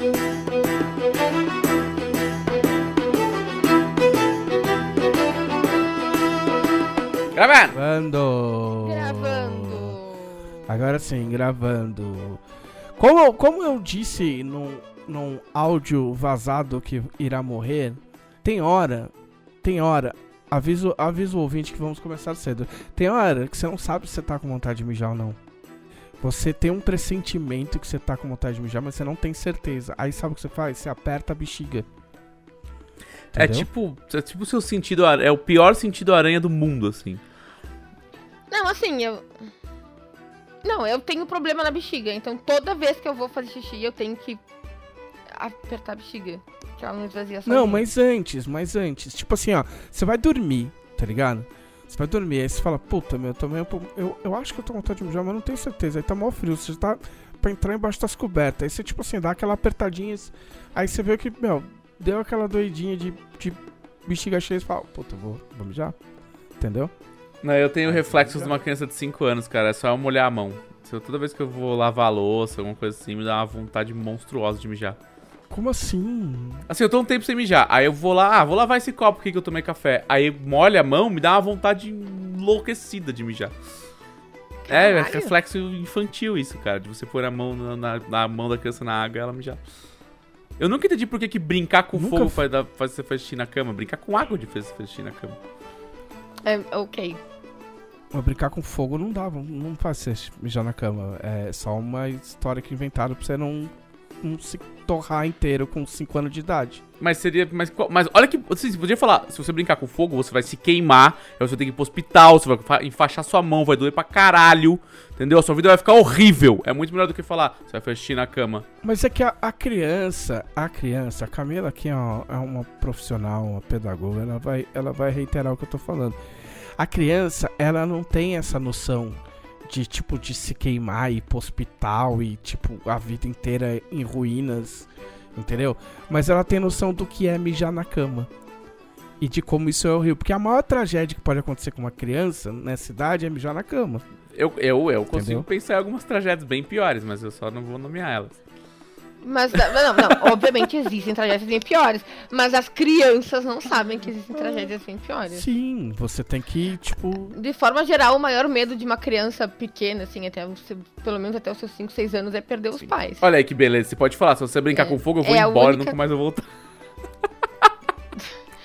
Gravando! Gravando. Gravando. Agora sim, gravando. Como, como eu disse num, num áudio vazado que irá morrer, tem hora, tem hora, aviso, aviso o ouvinte que vamos começar cedo. Tem hora que você não sabe se você tá com vontade de mijar ou não. Você tem um pressentimento que você tá com vontade de mijar, mas você não tem certeza. Aí sabe o que você faz? Você aperta a bexiga. É tipo, é tipo o seu sentido, é o pior sentido aranha do mundo, assim. Não, assim, eu. Não, eu tenho problema na bexiga, então toda vez que eu vou fazer xixi, eu tenho que apertar a bexiga. Que ela não esvazia sozinha. Não, mas antes, mas antes. Tipo assim, ó, você vai dormir, tá ligado? Você vai dormir, aí você fala, puta, meu, também eu, eu, eu acho que eu tô com vontade de mijar, mas não tenho certeza. Aí tá mó frio, você já tá pra entrar embaixo das cobertas. Aí você, tipo assim, dá aquela apertadinha, aí você vê que, meu, deu aquela doidinha de, de bexiga cheia e você fala, puta, vou, vou mijar. Entendeu? Não, eu tenho Ah, reflexos de uma criança de 5 anos, cara. É só eu molhar a mão. Se eu- toda vez que eu vou lavar a louça, alguma coisa assim, me dá uma vontade monstruosa de mijar. Como assim? Assim, eu tô um tempo sem mijar. Aí eu vou lá, ah, vou lavar esse copo aqui que eu tomei café. Aí molha a mão, me dá uma vontade enlouquecida de mijar. É, é Caralho. reflexo infantil isso, cara. De você pôr a mão na, na- na mão da criança na água e ela mijar. Eu nunca entendi por que, que brincar com Nunca fogo f- faz, faz você fazer xixi na cama. Brincar com água de fazer fazer xixi na cama. É, ok. Mas brincar com fogo não dá, não faz você mijar na cama. É só uma história que inventaram pra você não, não se torrar inteiro com 5 anos de idade. Mas seria. Mas, mas olha que. Assim, você podia falar, se você brincar com fogo, você vai se queimar, aí você tem que ir pro hospital, você vai fa- enfaixar sua mão, vai doer pra caralho. Entendeu? A sua vida vai ficar horrível. É muito melhor do que falar, você vai xixi na cama. Mas é que a, a criança, a criança, a Camila aqui é uma, é uma profissional, uma pedagoga, ela vai, ela vai reiterar o que eu tô falando. A criança, ela não tem essa noção de tipo de se queimar e ir pro hospital e tipo a vida inteira em ruínas, entendeu? Mas ela tem noção do que é mijar na cama. E de como isso é horrível. Porque a maior tragédia que pode acontecer com uma criança nessa idade é mijar na cama. Eu, eu, eu consigo pensar em algumas tragédias bem piores, mas eu só não vou nomear elas. Mas, não, não, obviamente existem tragédias bem piores, mas as crianças não sabem que existem tragédias bem piores. Sim, você tem que, tipo. De forma geral, o maior medo de uma criança pequena, assim, até seu- pelo menos até os seus 5, 6 anos, é perder os pais. Olha aí que beleza, você pode falar, se você brincar É, com fogo, eu vou é embora, única- nunca mais eu vou voltar.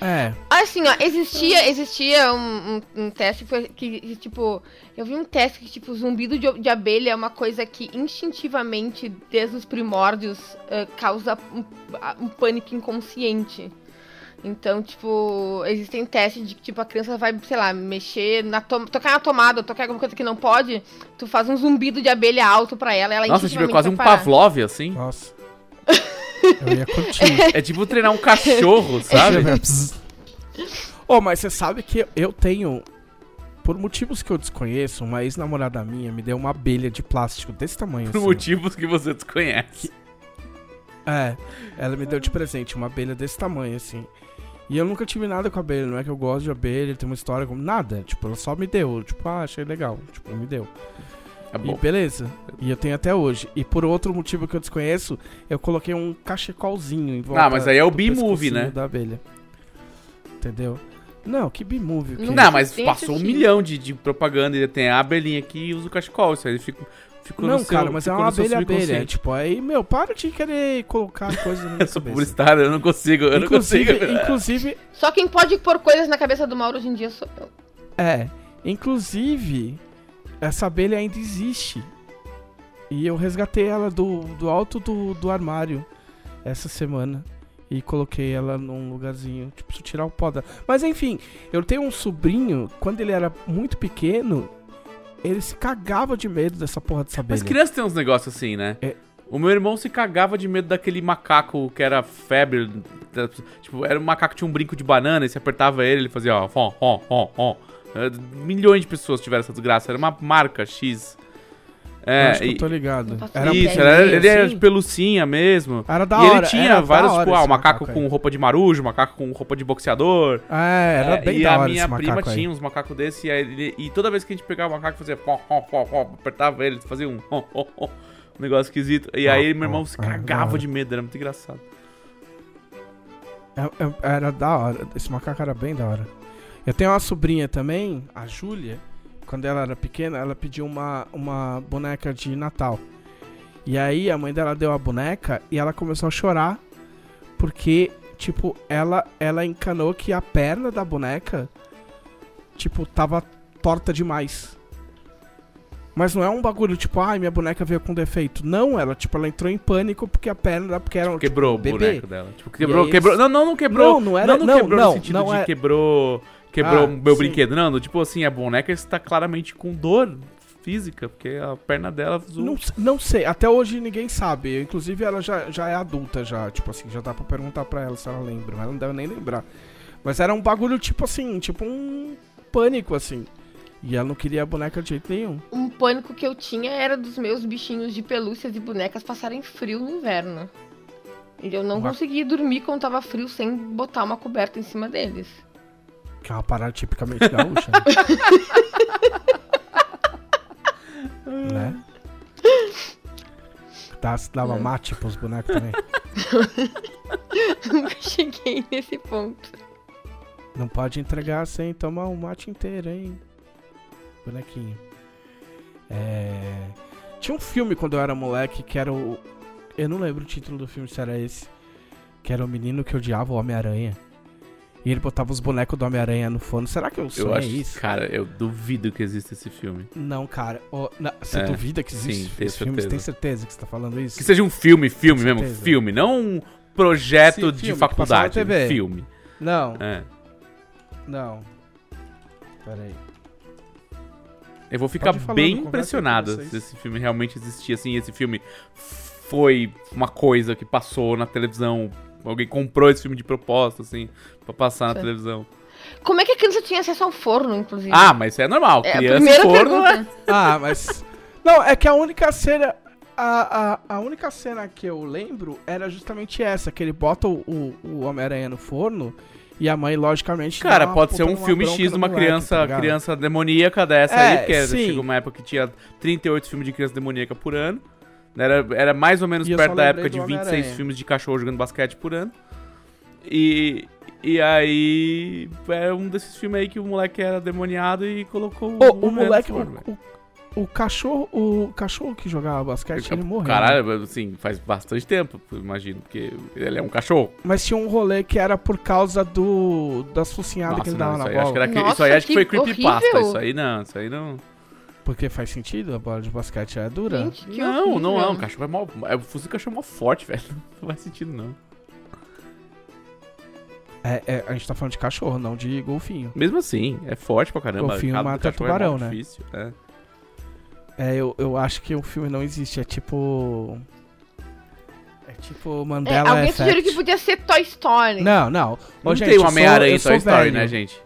É. Assim, ó, existia, existia um, um, um teste que, que, tipo, eu vi um teste que, tipo, zumbido de, de abelha é uma coisa que instintivamente, desde os primórdios, eh, causa um, um pânico inconsciente. Então, tipo, existem testes de que, tipo, a criança vai, sei lá, mexer, na to- tocar na tomada, tocar alguma coisa que não pode, tu faz um zumbido de abelha alto pra ela, ela Nossa, tipo, é quase um parar. Pavlov, assim. Nossa. Eu ia curtir. É tipo treinar um cachorro, sabe? Ô, mas você sabe que eu tenho, por motivos que eu desconheço, uma ex-namorada minha me deu uma abelha de plástico desse tamanho. Por assim. motivos que você desconhece. É, ela me deu de presente uma abelha desse tamanho, assim. E eu nunca tive nada com abelha, não é que eu gosto de abelha, tem uma história com nada. Tipo, ela só me deu. Tipo, ah, achei legal. Tipo, me deu. Tá E beleza. E eu tenho até hoje. E por outro motivo que eu desconheço, eu coloquei um cachecolzinho em volta Ah, mas aí é o B-movie, né? Da abelha. Entendeu? Não, que B-movie. Não, Não, mas passou um milhão de, de propaganda e tem a abelhinha aqui e usa o cachecol. Isso aí fica, ficou Não, seu, cara, mas é uma abelha abelha. subconsciente. Tipo, aí, meu, para de querer colocar coisas na minha Eu sou cabeça. publicitário, eu não consigo, eu não Inclusive, consigo. inclusive, Só quem pode pôr coisas na cabeça do Mauro hoje em dia sou eu. é, inclusive, essa abelha ainda existe. E eu resgatei ela do, do alto do, do armário essa semana. E coloquei ela num lugarzinho, tipo, preciso tirar o pó da... Mas enfim, eu tenho um sobrinho, quando ele era muito pequeno, ele se cagava de medo dessa porra dessa abelha. Mas criança tem uns negócios assim, né? É. O meu irmão se cagava de medo daquele macaco que era febre. Tipo, era um macaco que tinha um brinco de banana e se apertava ele, ele fazia ó, ó, ó, ó, ó. É, Milhões de pessoas tiveram essa desgraça. Era uma marca X. Eu É, acho que e- eu tô ligado. Era isso, era, ele era assim? de pelucinha mesmo. Era da e hora. ele tinha vários, tipo, ah, o macaco aí. com roupa de marujo, macaco com roupa de boxeador. É, era É, bem e da a hora minha esse prima macaco aí. tinha uns macacos desse, e, ele- e toda vez que a gente pegava o macaco, fazia ó, ó, ó, ó, apertava ele, fazia um um negócio esquisito. E aí meu irmão se é, cagava de medo, era muito engraçado. É- é- Era da hora. Esse macaco era bem da hora. Eu tenho uma sobrinha também, a Júlia. Quando ela era pequena, ela pediu uma, uma boneca de Natal. E aí a mãe dela deu a boneca e ela começou a chorar. Porque, tipo, ela, ela encanou que a perna da boneca, tipo, tava torta demais. Mas não é um bagulho tipo, ai, minha boneca veio com defeito. Não, ela, tipo, ela entrou em pânico porque a perna, porque era um Quebrou tipo, o boneco dela. Tipo, quebrou, quebrou. eles- Não, não, não quebrou. Não, não era- Não, não, quebrou não, no sentido não de é- quebrou. Quebrou Ah, o meu sim. brinquedo. Não, tipo assim, a boneca está claramente com dor física, porque a perna dela zoou. Não, não sei, até hoje ninguém sabe. Inclusive ela já, já é adulta já, tipo assim, já dá pra perguntar pra ela se ela lembra, mas ela não deve nem lembrar. Mas era um bagulho tipo assim, tipo um pânico assim. E ela não queria a boneca de jeito nenhum. Um pânico que eu tinha era dos meus bichinhos de pelúcias e bonecas passarem frio no inverno. E eu não Uma- conseguia dormir quando tava frio sem botar uma coberta em cima deles. Que é uma parada tipicamente gaúcha. né? né? Dá, dava mate pros bonecos também. Nunca cheguei nesse ponto. Não pode entregar sem tomar um mate inteiro, hein? Bonequinho. É... Tinha um filme quando eu era moleque que era o. Eu não lembro o título do filme se era esse. Que era o menino que odiava o Homem-Aranha. E ele botava os bonecos do Homem-Aranha no forno. Será que eu Eu sonhei acho, isso? cara, eu duvido que exista esse filme. Não, cara. Ó, na- Você É, duvida que existe sim, esse filme? Você tem certeza que você tá falando isso? Que seja um filme, filme mesmo, filme, não um projeto Sim, de filme na faculdade, filme. Não, É. não. Pera aí. Eu vou ficar falando, bem impressionado se esse filme realmente existia assim, esse filme foi uma coisa que passou na televisão. Alguém comprou esse filme de propósito, assim, pra passar na Sim. televisão. Como é que a criança tinha acesso ao forno, inclusive? Ah, mas isso é normal. é Criança primeira e forno, né? pergunta. Ah, mas. Não, é que a única cena. A, a, a única cena que eu lembro era justamente essa: que ele bota o, o, o Homem-Aranha no forno e a mãe, logicamente. Cara, pode ser um filme X de uma moleque, criança, tá ligado? criança demoníaca dessa É, aí, porque sim. chegou uma época que tinha 38 filmes de criança demoníaca por ano. Era, era mais ou menos E perto da época de do 26 Homem-Aranha. filmes de cachorro jogando basquete por ano. E, e aí é um desses filmes aí que o moleque era demoniado e colocou Ô, o no moleque, o, o, o cachorro, o cachorro que jogava basquete, ele morreu. né? Caralho, assim, faz bastante tempo, imagino, porque ele é um cachorro. Mas tinha um rolê que era por causa do das focinhadas que ele dava não, isso na aí, acho bola. que era, Nossa, isso aí acho que, que foi creepypasta. horrível. Isso aí não, isso aí não. Porque faz sentido, a bola de basquete é dura. Gente, que não, horrível. não é. Um cachorro é mó. É, o do cachorro é mó forte, velho. Não faz sentido, não. É, é, a gente tá falando de cachorro, não de golfinho. Mesmo assim, é forte pra caramba. Golfinho mata é tubarão, né? Difícil, é. É, eu, eu acho que o filme não existe. É tipo. É tipo É, Mandela alguém Effect. sugeriu que podia ser Toy Story. Não, não. Ô, Não gente, tem um Homem-Aranha eu em Toy Story, velho. né, gente?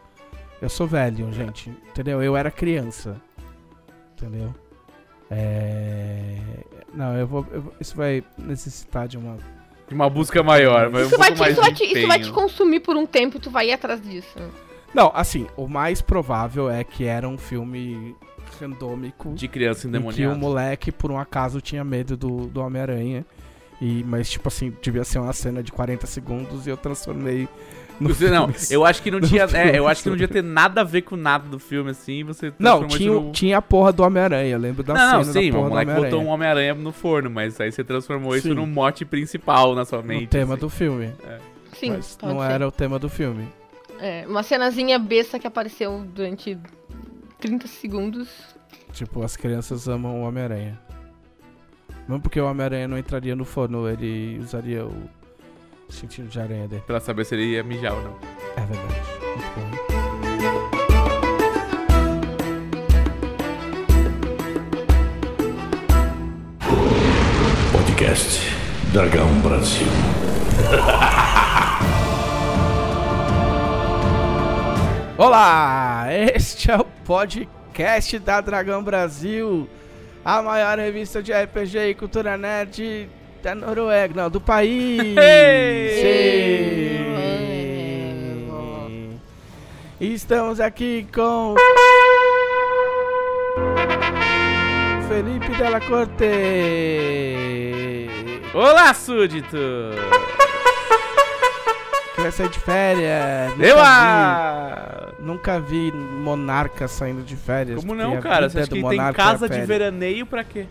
Eu sou velho, gente. Entendeu? Eu era criança. Entendeu? É. Não, eu vou. eu vou- isso vai necessitar de uma. De uma busca maior, mas um Isso, vai pouco te, mais isso, vai te, isso vai te consumir por um tempo e tu vai ir atrás disso. Não, assim, o mais provável é que era um filme randômico. De criança em que o endemoniada. moleque, por um acaso, tinha medo do, do Homem-Aranha. E, mas, tipo assim, devia ser uma cena de 40 segundos e eu transformei Você, não, filme. eu acho que não tinha. filme É, eu acho que não devia ter nada a ver com nada do filme, assim. Você Não, isso tinha, no- tinha a porra do Homem-Aranha. Lembro da Não, não, cena sim, da o porra do moleque botou um Homem-Aranha no forno, mas aí você transformou isso Sim. no mote principal na sua mente. No tema assim. do filme. Sim, mas pode não ser. era o tema do filme. É, uma cenazinha besta que apareceu durante 30 segundos. Tipo, as crianças amam o Homem-Aranha. Mesmo porque o Homem-Aranha não entraria no forno, ele usaria o sentido de aranha dele. Pra saber se ele ia mijar ou não. É verdade. Muito bom. Podcast Dragão Brasil. Olá! Este é o podcast da Dragão Brasil, a maior revista de RPG e cultura nerd da Noruega, não, do país. Estamos aqui com Felipe Della Corte. Olá, súdito! Que vai sair de férias. Nunca Eu vi-! Nunca vi monarca saindo de férias. Como não, cara? Você acha que tem é casa de veraneio pra quê?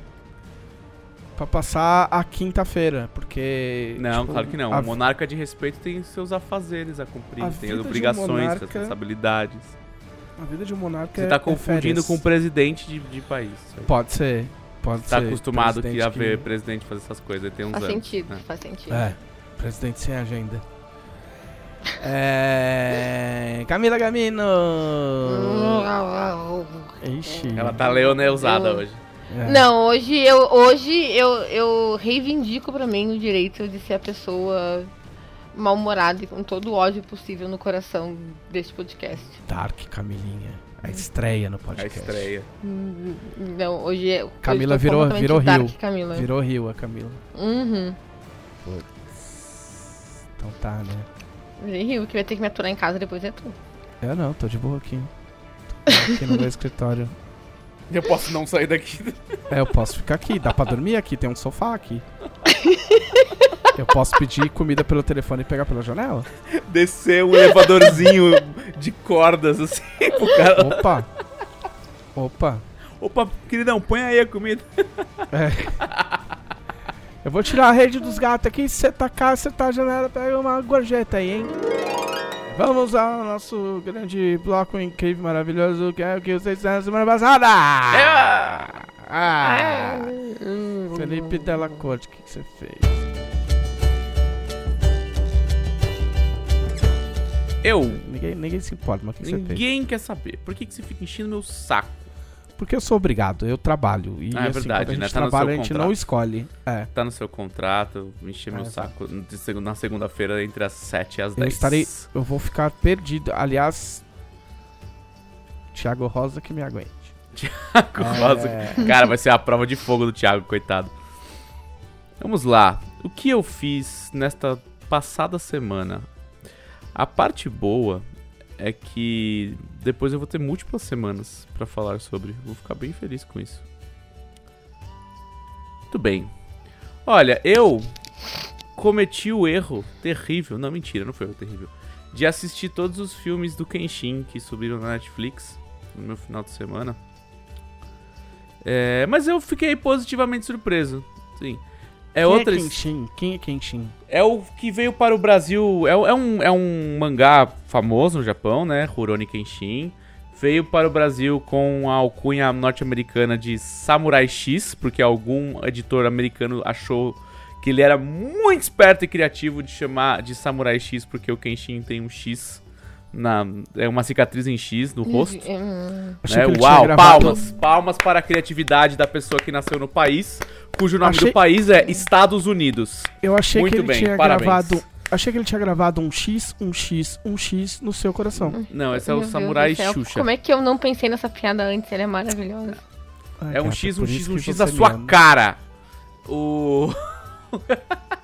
Pra passar a quinta-feira, porque... Não, tipo, claro que não. a O monarca de respeito tem seus afazeres a cumprir, A tem de um obrigações, monarca- responsabilidades. A vida de um monarca Você tá é confundindo férias. com o presidente de, de país. Pode ser, pode Tá ser. acostumado que a ver presidente fazer essas coisas, ele tem uns Faz anos. sentido, né? faz sentido. É, presidente sem agenda. É... Camila Gamino! Ixi. Ela tá leoneusada Eu- hoje. É. Não, hoje eu hoje eu, eu reivindico pra mim o direito de ser a pessoa mal-humorada e com todo o ódio possível no coração deste podcast. Dark Camilinha. A estreia no A podcast. estreia. Hum, Não, hoje é. hoje Camila tô virou- virou Dark Rio. Camila. Virou Rio a Camila. Uhum. Então tá, né? Virei Rio, que vai ter que me aturar em casa depois é tu. Eu não, tô de boa aqui. Tô aqui no meu escritório. Eu posso não sair daqui. É, eu posso ficar aqui, dá pra dormir aqui, tem um sofá aqui. Eu posso pedir comida pelo telefone e pegar pela janela? Descer um elevadorzinho de cordas assim pro cara. Opa! Opa! Opa, queridão, põe aí a comida. É. Eu vou tirar a rede dos gatos aqui. Se você tacar, você tá a janela, pega uma gorjeta aí, hein? Vamos ao nosso grande bloco incrível, maravilhoso, que é o que vocês fizeram na semana passada! Ah! Felipe Della Corte, o que, que você fez? Eu. Ninguém, ninguém se importa, mas o que, que você fez? Ninguém quer saber. Por que, que você fica enchendo meu saco? Porque eu sou obrigado, eu trabalho. E Ah, é assim, verdade, quando a né? gente Tá no trabalha, a gente contrato. não escolhe. É. Tá no seu contrato, encher meu Ah, saco de na segunda-feira entre as 7 e as Eu 10. estarei. Eu vou ficar perdido. Aliás, Thiago Rosa que me aguente. Rosa. É. Cara, vai ser a prova de fogo do Thiago, coitado. Vamos lá. O que eu fiz nesta passada semana? A parte boa é que depois eu vou ter múltiplas semanas pra falar sobre. Vou ficar bem feliz com isso. Muito bem. Olha, eu cometi o erro terrível. Não, mentira, não foi o terrível. De assistir todos os filmes do Kenshin que subiram na Netflix no meu final de semana. É, mas eu fiquei positivamente surpreso. Sim. É Quem outra. é Kenshin? Quem é Kenshin? É o que veio para o Brasil. É, é um, é um mangá famoso no Japão, né? Rurouni Kenshin. Veio para o Brasil com a alcunha norte-americana de Samurai X, porque algum editor americano achou que ele era muito esperto e criativo de chamar de Samurai X, porque o Kenshin tem um X na. É uma cicatriz em X no rosto. Hum, Achei Né? ele Uau, palmas. Palmas para a criatividade da pessoa que nasceu no país, cujo nome Achei- do país é Estados Unidos. Eu achei Muito que ele bem, tinha parabéns. gravado. Achei que ele tinha gravado um X, um X, um X no seu coração. Não, esse é o Deus Samurai Xuxa. Como é que eu não pensei nessa piada antes? Ela é maravilhosa. Ai, É um gata, X, um X, um X na me sua cara. O.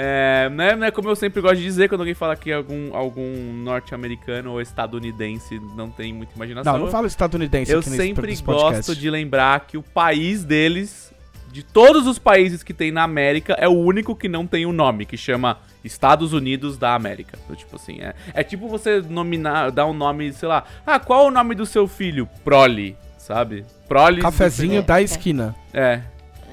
é, não, é, não é como eu sempre gosto de dizer quando alguém fala que algum, algum norte-americano ou estadunidense não tem muita imaginação. Não, não fala estadunidense eu sempre gosto de lembrar que o país deles, de todos os países que tem na América, é o único que não tem o nome, que chama Estados Unidos da América. Então, tipo assim, é, é tipo você nominar, dar um nome, sei lá, ah, qual é o nome do seu filho? Prole, sabe? Prole. Cafezinho da esquina. É,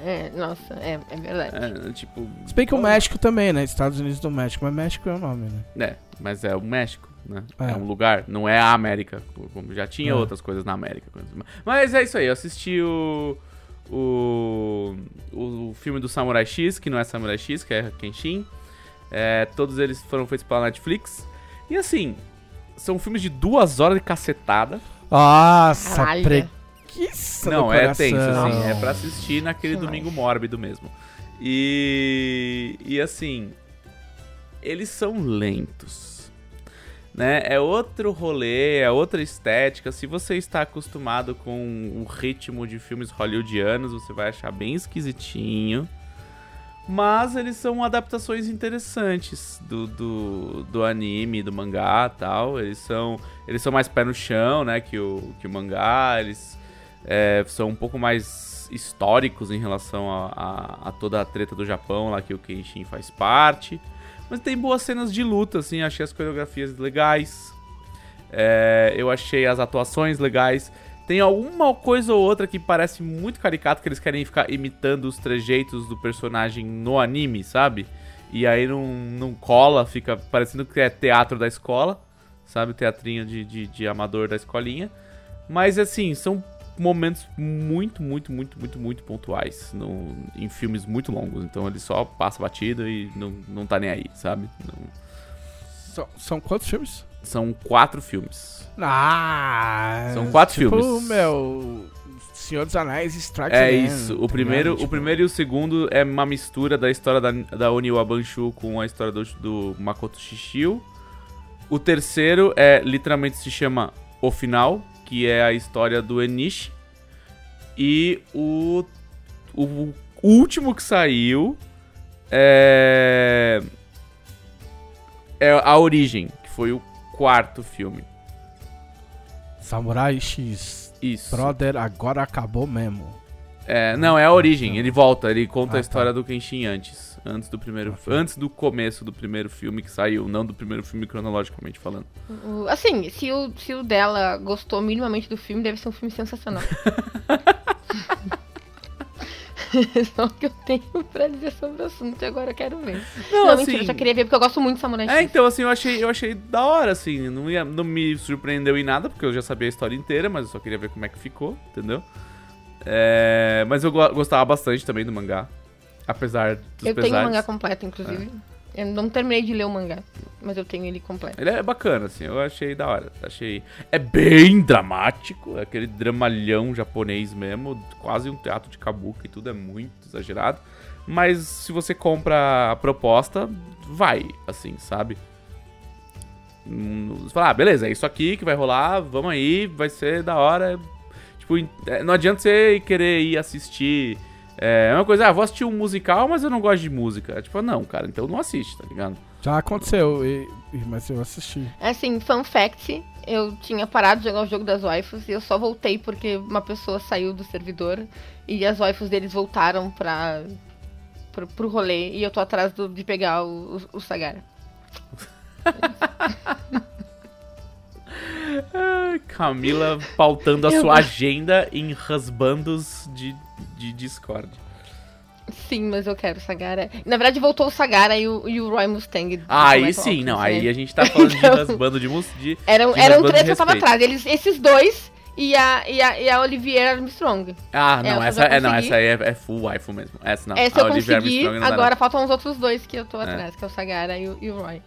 É, nossa, é, é verdade. é, tipo. Se bem que o México também, né? Estados Unidos do México, mas México é o nome, né? É, mas é o México, né? É. É, um lugar, não é a América. Como já tinha É. outras coisas na América. Mas é isso aí, eu assisti o, o. o filme do Samurai X, que não é Samurai X, que é Kenshin. É, todos eles foram feitos pela Netflix. E assim, são filmes de duas horas de cacetada. Nossa, Caralho. Preguiça não, do é tenso, assim. É pra assistir naquele domingo mórbido mesmo. E. E assim. Eles são lentos. Né? É outro rolê, é outra estética. Se você está acostumado com o ritmo de filmes hollywoodianos, você vai achar bem esquisitinho. Mas eles são adaptações interessantes do, do, do anime, do mangá tal. Eles são, eles são mais pé no chão, né? Que o, que o mangá. Eles é, são um pouco mais históricos em relação a, a- a toda a treta do Japão lá que o Kenshin faz parte. Mas tem boas cenas de luta, assim, achei as coreografias legais. É, eu achei as atuações legais. Tem alguma coisa ou outra que parece muito caricato, que eles querem ficar imitando os trejeitos do personagem no anime, sabe? E aí não, não cola, fica parecendo que é teatro da escola, sabe? Teatrinho de, de, de amador da escolinha. Mas assim, são momentos muito, muito, muito, muito, muito pontuais no, em filmes muito longos. Então ele só passa batido e não, não tá nem aí, sabe? Não- São, são quantos filmes? são quatro filmes. Ah! São quatro tipo, filmes. meu. Senhor dos Anéis Strikes É Again, isso. tá O primeiro, ligado? o Tipo, primeiro e o segundo é uma mistura da história da, da Oniwa Banshu com a história do, do Makoto Shishio. O terceiro é literalmente se chama O Final, que é a história do Enishi. E o, o último que saiu é é a Origem, que foi o quarto filme. Samurai X. Isso. Brother, agora acabou mesmo. É, não, é a origem. Ele volta, ele conta Ah, tá. a história do Kenshin antes. Antes do primeiro. Antes do começo do primeiro filme que saiu, não do primeiro filme cronologicamente falando. Assim, se o, se o dela gostou minimamente do filme, deve ser um filme sensacional. Só o que eu tenho pra dizer sobre o assunto e agora eu quero ver. Não, Não, assim- mentira, eu já queria ver porque eu gosto muito de Samurai É, X. então assim, eu achei, eu achei da hora, assim. Não, ia, não me surpreendeu em nada, porque eu já sabia a história inteira, mas eu só queria ver como é que ficou, entendeu? É, mas eu go- gostava bastante também do mangá. Apesar dos Eu pesares. tenho o mangá completo, inclusive. É. Eu não terminei de ler o mangá, mas eu tenho ele completo. Ele é bacana, assim, eu achei da hora. Achei. É bem dramático, é aquele dramalhão japonês mesmo, quase um teatro de kabuki e tudo é muito exagerado. Mas se você compra a proposta, vai, assim, sabe? Hum, Você fala, ah, beleza, é isso aqui que vai rolar, vamos aí, vai ser da hora. Tipo, é, não adianta você querer ir assistir. É uma coisa, ah, vou assistir um musical, mas eu não gosto de música. É tipo, não, cara, então não assiste, tá ligado? Já aconteceu, e- e- mas eu assisti. Assim, fun fact, eu tinha parado de jogar o jogo das waifus e eu só voltei porque uma pessoa saiu do servidor e as waifus deles voltaram pra, pro, pro rolê e eu tô atrás do- de pegar o, o, o Sagara. Camila pautando a Eu sua agenda em rasbandos de, de Discord. Sim, mas eu quero o Sagara. Na verdade, voltou o Sagara e o, e o Roy Mustang. Ah, aí Fullmetal sim, não. Alchemist, Aí a gente tá falando de Então- de, mus- de Eram, de eram rasbando três que eu tava atrás. Eles, esses dois e a, e a, e a Olivier Armstrong. Ah, É, não, essa, já é, não, essa aí é, é full waifu mesmo. Essa não. Essa a eu consegui, não dá, agora faltam os outros dois que eu tô É. atrás, que é o Sagara e o, e o Roy.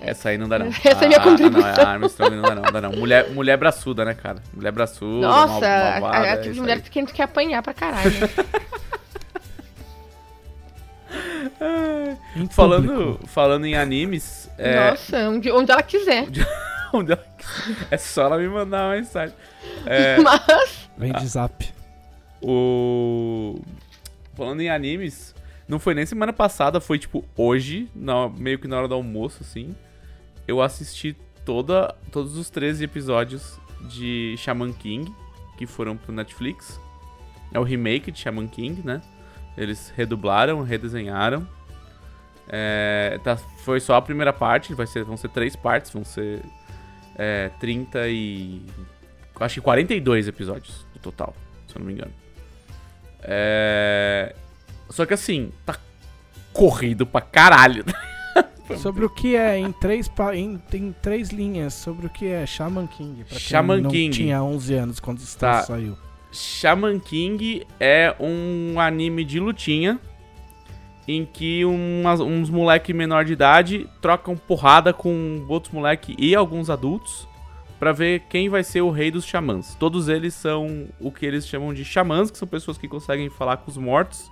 Essa aí não dá, não. Essa é a minha Ah, contribuição. Ah, não, a Armstrong não dá, não. Dá, não. Mulher, mulher braçuda, né, cara? Mulher braçuda, mal, Nossa, a, malvada, a, é tipo de isso mulher aí. que a gente quer apanhar pra caralho. Falando, público. falando em animes, é, Nossa, onde, onde ela quiser. onde ela- é só ela me mandar uma mensagem. É, Mas, Vem de zap. O. Falando em animes, não foi nem semana passada, foi tipo hoje, na- meio que na hora do almoço, assim. Eu assisti toda, todos os 13 episódios de Shaman King, que foram pro Netflix. É o remake de Shaman King, né? Eles redublaram, redesenharam. É, tá- foi só a primeira parte, vai ser, vão ser três partes, vão ser é, 30 e. Acho que 42 episódios no total, se eu não me engano. É, Só que assim, tá corrido pra caralho. Sobre o que é, em três, em, em três linhas, sobre o que é Shaman King. Pra quem Shaman não King. tinha 11 anos quando isso Tá. saiu. Shaman King é um anime de lutinha em que umas- uns moleque menor de idade trocam porrada com outros moleque e alguns adultos pra ver quem vai ser o rei dos xamãs. Todos eles são o que eles chamam de xamãs, que são pessoas que conseguem falar com os mortos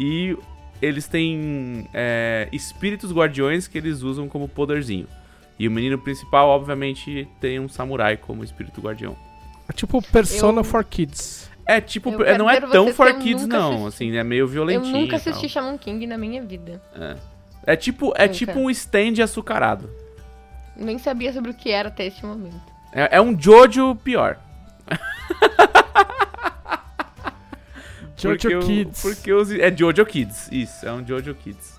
e eles têm é, espíritos guardiões que eles usam como poderzinho. E o menino principal, obviamente, tem um samurai como espírito guardião. É tipo Persona Eu- for Kids. É, tipo, Eu é, não é tão for eu kids, nunca não. assisti. Assim, é meio eu violentinho. nunca e tal. assisti Shaman King na minha vida. É tipo, é Nunca. tipo um stand açucarado. Nem sabia sobre o que era até este momento. É, é um Jojo pior. Jojo porque o- Kids. porque os, é Jojo Kids, isso, é um Jojo Kids.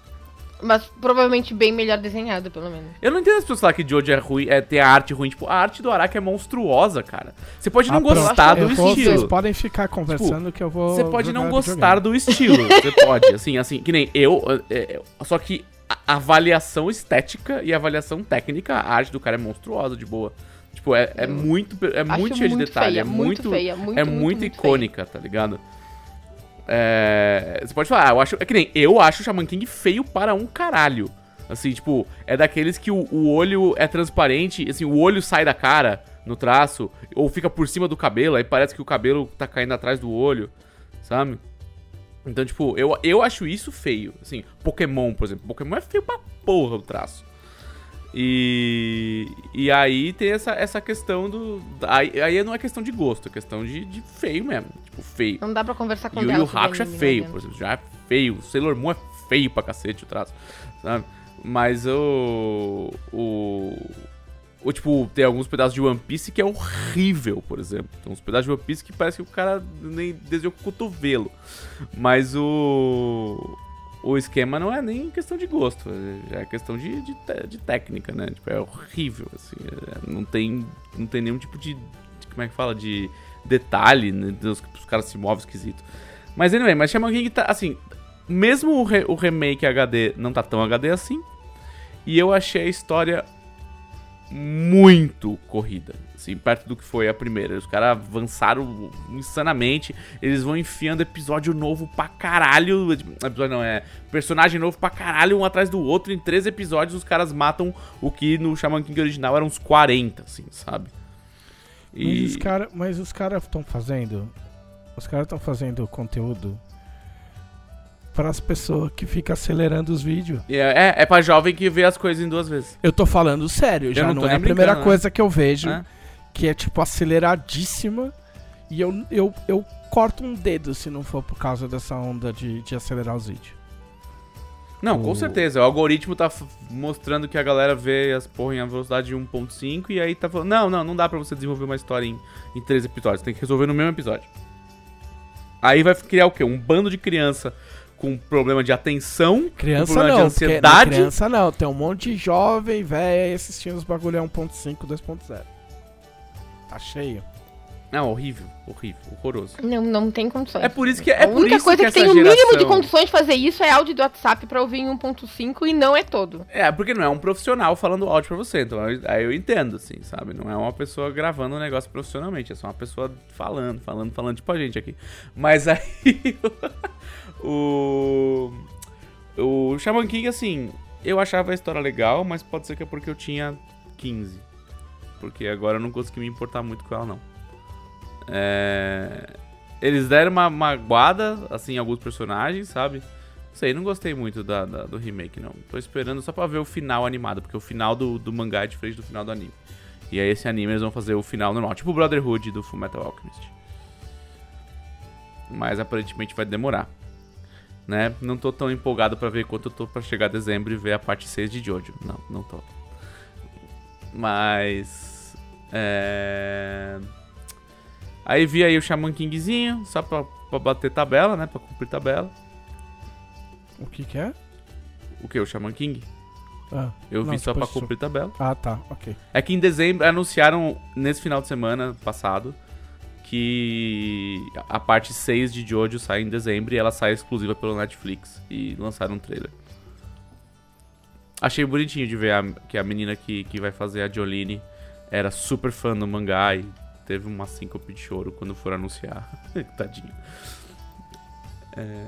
Mas provavelmente bem melhor desenhado, pelo menos. Eu não entendo as pessoas falar que Jojo é ruim, é, tem a arte ruim. Tipo, a arte do Araki é monstruosa, cara. Você pode não Ah, pronto. gostar Eu do Eu vou- estilo. Vocês podem ficar conversando que eu vou. Você pode não gostar do estilo. Você pode, assim, assim, que nem eu. é, é, só que a avaliação estética e a avaliação técnica, a arte do cara é monstruosa, de boa. Tipo, é, é muito, é muito cheio de detalhe. feia, é muito, feia, muito, é muito, muito, muito icônica, tá ligado? É, você pode falar, ah, eu acho. É que nem eu acho o Shaman King feio para um caralho. Assim, tipo, é daqueles que o, o olho é transparente, assim, o olho sai da cara no traço, ou fica por cima do cabelo, aí parece que o cabelo tá caindo atrás do olho, sabe? Então, tipo, eu, eu acho isso feio. Assim, Pokémon, por exemplo. Pokémon é feio pra porra o traço. E, e aí tem essa, essa questão do. Aí, aí não é questão de gosto, é questão de, de feio mesmo. Tipo, feio. Não dá pra conversar com E o Yu sobre Hakusho é anime, feio, né? por exemplo. Já é feio. O Sailor Moon é feio pra cacete o traço, sabe? Mas o. O. O, tipo, tem alguns pedaços de One Piece que é horrível, por exemplo. Tem uns pedaços de One Piece que parece que o cara nem desenhou com o cotovelo. Mas o. O esquema não é nem questão de gosto, já é questão de, de, de técnica, né? Tipo, é horrível, assim. é- não, tem, não tem nenhum tipo de. de- Como é que fala? De detalhe, né? Os, os caras se movem esquisito. Mas anyway, mas Shaman King tá, assim, mesmo o, re- o remake HD não tá tão HD assim, e eu achei a história muito corrida, assim, perto do que foi a primeira. Os caras avançaram insanamente, eles vão enfiando episódio novo pra caralho, episódio não, é personagem novo pra caralho, um atrás do outro, em três episódios os caras matam o que no Shaman King original eram uns 40, assim, sabe? Mas os caras mas os caras estão fazendo. Os caras estão fazendo conteúdo para as pessoas que ficam acelerando os vídeos. É, é, é pra jovem que vê as coisas em duas vezes. Eu tô falando sério, já não não, é a primeira brincando, coisa que eu vejo, né? Que é tipo aceleradíssima. E eu, eu, eu corto um dedo se não for por causa dessa onda de, de acelerar os vídeos. Não, com certeza. O algoritmo tá mostrando que a galera vê as porra em velocidade de 1.5 e aí tá falando, não, não, não dá pra você desenvolver uma história em, em três episódios, tem que resolver no mesmo episódio. Aí vai criar o quê? Um bando de criança com problema de atenção, Criança com problema não, de ansiedade. não, criança não, tem um monte de jovem, velho, assistindo os bagulho é 1.5, 2.0. Tá cheio. Não, horrível, horrível, horroroso. Não, não tem condições. É por isso que é a por única isso coisa que, que, tem o mínimo de condições de fazer isso é áudio do WhatsApp pra ouvir em 1.5 e não é todo. É, porque não é um profissional falando áudio pra você, então aí aí eu entendo, assim, sabe? Não é uma pessoa gravando um negócio profissionalmente, é só uma pessoa falando, falando, falando, tipo a gente aqui. Mas aí, o... O Shaman King, assim, eu achava a história legal, mas pode ser que é porque eu tinha 15. Porque agora eu não consegui me importar muito com ela, não. É... Eles deram uma magoada, assim, em alguns personagens, sabe? Não sei, não gostei muito da, da- do remake, não. Tô esperando só pra ver o final animado, porque o final do, do mangá é diferente do final do anime. E aí esse anime eles vão fazer o final normal, tipo o Brotherhood do Fullmetal Alchemist. Mas aparentemente vai demorar. Né? Não tô tão empolgado pra ver quanto eu tô pra chegar a dezembro e ver a parte 6 de Jojo. Não, não tô. Mas. É. Aí vi aí o Shaman Kingzinho, só pra, pra bater tabela, né? Pra cumprir tabela. O que que é? O que? O Shaman King? Ah, Eu não, vi só pra cumprir tabela. Ah, tá, ok. É que em dezembro anunciaram nesse final de semana passado que a parte 6 de Jojo sai em dezembro e ela sai exclusiva pelo Netflix e lançaram um trailer. Achei bonitinho de ver a- que a menina que, que vai fazer a Jolene era super fã do mangá e teve uma síncope de choro quando for anunciar. Tadinho. É...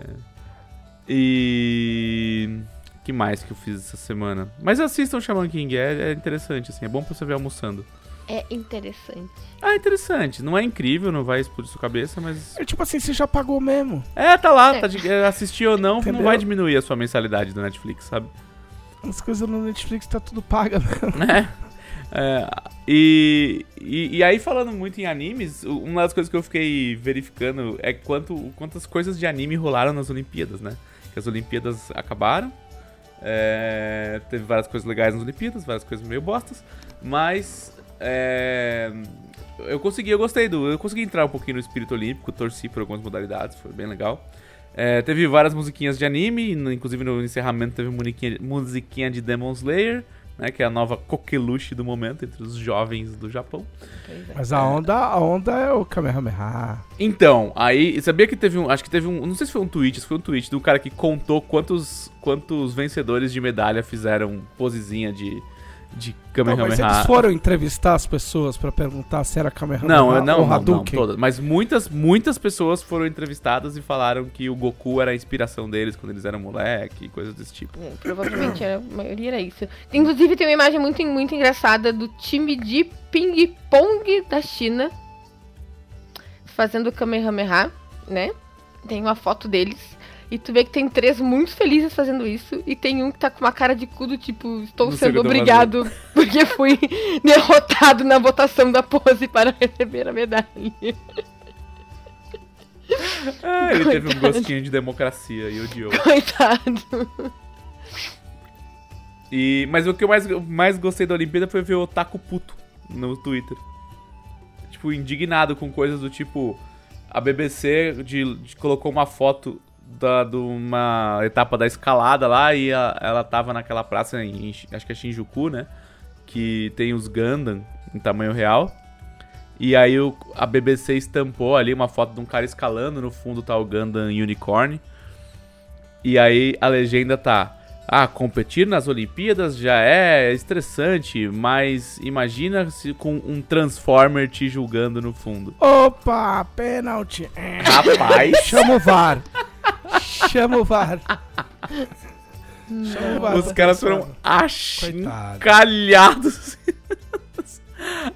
E que mais que eu fiz essa semana? Mas assistam Shaman King, é, é interessante, assim, é bom pra você ver almoçando. É interessante. Ah, interessante. Não é incrível, não vai explodir sua cabeça, mas. É tipo assim, você já pagou mesmo. É, tá lá, É. tá de... é, assistir ou não, não Entendeu? vai diminuir a sua mensalidade do Netflix, sabe? As coisas no Netflix tá tudo paga mesmo. né? É, e, e, e aí, falando muito em animes, uma das coisas que eu fiquei verificando é quanto, quantas coisas de anime rolaram nas Olimpíadas, né? Que as Olimpíadas acabaram. é, teve várias coisas legais nas Olimpíadas, várias coisas meio bostas. Mas é, eu consegui, eu gostei do. Eu consegui entrar um pouquinho no espírito olímpico, torci por algumas modalidades, foi bem legal. É, teve várias musiquinhas de anime, inclusive no encerramento teve musiquinha, musiquinha de Demon Slayer, né? Que é a nova coqueluche do momento entre os jovens do Japão. É. Mas a onda, a onda é o Kamehameha. Então, aí, sabia que teve um. Acho que teve um. Não sei se foi um tweet, se foi um tweet do cara que contou quantos, quantos vencedores de medalha fizeram posezinha de, de Não, mas Kamehameha. eles foram entrevistar as pessoas pra perguntar se era Kamehameha Não, ou não, não, não, Hadouken. todas. Mas muitas, muitas pessoas foram entrevistadas e falaram que o Goku era a inspiração deles quando eles eram moleque e coisas desse tipo. É, Provavelmente era, a maioria era isso. Inclusive tem uma imagem muito, muito engraçada do time de ping-pong da China fazendo Kamehameha, né? Tem uma foto deles. E tu vê que tem três muito felizes fazendo isso. E tem um que tá com uma cara de cu do tipo, estou Não sendo obrigado porque fui derrotado na votação da pose para receber a medalha. Ah, ele teve um Coitado. gostinho de democracia e odiou. Coitado. E, mas o que eu mais, mais gostei da Olimpíada foi ver o Otaku puto no Twitter. Tipo, indignado com coisas do tipo. A BBC de, de- colocou uma foto da, de uma etapa da escalada lá e a- ela tava naquela praça, em, acho que é Shinjuku, né? Que tem os Gundam em tamanho real. E aí o- a BBC estampou ali uma foto de um cara escalando, no fundo tá o Gundam Unicorn. E aí a legenda tá. Ah, competir nas Olimpíadas já é estressante, mas imagina se com um Transformer te julgando no fundo. Opa, pênalti. Rapaz! Chama o VAR. Chama o VAR. Chama o VAR. Os caras foram achincalhados.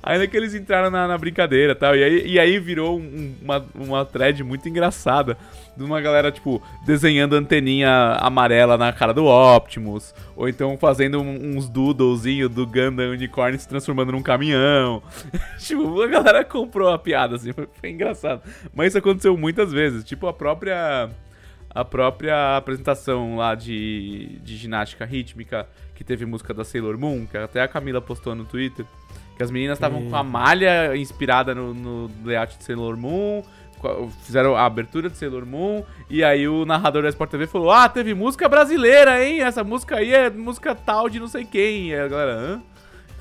Ainda que eles entraram na, na brincadeira e tal. E aí, e aí virou um- uma, uma thread muito engraçada. De uma galera, tipo, desenhando anteninha amarela na cara do Optimus. Ou então fazendo um- uns doodlezinhos do Gundam Unicorn se transformando num caminhão. tipo, a galera comprou a piada, assim. Foi, foi engraçado. Mas isso aconteceu muitas vezes. Tipo, a própria a própria apresentação lá de, de ginástica rítmica, que teve música da Sailor Moon, que até a Camila postou no Twitter, que as meninas estavam com a malha inspirada no, no layout de Sailor Moon, fizeram a abertura de Sailor Moon, e aí o narrador da Sport TV falou, ah, teve música brasileira, hein? Essa música aí é música tal de não sei quem. E a galera, hã?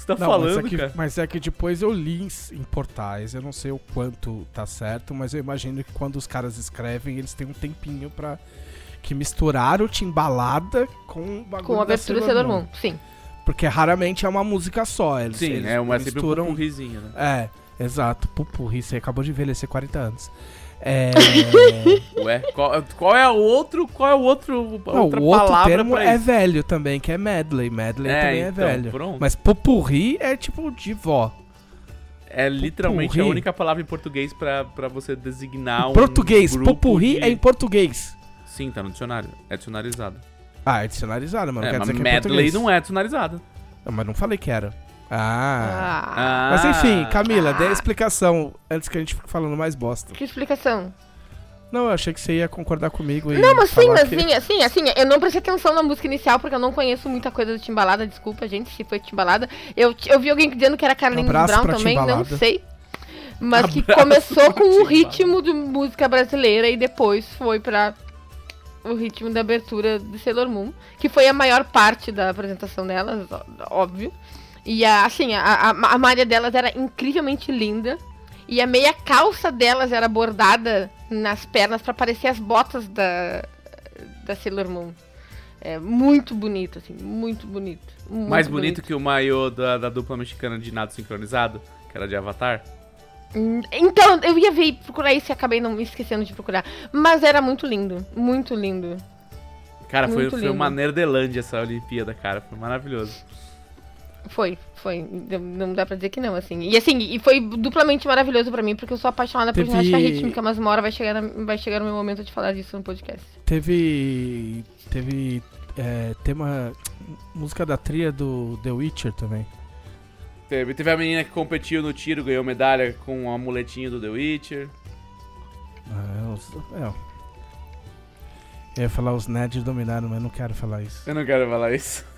Você tá Não, mas, é falando, que, cara? mas é que depois eu li em, portais, eu não sei o quanto tá certo, mas eu imagino que quando os caras escrevem, eles têm um tempinho pra que misturaram Timbalada com o bagulho Com a abertura do Sailor Moon, sim. Porque raramente é uma música só, eles, Sim, eles é, uma, é sempre um misturam... risinho, né? É, exato, pupurri, você acabou de envelhecer 40 anos. É... Ué, qual, qual é o outro, qual é o outro, não, outra o outro palavra termo é velho também, que é medley, medley também é então, velho. pronto. Mas pupurri é tipo de vó. É literalmente a única palavra em português pra, pra você designar um português, grupo pupurri de- é em português. Sim, tá no dicionário. É dicionarizado. Ah, é dicionarizado, mas não é, quer mas dizer que é medley português. não é dicionarizado. Não, mas não falei que era. Ah. Ah, Mas enfim, Camila, dê a Ah. explicação antes que a gente fique falando mais bosta. que explicação. Não, eu achei que você ia concordar comigo e Não, mas sim, mas que- sim, assim, assim, eu não prestei atenção na música inicial porque eu não conheço muita coisa do Timbalada, desculpa, gente, se foi Timbalada. Eu, eu vi alguém dizendo que era Carlinhos Abraço Brown também, não Timbalada. sei. Mas que começou com um Timbalada. ritmo de música brasileira e depois foi pra o ritmo da abertura de Sailor Moon, que foi a maior parte da apresentação delas, óbvio. E a, assim, a, a, a malha delas era incrivelmente linda. E a meia calça delas era bordada nas pernas pra parecer as botas da, da Sailor Moon. É muito bonito, assim, muito bonito. muito Mais bonito que o maiô da, da dupla mexicana de nado sincronizado, que era de Avatar. Hum, Então, eu ia ver procurar isso e acabei não me esquecendo de procurar. Mas era muito lindo, muito lindo. Cara, foi, Muito foi lindo. uma nerdelândia essa Olimpíada, cara. Foi maravilhoso. Foi, foi. Não- dá pra dizer que não, assim. E assim, e foi duplamente maravilhoso pra mim, porque eu sou apaixonada por Teve- ginástica rítmica, mas uma hora vai chegar, na- vai chegar o meu momento de falar disso no podcast. Teve. Teve. é, tema. Música da trilha do The Witcher também. Teve, teve a menina que competiu no tiro, ganhou medalha com o amuletinho do The Witcher. Ah, eu- é. Eu ia falar os nerds dominaram, mas não quero falar isso. Eu não quero falar isso.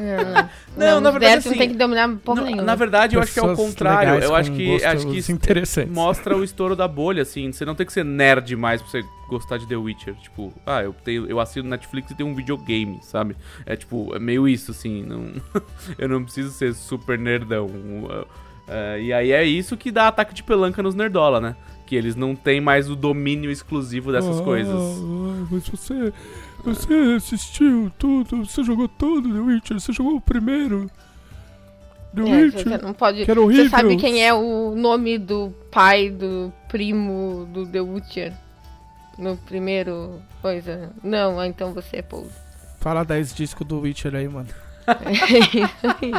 Não, Não, na os verdade, nerds assim, não tem que dominar porra nenhuma. na verdade, eu acho que é o Pessoas contrário. Eu acho que, acho que isso interessantes. mostra o estouro da bolha, assim. Você não tem que ser nerd demais pra você gostar de The Witcher. Tipo, ah, eu, tenho, eu assino Netflix e tenho um videogame, sabe? É tipo, é meio isso, assim. Não, eu não preciso ser super nerdão. Uh, e aí é isso que dá ataque de pelanca nos nerdola, né? Que eles não têm mais o domínio exclusivo dessas Ah, coisas. ah, mas você. Você assistiu tudo, você jogou todo The Witcher, você jogou o primeiro. The É, Witcher. você não pode. que era Você horrível. sabe quem é o nome do pai do primo do The Witcher? No primeiro coisa? Não, ah, então você é Paul. Fala 10 discos do Witcher aí, mano. É isso aí.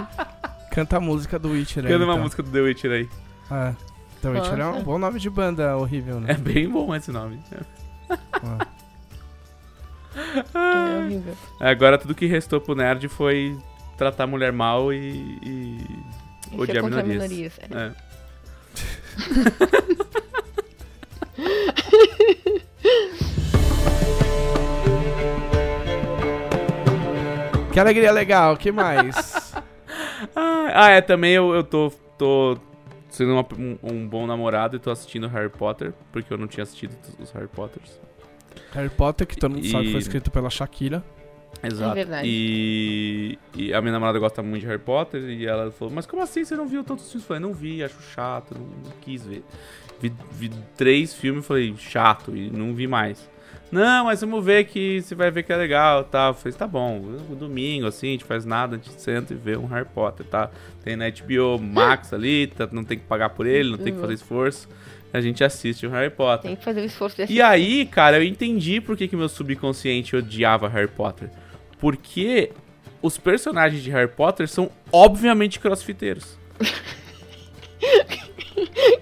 Canta a música do Witcher aí. Canta uma então. música do The Witcher aí. É. The Witcher é um Nossa. bom nome de banda horrível, É né? bem bom esse nome. Ah. É horrível. Agora tudo que restou pro nerd foi tratar a mulher mal e. e Isso odiar é minorias. minorias. é. É. Que alegria legal, que mais? Ah, ah, é, também eu, eu tô, tô sendo uma- um, um bom namorado e tô assistindo Harry Potter, porque eu não tinha assistido os Harry Potters. Harry Potter, que todo mundo sabe que foi E- escrito pela Shakira. Exato. verdade. E, e a minha namorada gosta muito de Harry Potter e ela falou, mas como assim você não viu todos os filmes? Eu falei, não vi, acho chato, não, não quis ver. Vi, vi três filmes e falei, chato, e não vi mais. Não, mas vamos ver que você vai ver que é legal, tá? Eu falei, tá bom, um domingo, assim, a gente faz nada, a gente senta e vê um Harry Potter, tá? Tem na HBO Max ali, tá, não tem que pagar por ele, não tem que fazer esforço. A gente assiste o Harry Potter. Tem que fazer o esforço desse. E aí, cara, eu entendi por que, que meu subconsciente odiava Harry Potter. Porque os personagens de Harry Potter são obviamente crossfiteiros.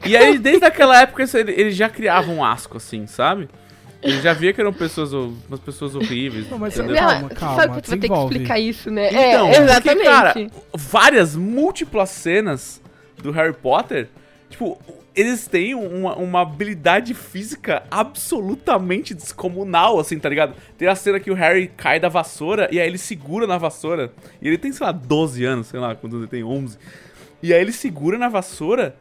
e aí, desde aquela época, eles já criavam um asco, assim, sabe? Ele já via que eram pessoas, umas pessoas horríveis. Não, mas Calma, você calma, sabe que tu vai ter que explicar isso, né? Então, é, porque, exatamente. cara, várias múltiplas cenas do Harry Potter, tipo, eles têm uma, uma habilidade física absolutamente descomunal, assim, tá ligado? Tem a cena que o Harry cai da vassoura e aí ele segura na vassoura. E ele tem, sei lá, 12 anos, sei lá, quando ele tem 11. E aí ele segura na vassoura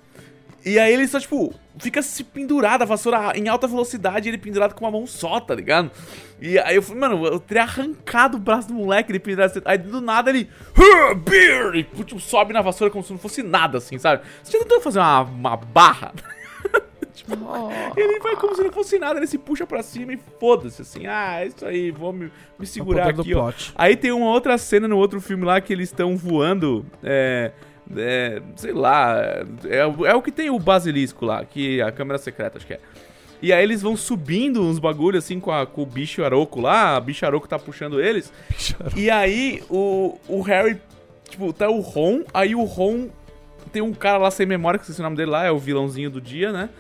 e aí ele só, tipo, fica se pendurado, a vassoura em alta velocidade, ele pendurado com uma mão só, tá ligado? E aí eu falei, mano, eu teria arrancado o braço do moleque, ele pendurado assim. Aí do nada ele. "Huh, Beer! E tipo, sobe na vassoura como se não fosse nada, assim, sabe? Você já tentou fazer uma, uma barra? Oh. Ele vai como se não fosse nada, ele se puxa pra cima e foda-se, assim. Ah, é isso aí, vou me, me segurar É do aqui, ó. plot. Aí tem uma outra cena no outro filme lá que eles estão voando. É. é, sei lá. É, o- é o que tem o basilisco lá, que a câmera secreta, acho que é. E aí eles vão subindo uns bagulho assim com, a- com o bicho aroco lá, a bicho aroco tá puxando eles. E aí o, o Harry, tipo, tá o Ron, aí o Ron tem um cara lá sem memória, que esqueci o nome dele lá, é o vilãozinho do dia, né?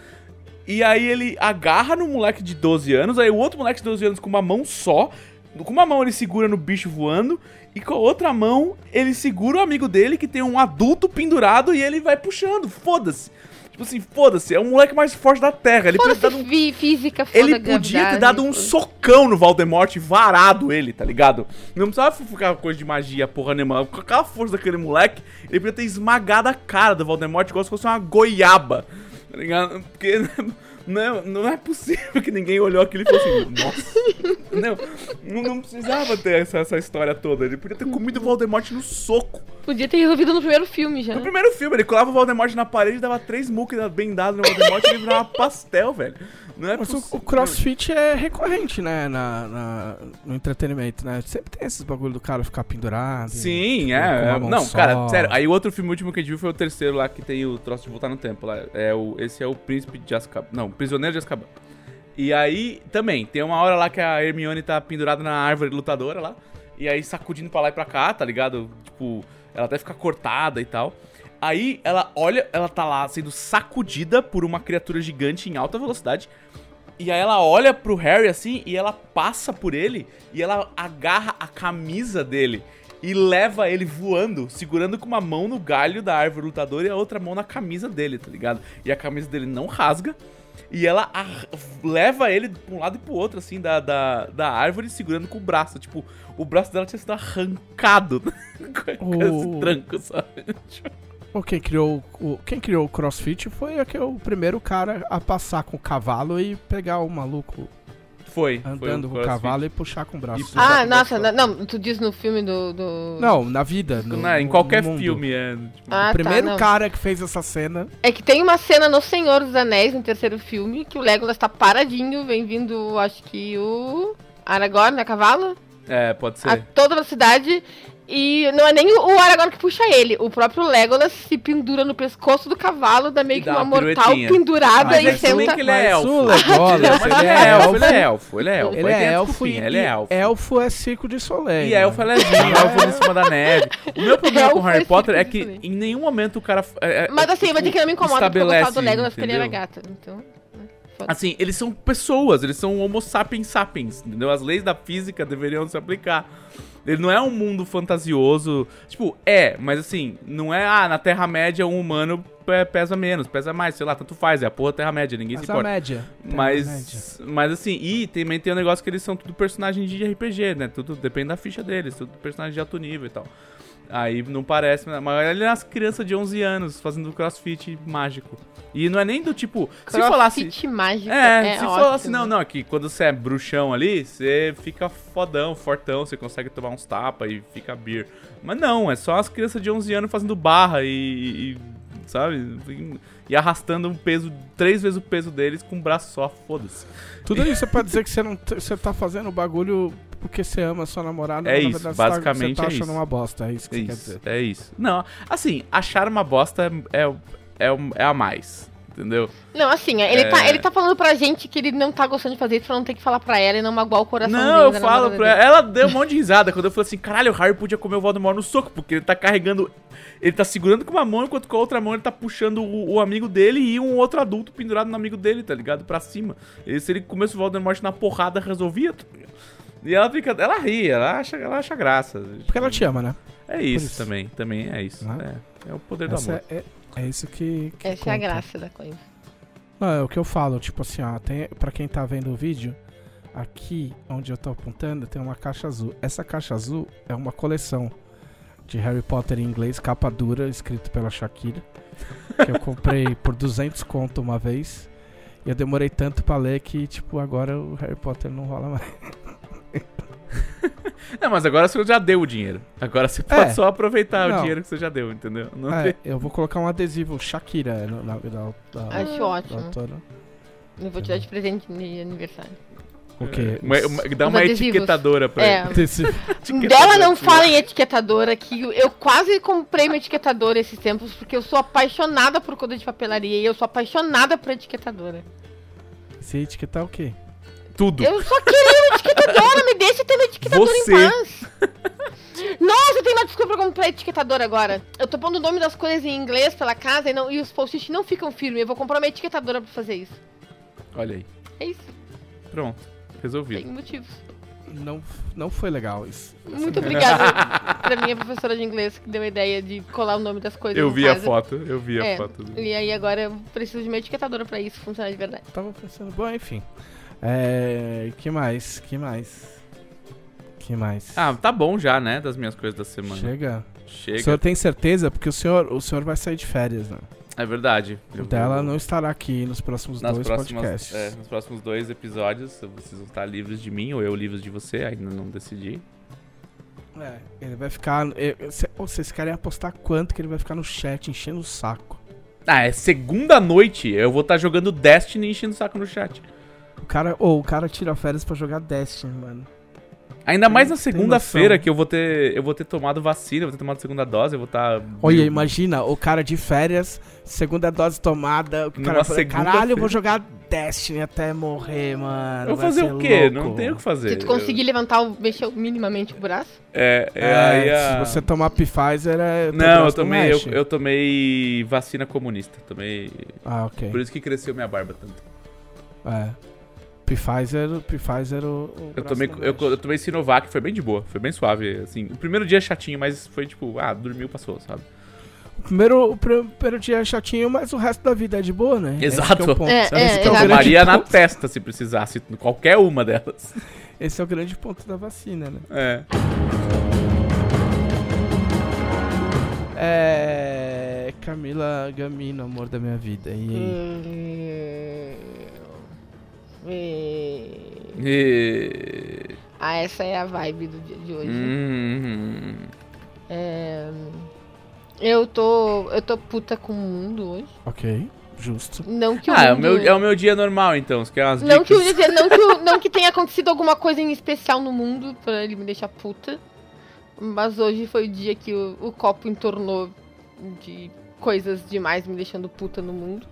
E aí ele agarra no moleque de 12 anos, aí o outro moleque de 12 anos com uma mão só, com uma mão ele segura no bicho voando, e com a outra mão ele segura o amigo dele que tem um adulto pendurado e ele vai puxando, foda-se. Tipo assim, foda-se, é o moleque mais forte da Terra, ele podia ter Foda-se dado um física, foda ele podia ter dado um socão no Voldemort e varado ele, tá ligado? Não precisava ficar coisa de magia, porra nenhuma. Com aquela força daquele moleque, ele podia ter esmagado a cara do Voldemort igual se fosse uma goiaba, tá ligado? Porque não, não é possível que ninguém olhou aquilo e falou assim, nossa. Não, não, não precisava ter essa, essa história toda. Ele podia ter comido o Voldemort no soco. Podia ter resolvido no primeiro filme já. No primeiro filme, ele colava o Voldemort na parede, dava três mucas bem dadas no Voldemort e ele virava pastel, velho. Não é Mas o, o crossfit é recorrente, né? Na, na- no entretenimento, né? Sempre tem esses bagulho do cara ficar pendurado. Sim, tipo, é. é. Não, só. cara, sério. Aí o outro filme último que a gente viu foi o terceiro lá, que tem o troço de voltar no tempo lá. É o, esse é o Príncipe de Azkaban. Não, Prisioneiro de Azkaban. E aí, também, tem uma hora lá que a Hermione tá pendurada na árvore lutadora lá. E aí sacudindo pra lá e pra cá, tá ligado? Tipo, ela até fica cortada e tal. Aí ela olha, ela tá lá sendo sacudida por uma criatura gigante em alta velocidade. E aí ela olha pro Harry assim e ela passa por ele e ela agarra a camisa dele e leva ele voando, segurando com uma mão no galho da árvore lutadora e a outra mão na camisa dele, tá ligado? E a camisa dele não rasga. E ela leva ele pra um lado e pro outro, assim, da, da, da árvore, segurando com o braço. Tipo, o braço dela tinha sido arrancado com O- esse tranco, sabe? Pô, quem criou o, quem criou o CrossFit foi aquele, o primeiro cara a passar com o cavalo e pegar o maluco Foi. foi andando o com o cavalo e puxar com o braço. Ah, nossa, braço. não, tu diz no filme do. do... Não, na vida. No, Não, em qualquer filme, é. tipo, Ah, o primeiro tá, cara que fez essa cena. É que tem uma cena no Senhor dos Anéis, no terceiro filme, que o Legolas tá paradinho, vem vindo, acho que o Aragorn a cavalo, É, pode ser. a toda velocidade. E não é nem o Aragorn que puxa ele, o próprio Legolas se pendura no pescoço do cavalo, dá meio que uma uma mortal pendurada Mas e é senta. que ele é elfo. o Legolas, Mas ele é elfo, ele é elfo, ele é elfo. Ele é elfo e, ele é elfo. elfo é Circo de Soleil. E elfo é né? levinho, elfo em cima da neve. O meu problema com Elfo Harry é Potter é que em nenhum momento o cara. é- é- Mas assim, vou dizer que não me incomoda porque eu gostava do Legolas porque ele era gato. Então. Assim, eles são pessoas, eles são homo sapiens sapiens, entendeu? As leis da física deveriam se aplicar. Ele não é um mundo fantasioso. Tipo, é, mas assim, não é, ah, na Terra-média um humano pe- pesa menos, pesa mais, sei lá, tanto faz, é a porra Terra-média, ninguém Mas se a importa. média. A média. Mas, mas assim, e também tem o negócio que eles são tudo personagem de RPG, né? Tudo depende da ficha deles, tudo personagem de alto nível e tal. Aí não parece, mas ele é umas crianças de 11 anos fazendo crossfit mágico. E não é nem do tipo, se falasse... Crossfit mágico. É, É, se ótimo. falasse, não, não, aqui quando você é bruxão ali, você fica fodão, fortão, você consegue tomar uns tapas e fica beer. Mas não, é só as crianças de 11 anos fazendo barra e, e- sabe? E arrastando um peso, três vezes o peso deles com um braço só, foda-se. Tudo isso é pra dizer que você, não, você tá fazendo o bagulho porque você ama a sua namorada. É isso, verdade você tá- basicamente Você tá é achando isso. uma bosta, é isso que você quer dizer. é isso. Não, assim, achar uma bosta é, é, é, é a mais, entendeu? Não, assim, ele, É. tá, ele tá falando pra gente que ele não tá gostando de fazer isso pra não ter que falar pra ela e não magoar o coração Não, eu falo pra ela. Ela deu um monte de risada quando eu falei assim: caralho, o Harry podia comer o Voldemort no soco, porque ele tá carregando. Ele tá segurando com uma mão, enquanto com a outra mão ele tá puxando o, o amigo dele e um outro adulto pendurado no amigo dele, tá ligado? Pra cima. E se ele comesse o Voldemort na porrada, resolvia. tá? E ela fica. Ela ri, ela acha, ela acha graça. Porque ela te ama, né? É isso, isso. também, também é isso. Né? É, é o poder do Essa amor. é, é, é isso que, que Essa é a conta. graça da coisa. Não, é o que eu falo, tipo assim, ó, tem, pra quem tá vendo o vídeo, aqui onde eu tô apontando tem uma caixa azul. Essa caixa azul é uma coleção de Harry Potter em inglês, capa dura, escrito pela Shakira, que eu comprei por 200 conto uma vez. E eu demorei tanto pra ler que, tipo, agora o Harry Potter não rola mais. Não, mas agora você já deu o dinheiro. Agora você pode É. só aproveitar Não. o dinheiro que você já deu, entendeu? Não É, tem- eu vou colocar um adesivo Shakira no- na, da, da, Acho da ótimo. Eu vou te dar de presente de aniversário. O quê? Uma- uma- dá Os uma adesivos. etiquetadora pra É. ele. Adesivo. Dela não fala em etiquetadora aqui. Eu quase comprei uma etiquetadora esses tempos, porque eu sou apaixonada por coisa de papelaria e eu sou apaixonada por etiquetadora. Se etiquetar o quê? Tudo. Eu só queria uma etiquetadora, me deixa ter uma etiquetadora Você. em paz. Nossa, eu tenho uma desculpa pra comprar etiquetadora agora. Eu tô pondo o nome das coisas em inglês pela casa e, não, e os post-its não ficam firmes. Eu vou comprar uma etiquetadora pra fazer isso. Olha aí. É isso, Pronto. Resolvido. tem motivos. Não, não foi legal isso. Muito obrigada pra minha professora de inglês que deu a ideia de colar o nome das coisas Eu em vi a casa. foto, eu vi a É, foto. do- E aí agora eu preciso de uma etiquetadora pra isso funcionar de verdade. Tava pensando, bom, enfim. É. Que mais? Que mais? Que mais? Ah, tá bom já, né? Das minhas coisas da semana. Chega. Chega. O senhor tem certeza? Porque o senhor, o senhor vai sair de férias, né? É verdade. O Eu dela vou- não estará aqui nos próximos nas dois próximas, podcasts. é, nos próximos dois episódios, vocês vão estar livres de mim ou eu livres de você, ainda não decidi. É, ele vai ficar. Vocês querem apostar quanto que ele vai ficar no chat enchendo o saco? Ah, é segunda noite, eu vou estar jogando Destiny enchendo o saco no chat. O cara, ô, o cara tira férias pra jogar Destiny, mano. Ainda mais na segunda-feira que eu vou ter, eu vou ter tomado vacina, eu vou ter tomado segunda dose, eu vou estar Olha, imagina, o cara de férias, segunda dose tomada, o cara fala, caralho, eu vou jogar Destiny até morrer, mano. Eu vou fazer o quê? louco." Não tem o que fazer. Se tu conseguir levantar, o, mexer minimamente o braço. É, é, É, aí a- se você tomar Pfizer, é. Não, eu tomei, eu, eu tomei vacina comunista. Tomei. Ah, ok. Por isso que cresceu minha barba tanto. É. Pfizer, Pfizer, o. o Eu tomei, eu, eu tomei Sinovac, foi bem de boa, foi bem suave, assim. O primeiro dia chatinho, mas foi tipo, ah, dormiu, passou, sabe? O primeiro, o primeiro dia é chatinho, mas o resto da vida é de boa, né? Esse Exato. é. É, Esse é, que é Tomaria na ponto. testa se precisasse, qualquer uma delas. Esse é o grande ponto da vacina, né? É. É. Camila Gamino, amor da minha vida. E aí? E... Ah, essa é a vibe do dia de hoje. Hum. É, Eu tô. Eu tô puta com o mundo hoje. Ok, justo. Não que o Ah, é o, mundo... meu, é o meu dia normal, então. Você quer umas Não que, dicas? ia dizer, não, que o- não que tenha acontecido alguma coisa em especial no mundo pra ele me deixar puta. Mas hoje foi o dia que o, o copo entornou de coisas demais me deixando puta no mundo.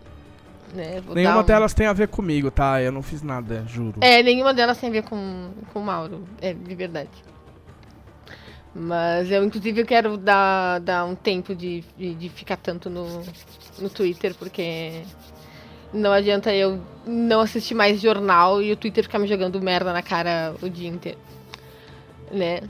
Né? Nenhuma um- delas tem a ver comigo, tá? Eu não fiz nada, juro. É, nenhuma delas tem a ver com, com o Mauro. É, de verdade. Mas eu, inclusive, eu quero dar, dar um tempo de, de, de ficar tanto no, no Twitter, porque não adianta eu não assistir mais jornal e o Twitter ficar me jogando merda na cara o dia inteiro. Né?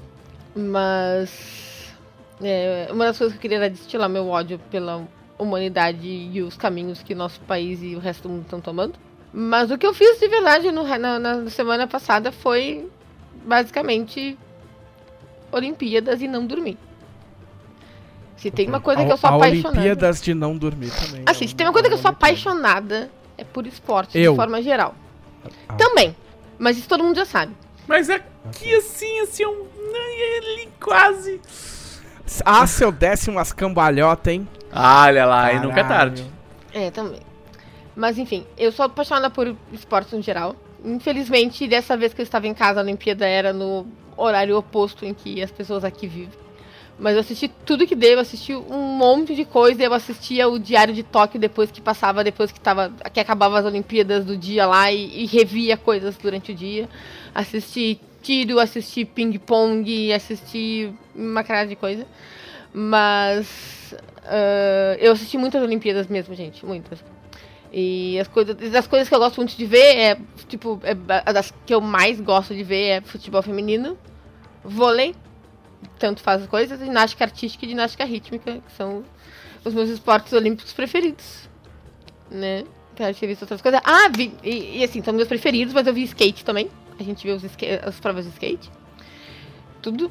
Mas. é, uma das coisas que eu queria era destilar meu ódio pela humanidade e os caminhos que nosso país e o resto do mundo estão tomando. Mas o que eu fiz de verdade no- na, na semana passada foi basicamente Olimpíadas e não dormir. Se tem uma coisa que eu sou a, apaixonada. A Olimpíadas de não dormir também. Assim, é se tem uma coisa que eu sou apaixonada, é por esporte, Eu. de forma geral. Ah. Também. Mas isso todo mundo já sabe. Mas aqui assim, assim, um. Ali quase. Ah, se eu desse umas cambalhotas, hein? Olha lá, e nunca é Caralho. tarde. É, também. Mas enfim, eu sou apaixonada por esportes no geral. Infelizmente, dessa vez que eu estava em casa, a Olimpíada era no horário oposto em que as pessoas aqui vivem. Mas eu assisti tudo que deu, eu assisti um monte de coisa. Eu assistia o Diário de Tóquio depois que passava, depois que, tava, que acabava as Olimpíadas do dia lá e, e revia coisas durante o dia. Assisti tiro, assisti ping-pong, assisti uma caralho de coisa. Mas ah, eu assisti muitas Olimpíadas mesmo, gente, muitas. E as coisas, das coisas que eu gosto muito de ver é, tipo, é, a das que eu mais gosto de ver é futebol feminino, vôlei, tanto faz as coisas, ginástica artística e ginástica rítmica, que são os meus esportes olímpicos preferidos, né? Quero ter visto outras coisas. Ah, vi, e, e assim, são meus preferidos, mas eu vi skate também. A gente vê os as provas de skate. Tudo.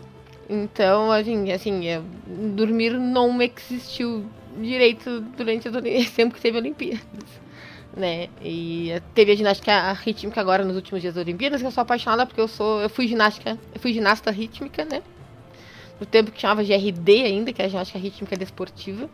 Então, assim, assim é, dormir não existiu direito durante Olimpíadas, sempre que teve Olimpíadas. Né? E teve a ginástica rítmica agora nos últimos dias das Olimpíadas, que eu sou apaixonada porque eu sou. Eu fui ginástica. Eu fui ginasta rítmica, né? No tempo que chamava GRD ainda, que é a ginástica rítmica desportiva.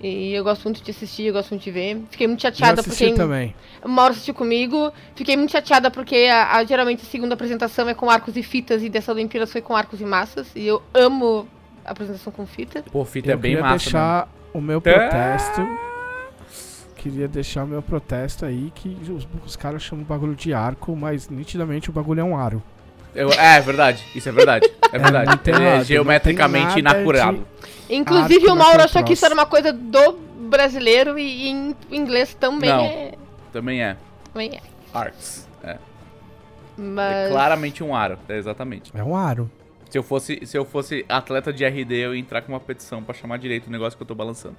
E eu gosto muito de assistir, eu gosto muito de ver. Fiquei muito chateada assisti porque. também. O Mauro assistiu comigo. Fiquei muito chateada porque a, a- geralmente a segunda apresentação é com arcos e fitas e dessa Olimpíadas foi com arcos e massas. E eu amo a apresentação com fita. Pô, fita é Eu bem queria massa. né? deixar o meu protesto. Queria deixar o meu protesto aí, que os, os caras chamam o bagulho de arco, mas nitidamente o bagulho é um aro. Eu- é, é verdade. Isso é verdade. É verdade. não tem Ele é geometricamente nada inacurável. Inclusive o Mauro achou que isso era uma coisa do brasileiro e, em inglês também Não. é. Também é. Também é. Arts. É. É Mas. claramente um aro. É, exatamente. É um aro. Se eu, fosse, se eu fosse atleta de RD, eu ia entrar com uma petição pra chamar direito o negócio que eu tô balançando.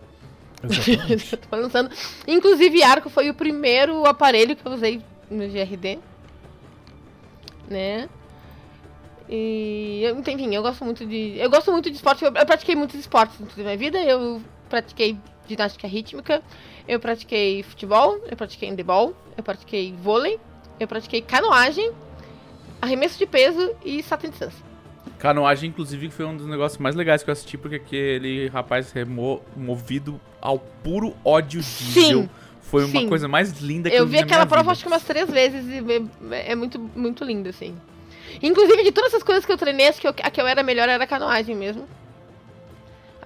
Exatamente. Tô lançando. Inclusive, arco foi o primeiro aparelho que eu usei no GRD. Né? E, enfim, eu gosto muito de. Eu gosto muito de esporte. Eu, eu pratiquei muitos esportes na minha vida. Eu pratiquei ginástica rítmica, eu pratiquei futebol, eu pratiquei handebol, eu pratiquei vôlei, eu pratiquei canoagem, arremesso de peso e satin distância. Canoagem, inclusive, foi um dos negócios mais legais que eu assisti, porque aquele rapaz remo, movido ao puro ódio diesel. Sim, Foi uma sim. coisa mais linda que eu, Eu vi aquela prova vida. acho que umas três vezes e é, é muito, muito lindo, assim. Inclusive, de todas essas coisas que eu treinei, acho que eu- a que eu era melhor era a canoagem mesmo.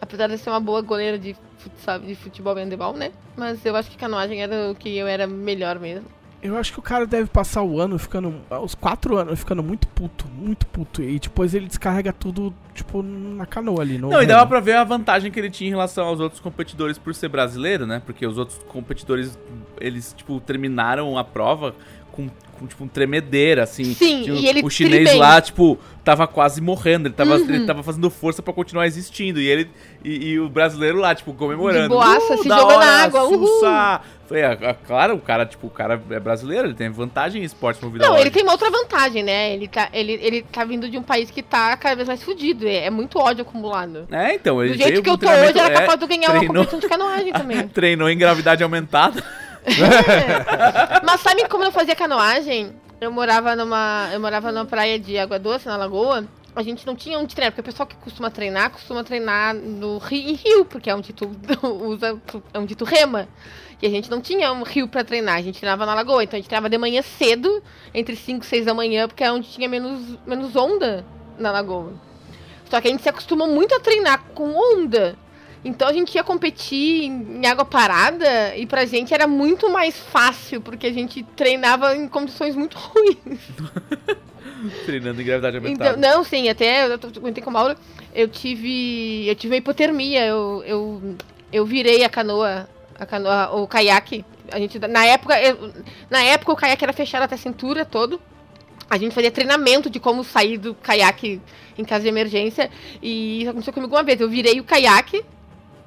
Apesar de ser uma boa goleira de, futsal, de futebol e handebol, né? Mas eu acho que canoagem era o que eu era melhor mesmo. Eu acho que o cara deve passar o ano ficando. Os quatro anos ficando muito puto, muito puto. E depois ele descarrega tudo, tipo, na canoa ali. No Não, e dava pra ver a vantagem que ele tinha em relação aos outros competidores por ser brasileiro, né? Porque os outros competidores eles, tipo, terminaram a prova com, com tipo, um tremedeira, assim. Sim, e ele O chinês tribem. lá, tipo, tava quase morrendo. Ele tava, Uhum. ele tava fazendo força pra continuar existindo. E ele e, e o brasileiro lá, tipo, comemorando. De boaça, se da jogando hora, na água, uhul. sussa! Falei, ah, ah, claro, o cara, tipo, o cara é brasileiro, ele tem vantagem em esporte movido a Não, ele tem uma outra vantagem, né? Ele tá, ele, ele tá vindo de um país que tá cada vez mais fudido. É, é muito ódio acumulado. É, então, ele Do jeito que eu tô hoje, era é, capaz de ganhar uma treinou- competição de canoagem também. Treinou em gravidade aumentada. Mas sabe como eu fazia canoagem? Eu morava numa. Eu morava numa praia de água doce, na lagoa. A gente não tinha onde treinar, porque o pessoal que costuma treinar, costuma treinar no rio, em rio, porque é onde tu usa, é onde tu rema. E a gente não tinha um rio pra treinar, a gente treinava na lagoa. Então a gente treinava de manhã cedo, entre 5 e 6 da manhã, porque é onde tinha menos, menos onda na lagoa. Só que a gente se acostumou muito a treinar com onda. Então a gente ia competir em água parada e pra gente era muito mais fácil, porque a gente treinava em condições muito ruins. Treinando em gravidade aumentada. Então, não, sim, até eu comentei com a Maura, eu tive. Eu tive uma hipotermia, eu, eu, eu virei a canoa, a canoa, o caiaque. A gente, na época, eu- na época o caiaque era fechado até a cintura todo. A gente fazia treinamento de como sair do caiaque em caso de emergência. E isso aconteceu comigo uma vez. Eu virei o caiaque.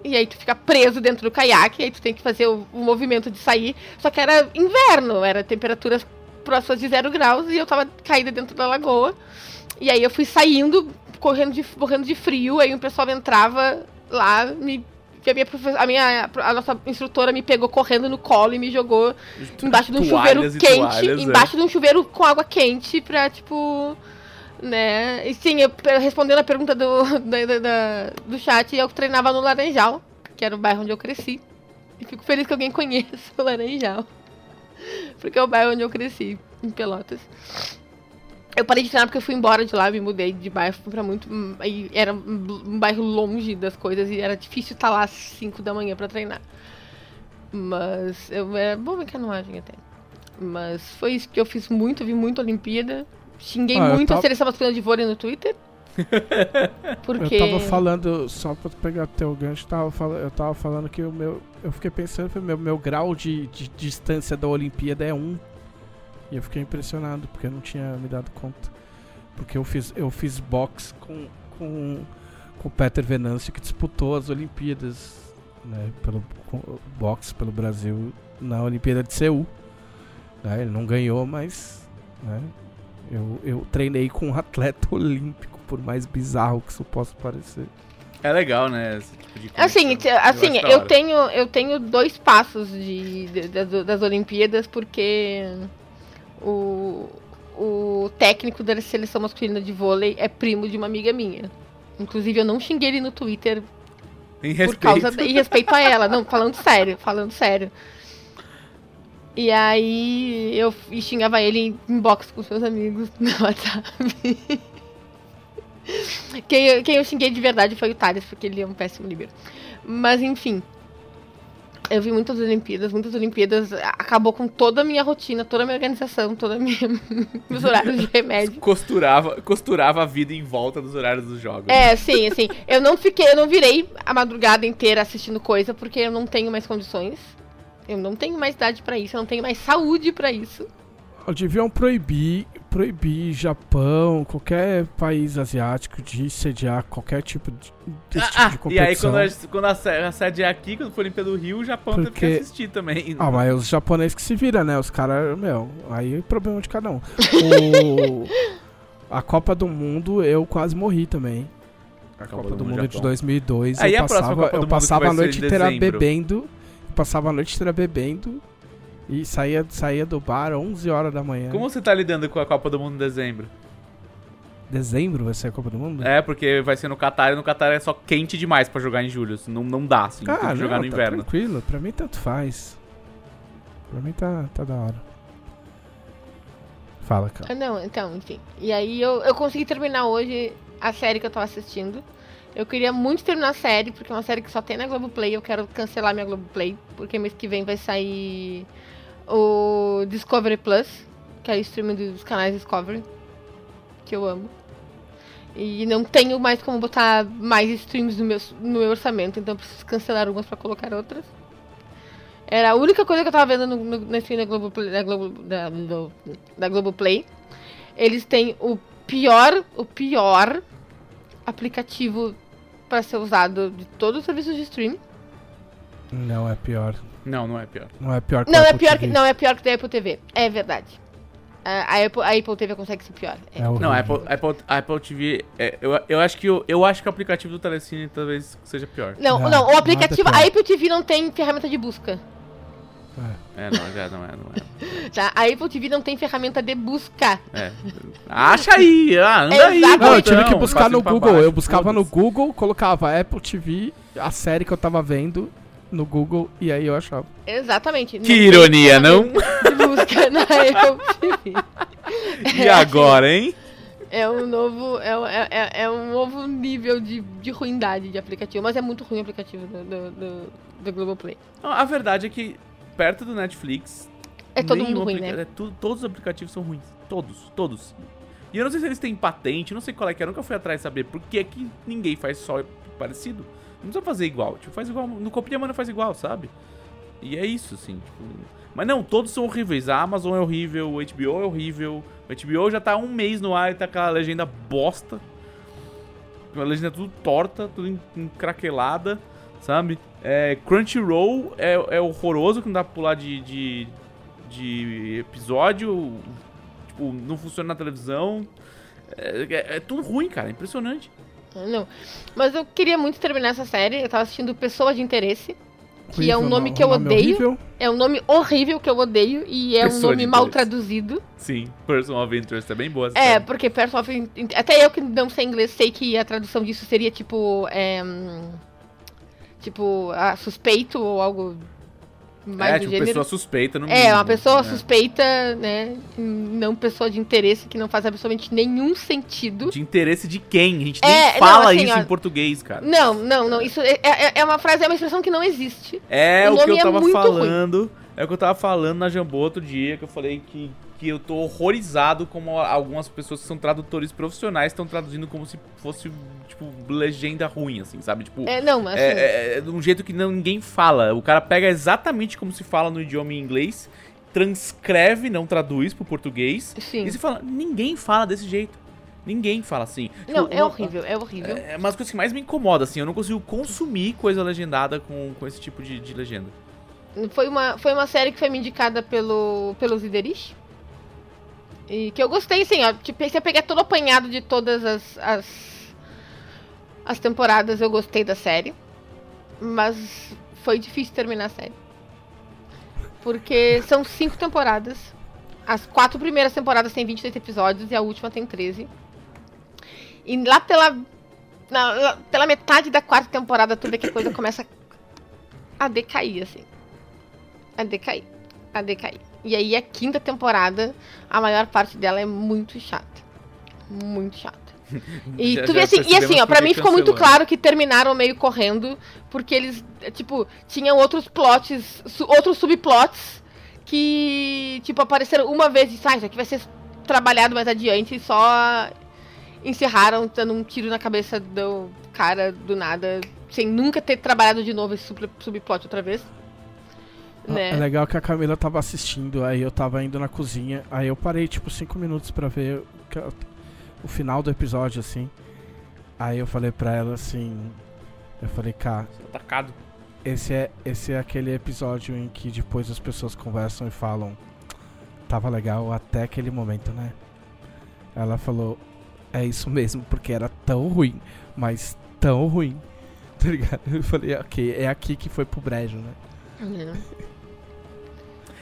E aí tu fica preso dentro do caiaque. Aí tu tem que fazer o, o movimento de sair. Só que era inverno. Era temperaturas próximas de zero graus. E eu tava caída dentro da lagoa. E aí eu fui saindo, correndo de, morrendo de frio. Aí o pessoal entrava lá, me. que A minha, a minha a nossa instrutora me pegou correndo no colo e me jogou embaixo de um chuveiro quente, toalhas, é. embaixo de um chuveiro com água quente pra, tipo, né? E sim, eu, respondendo a pergunta do, da- da- do chat, eu treinava no Laranjal, que era o bairro onde eu cresci. E fico feliz que alguém conheça o Laranjal. Porque é o bairro onde eu cresci, em Pelotas. Eu parei de treinar porque eu fui embora de lá, me mudei de bairro pra muito. Aí era um bairro longe das coisas e era difícil estar lá às 5 da manhã pra treinar. Mas eu era bom em canoagem até. Mas foi isso que eu fiz muito, vi muito Olimpíada. Xinguei Ah, muito a tava- seleção masculina de vôlei no Twitter. Porque. Eu tava falando, só pra pegar teu gancho, tava eu tava falando que o meu. Eu fiquei pensando que o meu, meu grau de, de distância da Olimpíada é 1. E eu fiquei impressionado, porque eu não tinha me dado conta. Porque eu fiz, eu fiz boxe com, com, com o Peter Venâncio, que disputou as Olimpíadas, né, pelo boxe pelo Brasil na Olimpíada de Seul. Né, ele não ganhou, mas né, eu, eu treinei com um atleta olímpico, por mais bizarro que isso possa parecer. É legal, né? Esse tipo de Assim, assim eu, hora. tenho, eu tenho dois passos de, de- das, das Olimpíadas, porque o, o técnico da seleção masculina de vôlei é primo de uma amiga minha. Inclusive, eu não xinguei ele no Twitter Em por respeito. causa da- em respeito a ela. Não, falando sério, falando sério. E aí eu xingava ele em inbox com seus amigos no WhatsApp. quem, eu- quem eu xinguei de verdade foi o Thales, porque ele é um péssimo líbero. Mas enfim. Eu vi muitas Olimpíadas, muitas Olimpíadas. Acabou com toda a minha rotina, toda a minha organização, toda a minha meus horários de remédio. Costurava, costurava a vida em volta dos horários dos jogos. É, sim, assim. Eu não fiquei, eu não virei a madrugada inteira assistindo coisa, porque eu não tenho mais condições. Eu não tenho mais idade pra isso, eu não tenho mais saúde pra isso. Deviam proibir, proibir Japão, qualquer país asiático de sediar qualquer tipo de, desse tipo Ah, de ah, e competição. aí, quando a, quando a, é aqui, quando for Olimpíada do Rio, o Japão teve que Porque- assistir também. Ah, mas os japoneses que se viram, né? Os caras, meu, aí é problema de cada um. O- a Copa do Mundo, eu quase morri também. A Copa, do, Mundo de Japão. 2002, Aí eu a próxima passava, Copa do eu passava a noite inteira dezembro. bebendo. Passava a noite inteira bebendo. E saía, saía do bar 11 horas da manhã. Como você tá lidando com a Copa do Mundo em dezembro? Dezembro vai ser a Copa do Mundo? É, porque vai ser no Catar e no Catar é só quente demais pra jogar em julho. Não, não dá, assim. tem Ah, que jogar não, no tá inverno. tranquilo. Pra mim tanto faz. Pra mim tá, tá da hora. Fala, cara. Ah, não, então, enfim. E aí eu, eu consegui terminar hoje a série que eu tava assistindo. Eu queria muito terminar a série, porque é uma série que só tem na Globoplay. Eu quero cancelar minha Globoplay, porque mês que vem vai sair o Discovery Plus, que é o streaming dos canais Discovery, que eu amo. E não tenho mais como botar mais streams no meu, no meu orçamento, então preciso cancelar umas pra colocar outras. Era a única coisa que eu tava vendo no, nesse da Globo, da, Globo, da, do, da Globoplay. Eles têm o pior, o pior aplicativo pra ser usado de todos os serviços de streaming. Não é pior. Não, não é pior. Não é pior que Não o é Apple pior que, TV. não é pior que da Apple TV. É verdade. A, a Apple, a Apple TV consegue ser pior. É. É. Não, a Apple, a Apple, a Apple TV. é, eu, eu, acho que, o- eu acho que o aplicativo do Telecine talvez seja pior. Não, Não, não, o aplicativo. pior. A Apple TV não tem ferramenta de busca. É, não, já não é, não é. Tá? A Apple TV não tem ferramenta de busca. É. Acha aí, ah, anda aí. Não, eu tive que buscar no Google. baixo, eu buscava no. Google, colocava Apple TV, a série que eu tava vendo no Google, e aí eu achava. Exatamente. Que ironia, não? De busca na Apple TV. E agora, hein? É um novo, é, um- é, é- é um novo nível de, de ruindade de aplicativo. Mas é muito ruim o aplicativo do, do, do, do Globoplay. Não, A verdade é que, perto do Netflix. É todo mundo ruim, né? é tu- todos os aplicativos são ruins. Todos, todos. E eu não sei se eles têm patente, não sei qual é que é, eu nunca fui atrás saber por que, que ninguém faz só parecido. Não precisa fazer igual, tipo, faz igual. No Copia Mano faz igual, sabe? E é isso, assim. tipo, Mas não, todos são horríveis. A Amazon é horrível, o HBO é horrível. O HBO já tá um mês no ar e tá aquela legenda bosta. A legenda tudo torta, tudo en- encraquelada, sabe? É, Crunchyroll é, é horroroso, que não dá pra pular de, de, de episódio. Tipo, não funciona na televisão. É, é- é tudo ruim, cara. É impressionante. Não. Mas eu queria muito terminar essa série. Eu tava assistindo Pessoa de Interesse. Que é um Horrível, nome não- que eu nome odeio. horrível. É um nome horrível que eu odeio. E é um Pessoa de nome mal Interesse. traduzido. Sim, Personal of Interest é bem boa. essa É, série. porque Person of Até eu que não sei inglês sei que a tradução disso seria tipo. é, hum, tipo, ah, suspeito ou algo mais é tipo, gênero. pessoa suspeita. No É, mínimo, uma pessoa né? suspeita, né? Não pessoa de interesse que não faz absolutamente nenhum sentido. De interesse de quem? A gente É, nem não, fala assim, isso ó, em português, cara. Não, não, não. Isso é, é- é uma frase, é uma expressão que não existe. É O o, que eu é tava falando. É o que eu tava falando na Jambô outro dia, que eu falei que, que eu tô horrorizado como algumas pessoas que são tradutores profissionais estão traduzindo como se fosse, tipo, legenda ruim, assim, sabe? Tipo, É, não, assim. é, é- é de um jeito que não, ninguém fala. O cara pega exatamente como se fala no idioma em inglês, transcreve, não traduz pro português. Sim. E você fala, ninguém fala desse jeito. Ninguém fala assim. Não, Tipo, é uma- horrível, é horrível. É uma das coisas que mais me incomoda, assim. Eu não consigo consumir coisa legendada com, com esse tipo de, de legenda. Foi uma, foi uma série que foi me indicada pelo, pelo Ziderich. E que eu gostei, assim, ó. Tipo, se eu pegar todo apanhado de todas as, as, as temporadas, eu gostei da série. Mas foi difícil terminar a série. Porque são cinco temporadas. As quatro primeiras temporadas têm 28 episódios e a última tem 13. E lá pela, na- pela metade da quarta temporada, tu vê que a coisa começa a decair, assim a decair. A decair. E aí a quinta temporada, a maior parte dela é muito chata. Muito chata. E Já- tu vê assim, e assim, ó, pra mim ficou muito cancelou. claro que terminaram meio correndo, porque eles, tipo, tinham outros plots, su- outros subplots que, tipo, apareceram uma vez e, ah, isso aqui vai ser trabalhado mais adiante e só encerraram dando um tiro na cabeça do cara do nada, sem nunca ter trabalhado de novo esse sub- subplot outra vez. Né? É legal que a Camila tava assistindo, aí eu tava indo na cozinha, aí eu parei tipo 5 minutos pra ver o, final do episódio, assim. Aí eu falei pra ela assim. Eu falei, cá, Atacado. esse é, esse é aquele episódio em que depois as pessoas conversam e falam. Tava legal até aquele momento, né? Ela falou, é isso mesmo, porque era tão ruim, mas tão ruim. Tá ligado? Eu falei, ok, é aqui que foi pro brejo, né?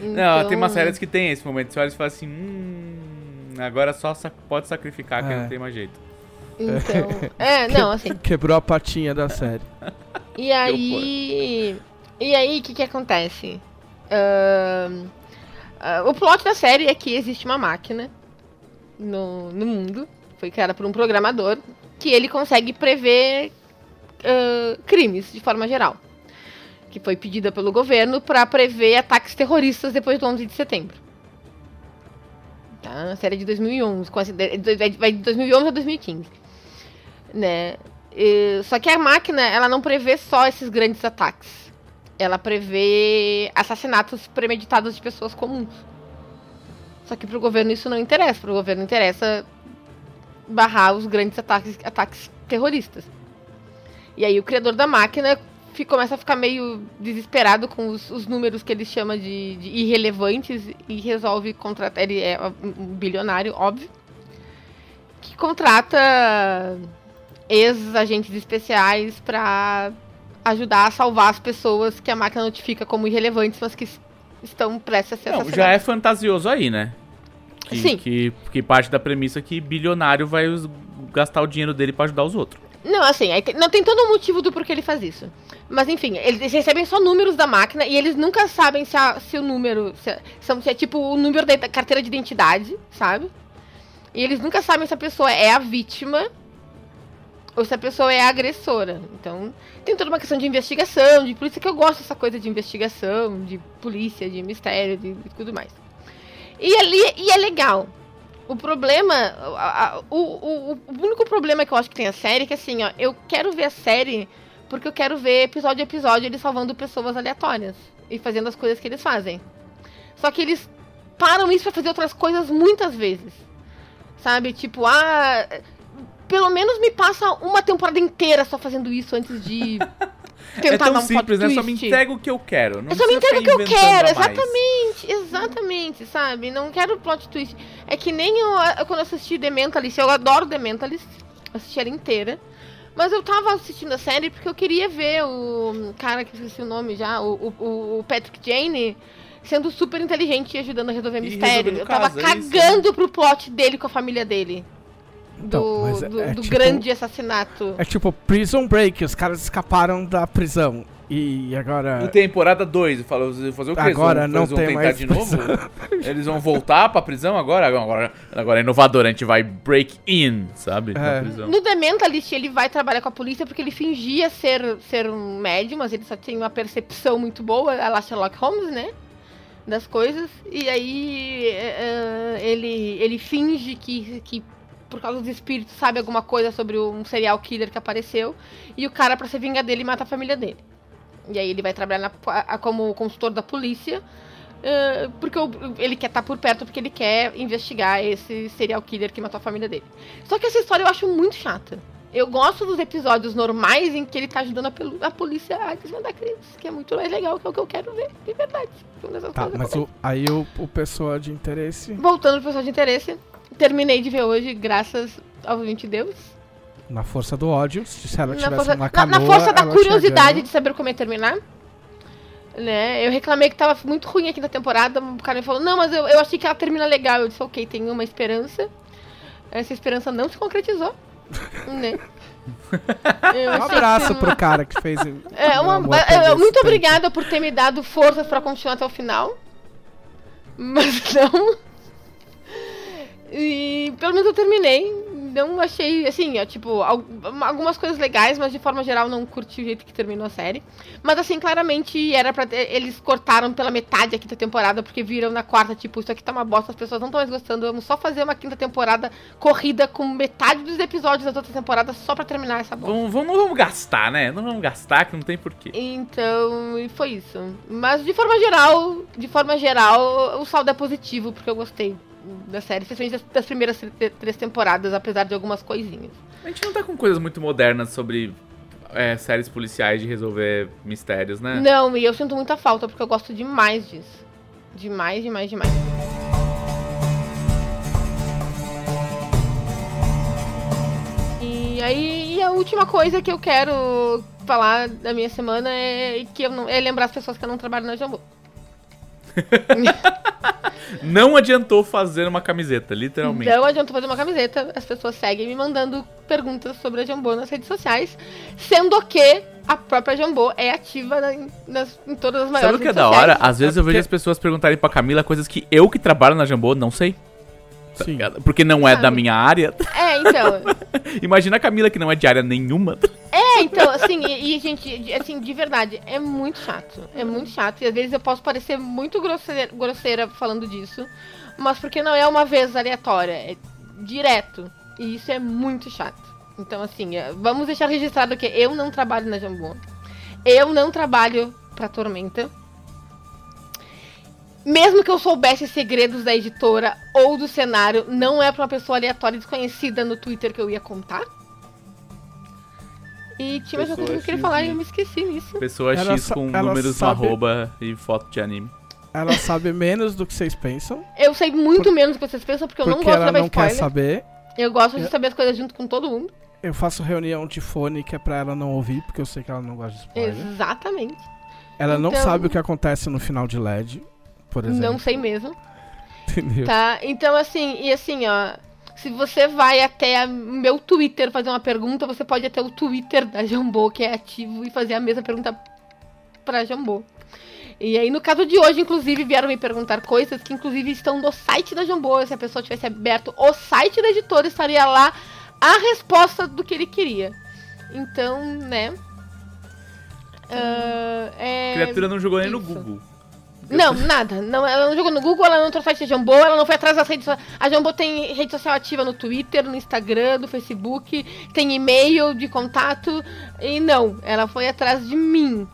É. Não, tem umas Então, séries que tem esse momento. Você olha e fala assim, hum, agora só pode sacrificar que É. não tem mais jeito. Então. É, não, assim. Quebrou a patinha da série. E aí. E aí, o que que acontece? Ahn, ah, o plot da série é que existe uma máquina no, no mundo, foi criada por um programador, que ele consegue prever ah, crimes de forma geral. Que foi pedida pelo governo para prever ataques terroristas depois do 11 de setembro. Tá? A série é de 2011, com essa, vai de 2011 a 2015. Né? E- só que a máquina, ela não prevê só esses grandes ataques. ela prevê assassinatos premeditados de pessoas comuns. Só que pro governo isso não interessa. Pro governo interessa barrar os grandes ataques, ataques terroristas. E aí o criador da máquina começa a ficar meio desesperado com os, os números que ele chama de, de irrelevantes e resolve contratar. Ele é um bilionário, óbvio. Que contrata ex-agentes especiais pra ajudar a salvar as pessoas que a máquina notifica como irrelevantes, mas que estão prestes a ser Não, assassinadas. já é fantasioso aí, né? Que, Sim. Que, que parte da premissa que bilionário vai gastar o dinheiro dele pra ajudar os outros. Não, assim, tem- não tem todo um motivo do porquê ele faz isso. Mas enfim, eles recebem só números da máquina e eles nunca sabem se, a- se o número. Se, é- são- se é tipo o número da carteira de identidade, sabe? E eles nunca sabem se a pessoa é a vítima ou se a pessoa é a agressora. Então, tem toda uma questão de investigação, de isso que eu gosto dessa coisa de investigação, de polícia, de mistério, de, de tudo mais. E, ali, e é legal. O problema, a- a- o, o, o único problema que eu acho que tem a série é que assim, ó, eu quero ver a série porque eu quero ver episódio a episódio eles salvando pessoas aleatórias e fazendo as coisas que eles fazem. Só que eles param isso pra fazer outras coisas muitas vezes. Sabe? Tipo, ah, pelo menos me passa uma temporada inteira só fazendo isso antes de é tão simples, né? plot Só me twist. entrega o que eu quero. Não Eu só me entrego o que eu quero, exatamente, exatamente, sabe? Não quero plot twist. É que nem eu, eu quando assisti The Mentalist, eu adoro The Mentalist, assisti ela inteira. Mas eu tava assistindo a série porque eu queria ver o cara que esqueci o nome já, o, o, o Patrick Jane, sendo super inteligente e ajudando a resolver E mistério. Eu tava caso, é isso, cagando pro plot dele com a família dele. Do, Então, mas é- do, é do tipo- grande assassinato. É tipo Prison Break, os caras escaparam da prisão. E agora. Em temporada 2, falou fazer o quê? Agora Eles vão- não eles vão tem tentar mais de novo? Eles vão voltar pra prisão agora? Agora, agora é inovador, a gente vai break in, sabe? Na É. prisão. No The Mentalist, ele vai trabalhar com a polícia porque ele fingia ser, ser um médium, mas ele só tem uma percepção muito boa, a la Sherlock Holmes, né? Das coisas. E aí é, ele, ele finge que, que, por causa dos espíritos, sabe alguma coisa sobre um serial killer que apareceu. E o cara, pra se vingar dele, mata a família dele. E aí ele vai trabalhar na- como consultor da polícia. eh, porque ele quer estar por perto porque ele quer investigar esse serial killer que matou a família dele. Só que essa história eu acho muito chata. Eu gosto dos episódios normais em que ele tá ajudando a, a polícia a desvendar crimes, que é muito mais legal, que é o que eu quero ver, de verdade. Tá, mas o, aí o, o pessoa de interesse Voltando pro pessoal de interesse, terminei de ver hoje, graças ao 20 Deus. na força do ódio. Se ela Na tivesse força, uma na- canoa, na força da curiosidade de saber como ia terminar. Né? Eu reclamei que tava muito ruim aqui na temporada. O cara me falou, não, mas eu, eu achei que ela termina legal. Eu disse, ok, tem uma esperança. Essa esperança não se concretizou. né? Um abraço que- pro cara que fez. É, uma, é, muito obrigada por ter me dado forças pra continuar até o final. Mas não. E pelo menos eu terminei. Não achei, assim, ó, tipo, al- algumas coisas legais, mas de forma geral não curti o jeito que terminou a série. Mas assim, claramente era pra ter, eles cortaram pela metade a quinta temporada, porque viram na quarta, tipo, isso aqui tá uma bosta, as pessoas não estão mais gostando, vamos só fazer uma quinta temporada corrida com metade dos episódios das outras temporadas só pra terminar essa bosta. Vamos, vamos- não vamos gastar, né? Não vamos gastar, que não tem porquê. Então, e foi isso. Mas de forma geral, de forma geral, o saldo é positivo, porque eu gostei da série, especialmente das, primeiras tr- três temporadas, apesar de algumas coisinhas. A gente não tá com coisas muito modernas sobre é, séries policiais de resolver mistérios, né? Não, e eu sinto muita falta, porque eu gosto demais disso. Demais, demais, demais. E aí, e a última coisa que eu quero falar da minha semana é que eu não, é lembrar as pessoas que eu não trabalho na Jambô. Não adiantou fazer uma camiseta, literalmente. Não adianta fazer uma camiseta, as pessoas seguem me mandando perguntas sobre a Jambô nas redes sociais, sendo que a própria Jambô é ativa na- nas, em todas as maiores Sabe o que é da hora? Às vezes eu vejo porque- as pessoas perguntarem pra Camila coisas que eu que trabalho na Jambô não sei. Tá Sim. Porque não é da minha área. É, então. Imagina a Camila que não é de área nenhuma. É, então, assim, e, e, gente, assim, de verdade, é muito chato. É muito chato. E às vezes eu posso parecer muito grosseira, grosseira falando disso. Mas porque não é uma vez aleatória, é direto. E isso é muito chato. Então, assim, é, vamos deixar registrado que eu não trabalho na Jambô. Eu não trabalho pra Tormenta. Mesmo que eu soubesse segredos da editora ou do cenário, não é pra uma pessoa aleatória e desconhecida no Twitter que eu ia contar. E tinha mais uma coisa que eu queria X falar e de- eu me esqueci nisso. Pessoa Ela X com números sabe- arroba e foto de anime. Ela sabe menos do que vocês pensam. Eu sei muito menos do que vocês pensam, porque eu não gosto de ela levar não quer spoiler. saber. Eu gosto de Eu- saber as coisas junto com todo mundo. Eu faço reunião de fone que é pra ela não ouvir, porque eu sei que ela não gosta de spoiler. Exatamente. Ela não Então- sabe o que acontece no final de LED, por exemplo. Não sei mesmo. Entendeu? Tá? Então, assim, e assim, ó. Se você vai até a- meu Twitter fazer uma pergunta, você pode até o Twitter da Jambô, que é ativo, e fazer a mesma pergunta pra Jambô. E aí, no caso de hoje, inclusive, vieram me perguntar coisas que, inclusive, estão no site da Jambô. Se a pessoa tivesse aberto o site da editora, estaria lá a resposta do que ele queria. Então, né? ah, é... Criatura não jogou nem no. Google. Não, nada. Não, ela não jogou no Google, ela não trouxe site da Jambô, ela não foi atrás das redes sociais. A Jambô tem rede social ativa no Twitter, no Instagram, no Facebook, tem e-mail de contato. E não, ela foi atrás de mim.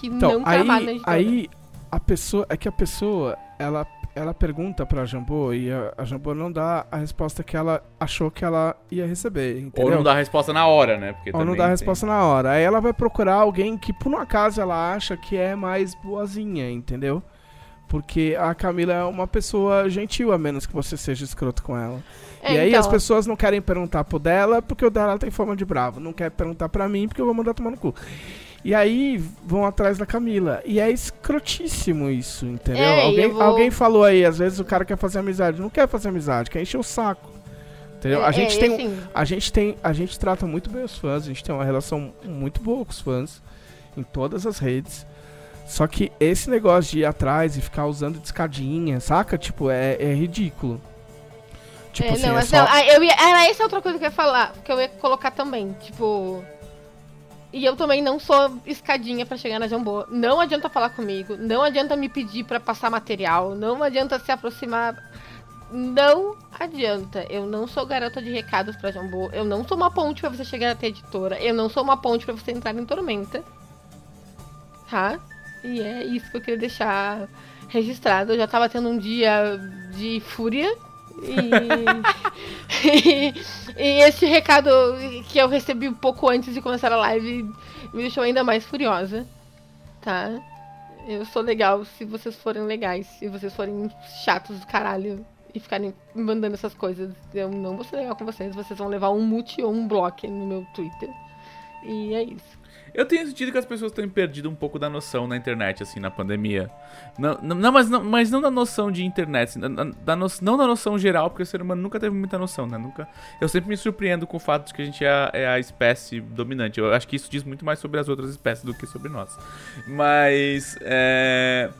Que Então, não trabalha na aí, editora. aí a pessoa. É que a pessoa, ela, ela pergunta pra Jambô e a, a Jambô não dá a resposta que ela achou que ela ia receber. Entendeu? Ou não dá a resposta na hora, né? Porque Ou não dá a tem- resposta na hora. Aí ela vai procurar alguém que, por um acaso, ela acha que é mais boazinha, entendeu? Porque a Camila é uma pessoa gentil, a menos que você seja escroto com ela. É, e aí então, as pessoas não querem perguntar pro dela porque o dela tem forma de bravo. Não quer perguntar pra mim porque eu vou mandar tomar no cu. E aí vão atrás da Camila. E é escrotíssimo isso, entendeu? É, alguém, vou- alguém falou aí, às vezes o cara quer fazer amizade. Não quer fazer amizade, quer encher o saco. Entendeu? é, a gente é, tem assim, a gente tem, a gente trata muito bem os fãs, a gente tem uma relação muito boa com os fãs em todas as redes. Só que esse negócio de ir atrás e ficar usando de escadinha, saca? Tipo, é, é ridículo. Tipo é, assim, não, é só... não, ah, eu ia, era essa outra coisa que eu ia falar, que eu ia colocar também, tipo... E eu também não sou escadinha pra chegar na Jambô. Não adianta falar comigo, não adianta me pedir pra passar material, não adianta se aproximar. Não adianta. Eu não sou garota de recados pra Jambô. Eu não sou uma ponte pra você chegar até a editora. Eu não sou uma ponte pra você entrar em Tormenta. Tá? E é isso que eu queria deixar registrado. Eu já tava tendo um dia de fúria. E, e esse recado que eu recebi um pouco antes de começar a live me deixou ainda mais furiosa. Tá? Eu sou legal se vocês forem legais. Se vocês forem chatos do caralho e ficarem me mandando essas coisas, eu não vou ser legal com vocês. Vocês vão levar um mute ou um block no meu Twitter. E é isso. Eu tenho sentido que as pessoas têm perdido um pouco da noção na internet, assim, na pandemia. Não, não, mas, não mas não da noção de internet, assim, da no- não da noção geral, porque o ser humano nunca teve muita noção, né? Nunca, eu sempre me surpreendo com o fato de que a gente é a, é a espécie dominante. Eu acho que isso diz muito mais sobre as outras espécies do que sobre nós. Mas, é...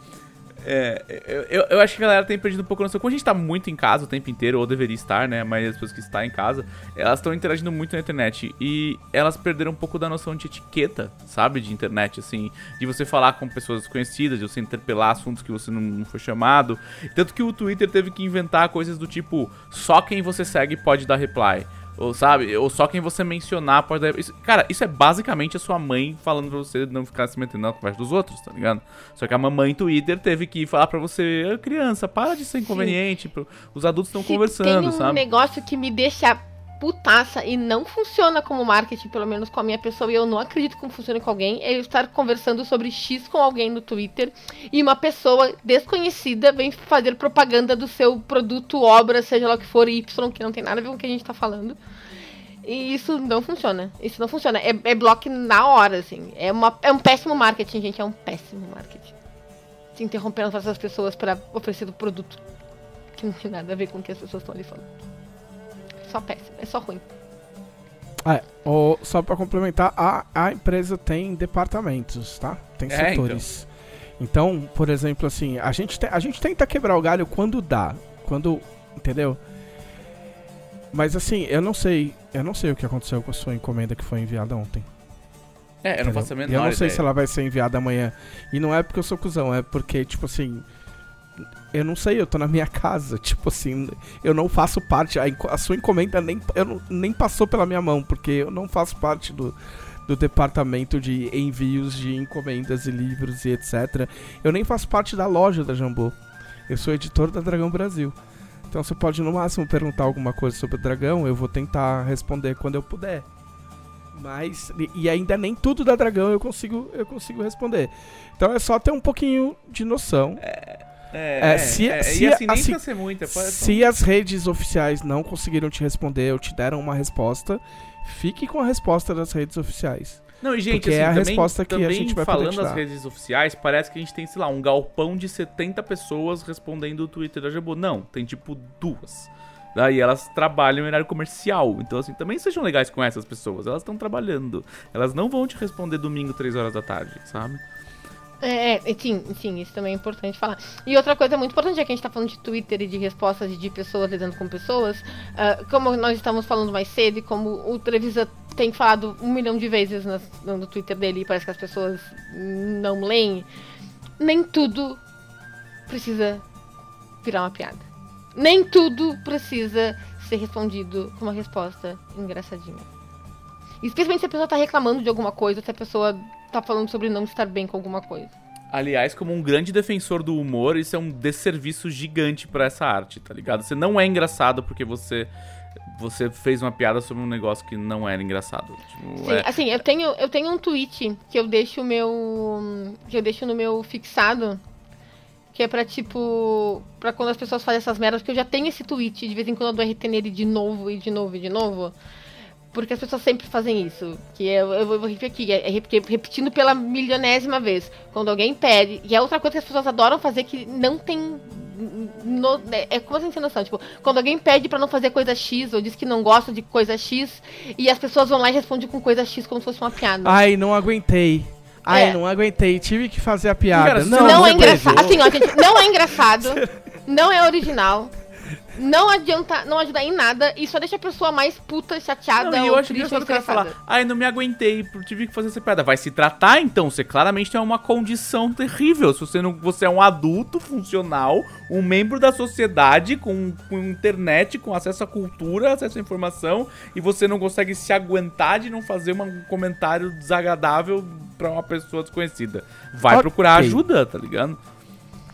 É, eu, eu- acho que a galera tem perdido um pouco a noção. Quando a gente tá muito em casa o tempo inteiro, ou deveria estar, né? A maioria das pessoas que está em casa, elas estão interagindo muito na internet. E elas perderam um pouco da noção de etiqueta, sabe? De internet, assim. De você falar com pessoas desconhecidas, de você interpelar assuntos que você não, não foi chamado. Tanto que o Twitter teve que inventar coisas do tipo: só quem você segue pode dar reply. Ou sabe? Ou só quem você mencionar pode dar. Isso, cara, isso é basicamente a sua mãe falando pra você não ficar se metendo na conversa dos outros, tá ligado? Só que a mamãe Twitter teve que falar pra você, "Ô, criança, para de ser inconveniente. pro- Os adultos estão conversando, tem um sabe? negócio que me deixa putaça e não funciona como marketing, pelo menos com a minha pessoa, e eu não acredito que funcione com alguém, é eu estar conversando sobre X com alguém no Twitter e uma pessoa desconhecida vem fazer propaganda do seu produto, obra, seja lá o que for, Y, que não tem nada a ver com o que a gente tá falando. E isso não funciona. Isso não funciona. É, é bloco na hora, assim. É, uma, é um péssimo marketing, gente. É um péssimo marketing. Se interrompendo essas pessoas para oferecer o produto que não tem nada a ver com o que as pessoas estão ali falando. Só péssimo, é só ruim. É, ou, só pra complementar, a, a empresa tem departamentos, tá? Tem É, setores. Então. por exemplo, assim, a gente, te- a gente tenta quebrar o galho quando dá. Quando. Entendeu? Mas assim, eu não sei. Eu não sei o que aconteceu com a sua encomenda que foi enviada ontem. É, eu não entendeu? faço a E menor eu não sei ideia. se ela vai ser enviada amanhã. E não é porque eu sou cuzão, é porque, tipo assim. Eu não sei, eu tô na minha casa. Tipo assim, eu não faço parte. A, a sua encomenda nem, eu não- nem passou pela minha mão, porque eu não faço parte do, do departamento de envios de encomendas e livros e etc. Eu nem faço parte da loja da Jambô. Eu sou editor da Dragão Brasil. Então você pode no máximo perguntar alguma coisa sobre o Dragão, eu vou tentar responder quando eu puder. Mas e ainda nem tudo da Dragão eu consigo eu consigo responder. Então é só ter um pouquinho de noção. É, É, se- é, se- assim, nem assim, ser muita. pode- Se as redes oficiais não conseguiram te responder ou te deram uma resposta, fique com a resposta das redes oficiais. Não, e gente, Porque assim, é a também, resposta que a gente vai falando das redes oficiais, parece que a gente tem, sei lá, um galpão de 70 pessoas respondendo o Twitter da Jabu. Não, tem tipo duas. Daí elas trabalham em horário comercial. Então, assim, também sejam legais com essas pessoas. Elas estão trabalhando. Elas não vão te responder domingo, 3 horas da tarde, sabe? É, é, sim, sim, isso também é importante falar. E outra coisa muito importante, já que a gente tá falando de Twitter e de respostas e de pessoas lidando com pessoas, ah, como nós estávamos falando mais cedo e como o Trevisa tem falado um milhão de vezes nas- no Twitter dele e parece que as pessoas não leem, nem tudo precisa virar uma piada. Nem tudo precisa ser respondido com uma resposta engraçadinha. Especialmente se a pessoa tá reclamando de alguma coisa, se a pessoa tá falando sobre não estar bem com alguma coisa. Aliás, como um grande defensor do humor, isso é um desserviço gigante pra essa arte, tá ligado? Você não é engraçado porque você você fez uma piada sobre um negócio que não era engraçado. Tipo, Sim, é- assim, eu tenho, eu tenho um tweet que eu deixo o meu. que eu deixo no meu fixado. Que é pra, tipo. pra quando as pessoas fazem essas merdas, porque eu já tenho esse tweet, de vez em quando eu dou RT nele de novo e de novo e de novo. Porque as pessoas sempre fazem isso. Que eu, eu vou repetir aqui, é rep- repetindo pela milionésima vez. Quando alguém pede. E é outra coisa que as pessoas adoram fazer que não tem. no- é como assim sem noção? Tipo, quando alguém pede pra não fazer coisa X, ou diz que não gosta de coisa X, e as pessoas vão lá e respondem com coisa X como se fosse uma piada. Ai, não aguentei. Ai, É. não aguentei. Tive que fazer a piada. Cara, não, não, não é engraçado. Assim, ó, gente, não é engraçado. não é original. Não adianta, não ajuda em nada e só deixa a pessoa mais puta, chateada Não, e eu acho engraçado o cara falar, ai, não me aguentei, por- tive que fazer essa piada. Vai se tratar, então. Você claramente tem uma condição terrível. Se você não. Você é um adulto funcional, um membro da sociedade, com, com internet, com acesso à cultura, acesso à informação, e você não consegue se aguentar de não fazer uma- um comentário desagradável pra uma pessoa desconhecida. Vai Ok. procurar ajuda, tá ligado?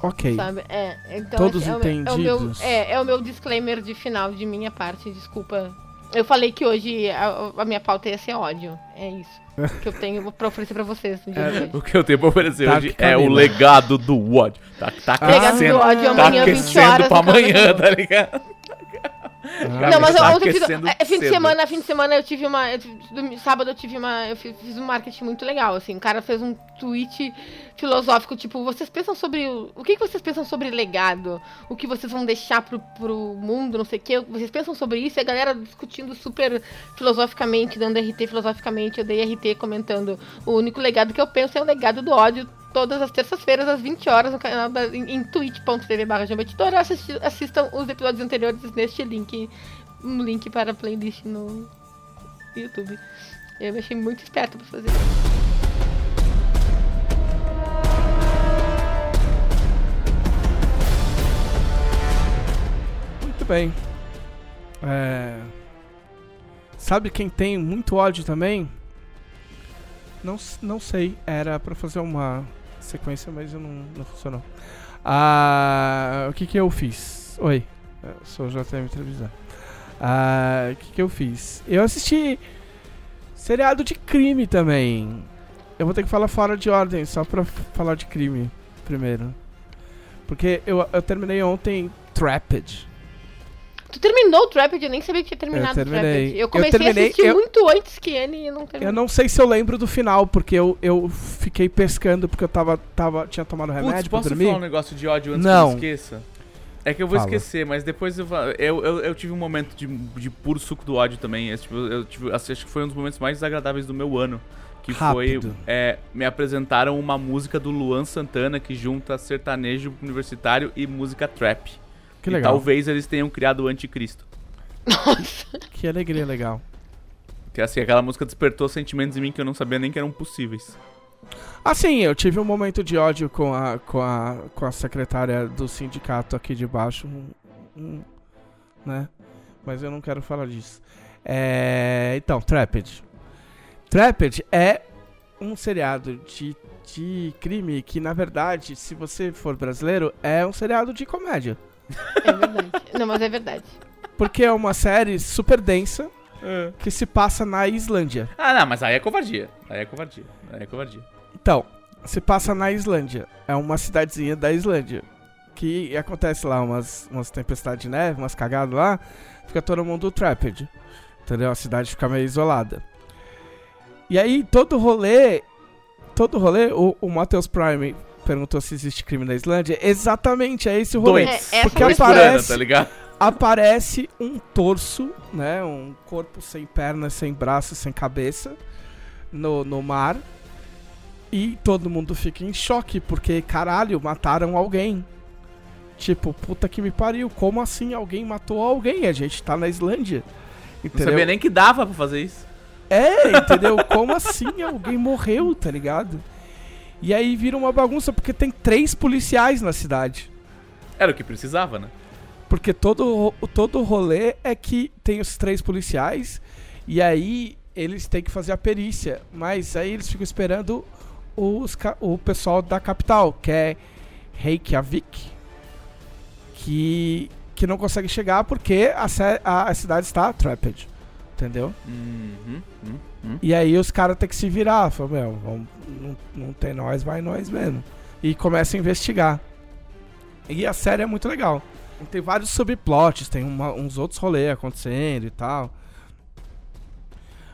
Ok. Sabe? É, então Todos é o meu- É o, meu, entendidos. é, é o meu disclaimer de final de minha parte, desculpa. Eu falei que hoje a, a minha pauta ia ser ódio. É isso. que eu tenho pra oferecer pra vocês no dia de hoje. O que eu tenho pra oferecer Tá, hoje é o legado do ódio. Tá, tá Ah. Legado do ódio Tá amanhã, 20 aquecendo horas. pra amanhã, tá ligado? Ah, Não, mas tá ontem fiz, é, fim de semana, fim de semana eu tive uma, eu tive- sábado eu tive uma, eu fiz, fiz um marketing muito legal, assim, o cara fez um tweet filosófico, tipo, vocês pensam sobre, o, o que que vocês pensam sobre legado? O que vocês vão deixar pro, pro mundo, não sei o que, vocês pensam sobre isso? E a galera discutindo super filosoficamente, dando RT filosoficamente, eu dei RT comentando, o único legado que eu penso é o legado do ódio, todas as terças-feiras, às 20 horas, no canal da, em, em twitch.tv barra assisti- assistam os episódios anteriores neste link um link para a playlist no YouTube. Eu achei muito esperto pra fazer. Muito bem. É... Sabe quem tem muito ódio também? Não, não sei. Era pra fazer uma sequência, mas não, não funcionou. Ah, o que que eu fiz? Oi, eu sou o JM Televisão. Ah, o que que eu fiz? Eu assisti seriado de crime também. Eu vou ter que falar fora de ordem, só pra falar de crime primeiro. Porque eu, eu terminei ontem Trapped. Tu terminou o Trapped? Eu nem sabia que tinha terminado Eu o terminei. Trapped. Eu Eu comecei terminei- a assistir eu- muito antes que ele e não terminei. Eu não sei se eu lembro do final, porque eu, eu fiquei pescando porque eu tava, tava, tinha tomado remédio pra posso dormir. falar um negócio de ódio antes Não. que eu esqueça? É que eu vou Fala. esquecer, mas depois eu, eu, eu, eu tive um momento de, de puro suco do ódio também. Esse, tipo, eu tive, assim, acho que foi um dos momentos mais desagradáveis do meu ano. Que Rápido. foi. é, me apresentaram uma música do Luan Santana que junta sertanejo universitário e música trap. Que e legal. talvez eles tenham criado o anticristo. Nossa. Que alegria legal. Que assim, aquela música despertou sentimentos em mim que eu não sabia nem que eram possíveis. Assim, eu tive um momento de ódio com a, com a, com a secretária do sindicato aqui de baixo, né? Mas eu não quero falar disso. É, então, Trapped. Trapped é um seriado de, de crime que, na verdade, se você for brasileiro, é um seriado de comédia. É verdade. Não, mas é verdade. Porque é uma série super densa que se passa na Islândia. Ah, não, mas aí é covardia. Aí é covardia. Aí é covardia. Então, se passa na Islândia. É uma cidadezinha da Islândia. Que acontece lá umas, umas tempestades de neve, umas cagadas lá. Fica todo mundo trapped. Entendeu? A cidade fica meio isolada. E aí, todo rolê. Todo rolê, o, o Matheus Prime perguntou se existe crime na Islândia. Exatamente, é esse o rolê. Dois. É, essa Porque foi a Dois por ano, aparece- tá ligado? Aparece um torso, né? Um corpo sem pernas, sem braços, sem cabeça. No, no mar. E todo mundo fica em choque, porque, caralho, mataram alguém. Tipo, puta que me pariu, como assim alguém matou alguém? A gente tá na Islândia. Não Entendeu? sabia nem que dava pra fazer isso. É, entendeu? Como assim alguém morreu, tá ligado? E aí vira uma bagunça porque tem três policiais na cidade. Era o que precisava, né? Porque todo, o- todo rolê é que tem os três policiais e aí eles têm que fazer a perícia. Mas aí eles ficam esperando os, o pessoal da capital, que é Reykjavik, que, que não consegue chegar porque a, a, a cidade está trapped. Entendeu? Uhum, uhum, uhum. E aí os caras têm que se virar. Falam, meu, vamos, não, não tem nós, vai nós mesmo. E começa a investigar. E a série é muito legal. Tem vários subplots, tem uma- uns outros rolês acontecendo e tal.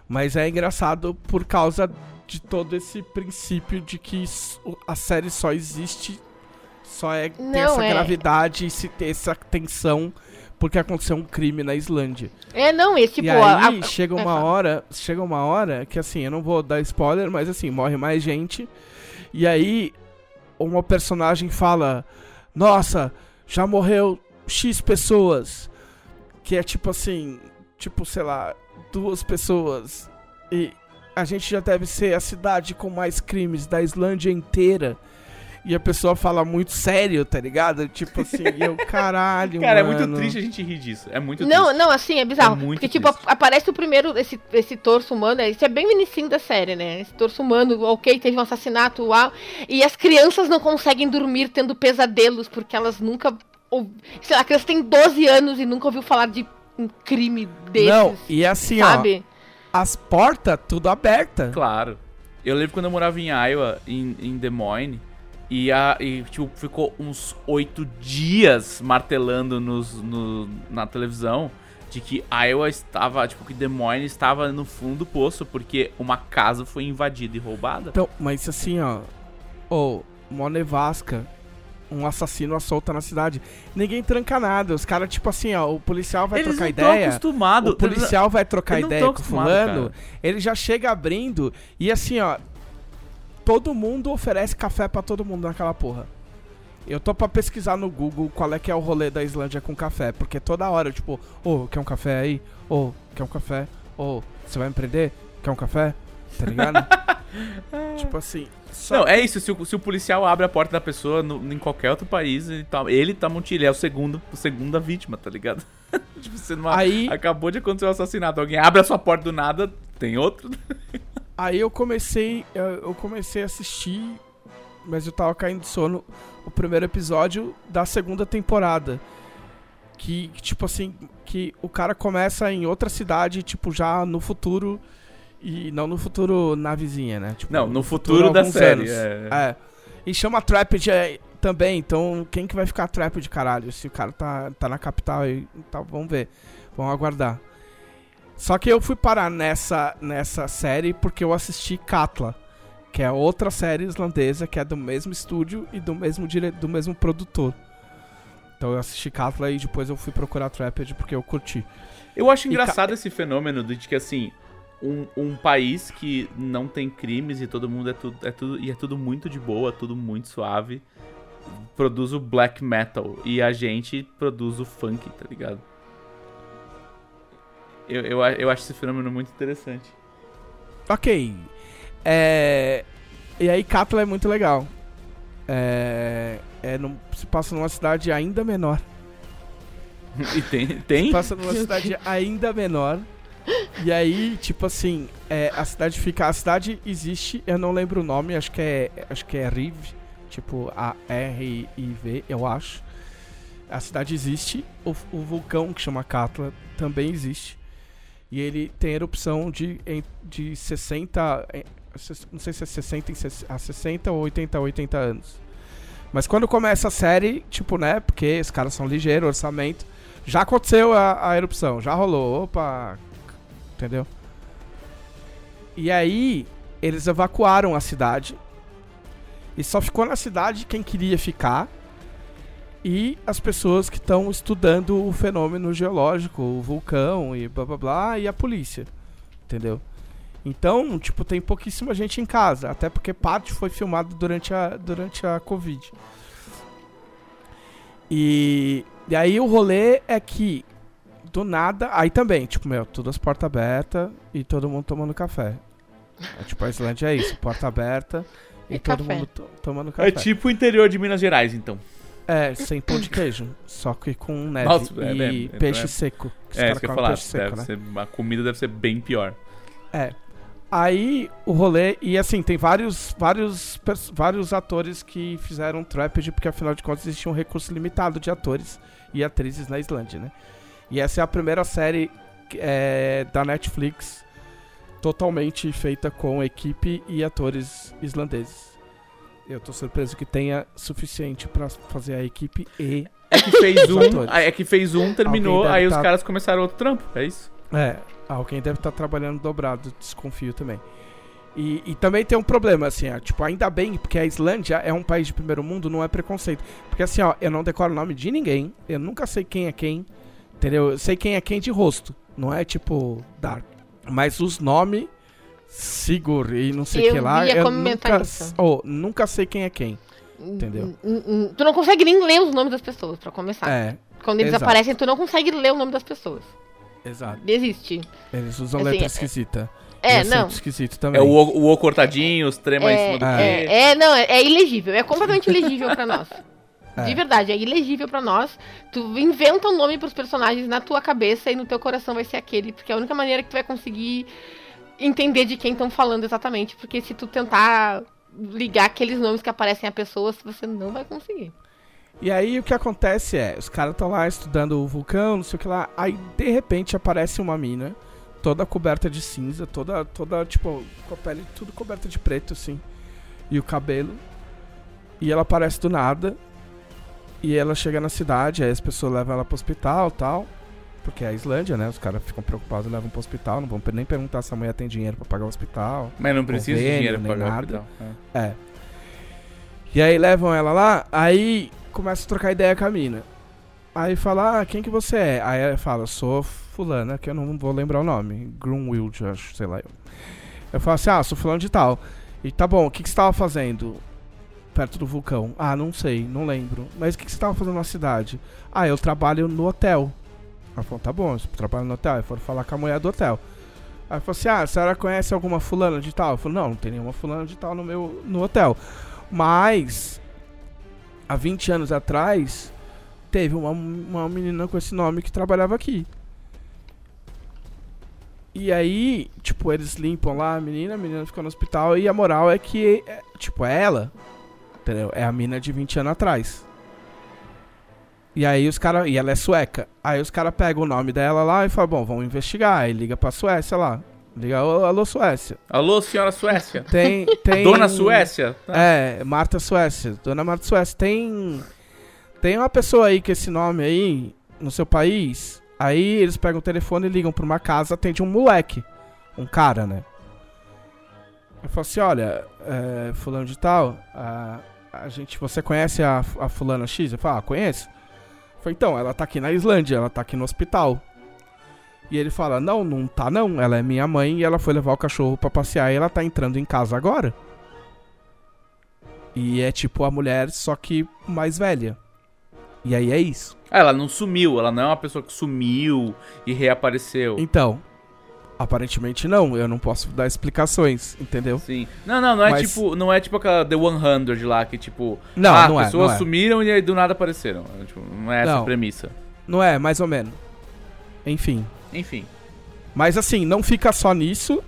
Mas é engraçado por causa de todo esse princípio de que a série só existe, só é, tem Não, essa é. gravidade e se tem essa tensão porque aconteceu um crime na Islândia É, não, esse tipo. e aí a- chega é, uma hora, chega uma hora que assim, eu não vou dar spoiler, mas assim, morre mais gente. E aí uma personagem fala: "Nossa, já morreu X pessoas". Que é tipo assim, tipo, sei lá, duas pessoas. E a gente já deve ser a cidade com mais crimes da Islândia inteira. E a pessoa fala muito sério, tá ligado? Tipo assim, e eu, caralho, Cara, é mano. muito triste a gente rir disso. É muito Não, triste. não, assim, é bizarro. É muito porque, tipo, triste. ap- aparece o primeiro, esse, esse torso humano, é- isso é bem no inicinho da série, né? Esse torso humano, ok, teve um assassinato, uau. E as crianças não conseguem dormir tendo pesadelos, porque elas nunca. ou- sei lá, a criança tem 12 anos e nunca ouviu falar de um crime desses. Não, e assim, ó, sabe? as portas tudo aberta. Claro. Eu lembro quando eu morava em Iowa, em, em Des Moines, e, a, e tipo, ficou uns oito dias martelando nos, no- na televisão de que Iowa estava, tipo, que Des Moines estava no fundo do poço porque uma casa foi invadida e roubada. Então, mas assim, ó, ô, mó nevasca, um assassino assolta na cidade. Ninguém tranca nada. Os caras, tipo assim, ó, o policial vai Eles trocar não ideia. estão acostumados. O policial vai trocar ideia com o fulano, cara. ele já chega abrindo e assim, ó, todo mundo oferece café pra todo mundo naquela porra. Eu tô pra pesquisar no Google qual é que é o rolê da Islândia com café, porque toda hora, tipo, ô, quer um café aí? Ô, quer um café? Ô, você vai me prender? Quer um café? Tá ligado? tipo assim, só Não, é isso. Se o, se o policial abre a porta da pessoa no- em qualquer outro país, ele, tá, ele um tiro. Ele é o segundo, a segunda vítima, tá ligado? tipo, você não Aí- acabou de acontecer um assassinato. Alguém abre a sua porta do nada, tem outro. Aí eu comecei, eu, comecei a assistir, mas eu tava caindo de sono, o primeiro episódio da segunda temporada. Que, tipo assim, que o cara começa em outra cidade, tipo, já no futuro. E não no futuro na vizinha, né? Tipo, Não, no futuro da alguns série, é. É. E chama Trapped é, também, então quem que vai ficar Trapped, caralho? Se o cara tá, tá na capital aí, tá, vamos ver. Vamos aguardar. Só que eu fui parar nessa, nessa série porque eu assisti Katla, que é outra série islandesa que é do mesmo estúdio e do mesmo, dire... do mesmo produtor. Então eu assisti Katla e depois eu fui procurar Trapped porque eu curti. Eu acho engraçado esse fenômeno de que, assim, um, um país que não tem crimes e todo mundo é tudo, é tudo. E é tudo muito de boa, tudo muito suave. Produz o black metal. E a gente produz o funk, tá ligado? Eu, eu, eu acho esse fenômeno muito interessante. Ok. É... E aí Katla é muito legal. É... é num- Se passa numa cidade ainda menor. E tem. tem? Se passa numa cidade ainda menor. E aí, tipo assim, é, a cidade fica. A cidade existe, eu não lembro o nome, acho que é. Acho que é Riv. Tipo, a R-I-V, eu acho. A cidade existe. O, o vulcão que chama Katla também existe. E ele tem erupção de, de 60. em- Não sei se é 60 em ses- a 60 ou 80 a 80 anos. Mas quando começa a série, tipo, né? Porque os caras são ligeiros, orçamento. Já aconteceu a, a erupção, já rolou. Opa! Entendeu? E aí, eles evacuaram a cidade. E só ficou na cidade quem queria ficar. E as pessoas que estão estudando o fenômeno geológico, o vulcão e blá blá blá, e a polícia. Entendeu? Então, tipo, tem pouquíssima gente em casa. Até porque parte foi filmado durante a, durante a Covid. E, e aí o rolê é que, do nada. Aí também, tipo, meu, todas as portas abertas e todo mundo tomando café. É, tipo, a Islândia é isso, porta aberta e, E todo café. mundo to- tomando café. É tipo o interior de Minas Gerais, então. É, sem pão de queijo. Só que com neve Nossa, é, e é, é, peixe é. seco. que os É, isso que eu falar. peixe seco, deve né? ser- a comida deve ser bem pior. É. Aí o rolê. E assim, tem vários, vários, vários atores que fizeram Trapped, porque afinal de contas existia um recurso limitado de atores e atrizes na Islândia, né? E essa é a primeira série é, da Netflix totalmente feita com equipe e atores islandeses. Eu tô surpreso que tenha suficiente pra fazer a equipe e. É que fez Os um, é que fez um, terminou, aí os tá- caras começaram outro trampo, é isso? É, alguém deve estar trabalhando dobrado, desconfio também. E, e também tem um problema, assim, ó, tipo, ainda bem, porque a Islândia é um país de primeiro mundo, não é preconceito. Porque assim, ó, eu não decoro o nome de ninguém, eu nunca sei quem é quem, entendeu? Eu sei quem é quem de rosto, não é tipo Dark. Mas os nomes, Sigur e não sei o que lá, ia eu comentar nunca, isso. oh, nunca sei quem é quem. Entendeu? Tu não consegue nem ler os nomes das pessoas, pra começar. É, Quando eles exato. aparecem, tu não consegue ler o nome das pessoas. exato. Desiste. Eles usam Assim, letra é- esquisita. E É, acento não. esquisito também. É o O, o cortadinho, os trema em É, cima do é, quê. é, não, é, é ilegível. É completamente ilegível pra nós. É. De verdade, é ilegível pra nós. Tu inventa um nome pros personagens na tua cabeça e no teu coração vai ser aquele, porque é a única maneira que tu vai conseguir entender de quem estão falando exatamente, porque se tu tentar ligar aqueles nomes que aparecem a pessoas, você não vai conseguir. E aí o que acontece é, os caras estão lá estudando o vulcão, não sei o que lá, aí de repente aparece uma mina, toda coberta de cinza, toda, toda, tipo, com a pele tudo coberta de preto, assim, e o cabelo. E ela aparece do nada, e ela chega na cidade, aí as pessoas levam ela pro hospital tal, porque é a Islândia, né, os caras ficam preocupados, levam pro hospital, não vão nem perguntar se a mulher tem dinheiro pra pagar o hospital. Mas não precisa de dinheiro pra pagar o nada. hospital. É. É. E aí levam ela lá, aí começa a trocar ideia com a mina. Aí fala, ah, quem que você é? Aí ela fala, sou fulana, que eu não vou lembrar o nome. Grunwild, acho, sei lá. Eu, eu falo assim, ah, sou fulano de tal. E tá bom, o que, que você tava fazendo perto do vulcão? Ah, não sei, não lembro. Mas o que, que você tava fazendo na cidade? Ah, eu trabalho no hotel. Ela falou, tá bom, você trabalha no hotel. Aí foram falar com a mulher do hotel. Aí falou assim, ah, a senhora conhece alguma fulana de tal? Eu falei, não, não tem nenhuma fulana de tal no meu no hotel. Mas, há 20 anos atrás, teve uma, uma menina com esse nome que trabalhava aqui. E aí, tipo, eles limpam lá a menina, a menina fica no hospital e a moral é que, é, tipo, é ela, entendeu? É a mina de 20 anos atrás. E aí os caras, e ela é sueca. Aí os caras pegam o nome dela lá e falam, bom, vamos investigar. Aí liga pra Suécia lá. Liga, "Ô, alô Suécia. Alô, senhora Suécia. Tem, tem... Dona Suécia? Tá. É, Marta Suécia. Dona Marta Suécia. Tem. Tem uma pessoa aí com esse nome aí no seu país. Aí eles pegam o telefone e ligam pra uma casa, atende um moleque. Um cara, né? Eu falo assim, olha, é, fulano de tal, a, a gente, você conhece a, a fulana X? Eu falo, ah, conheço. Então, ela tá aqui na Islândia, ela tá aqui no hospital. E ele fala, não, não tá não, ela é minha mãe e ela foi levar o cachorro pra passear e ela tá entrando em casa agora. E é tipo a mulher, só que mais velha. E aí é isso. Ela não sumiu, ela não é uma pessoa que sumiu e reapareceu. Então, aparentemente não, eu não posso dar explicações, entendeu? Sim. Não, não, não é Mas- tipo, não é tipo aquela The 100 lá que tipo, Não, ah, não é, pessoas não é. sumiram e aí do nada apareceram. É, tipo, não é essa Não. a premissa. Não é, mais ou menos. Enfim. Enfim. Mas assim, não fica só nisso.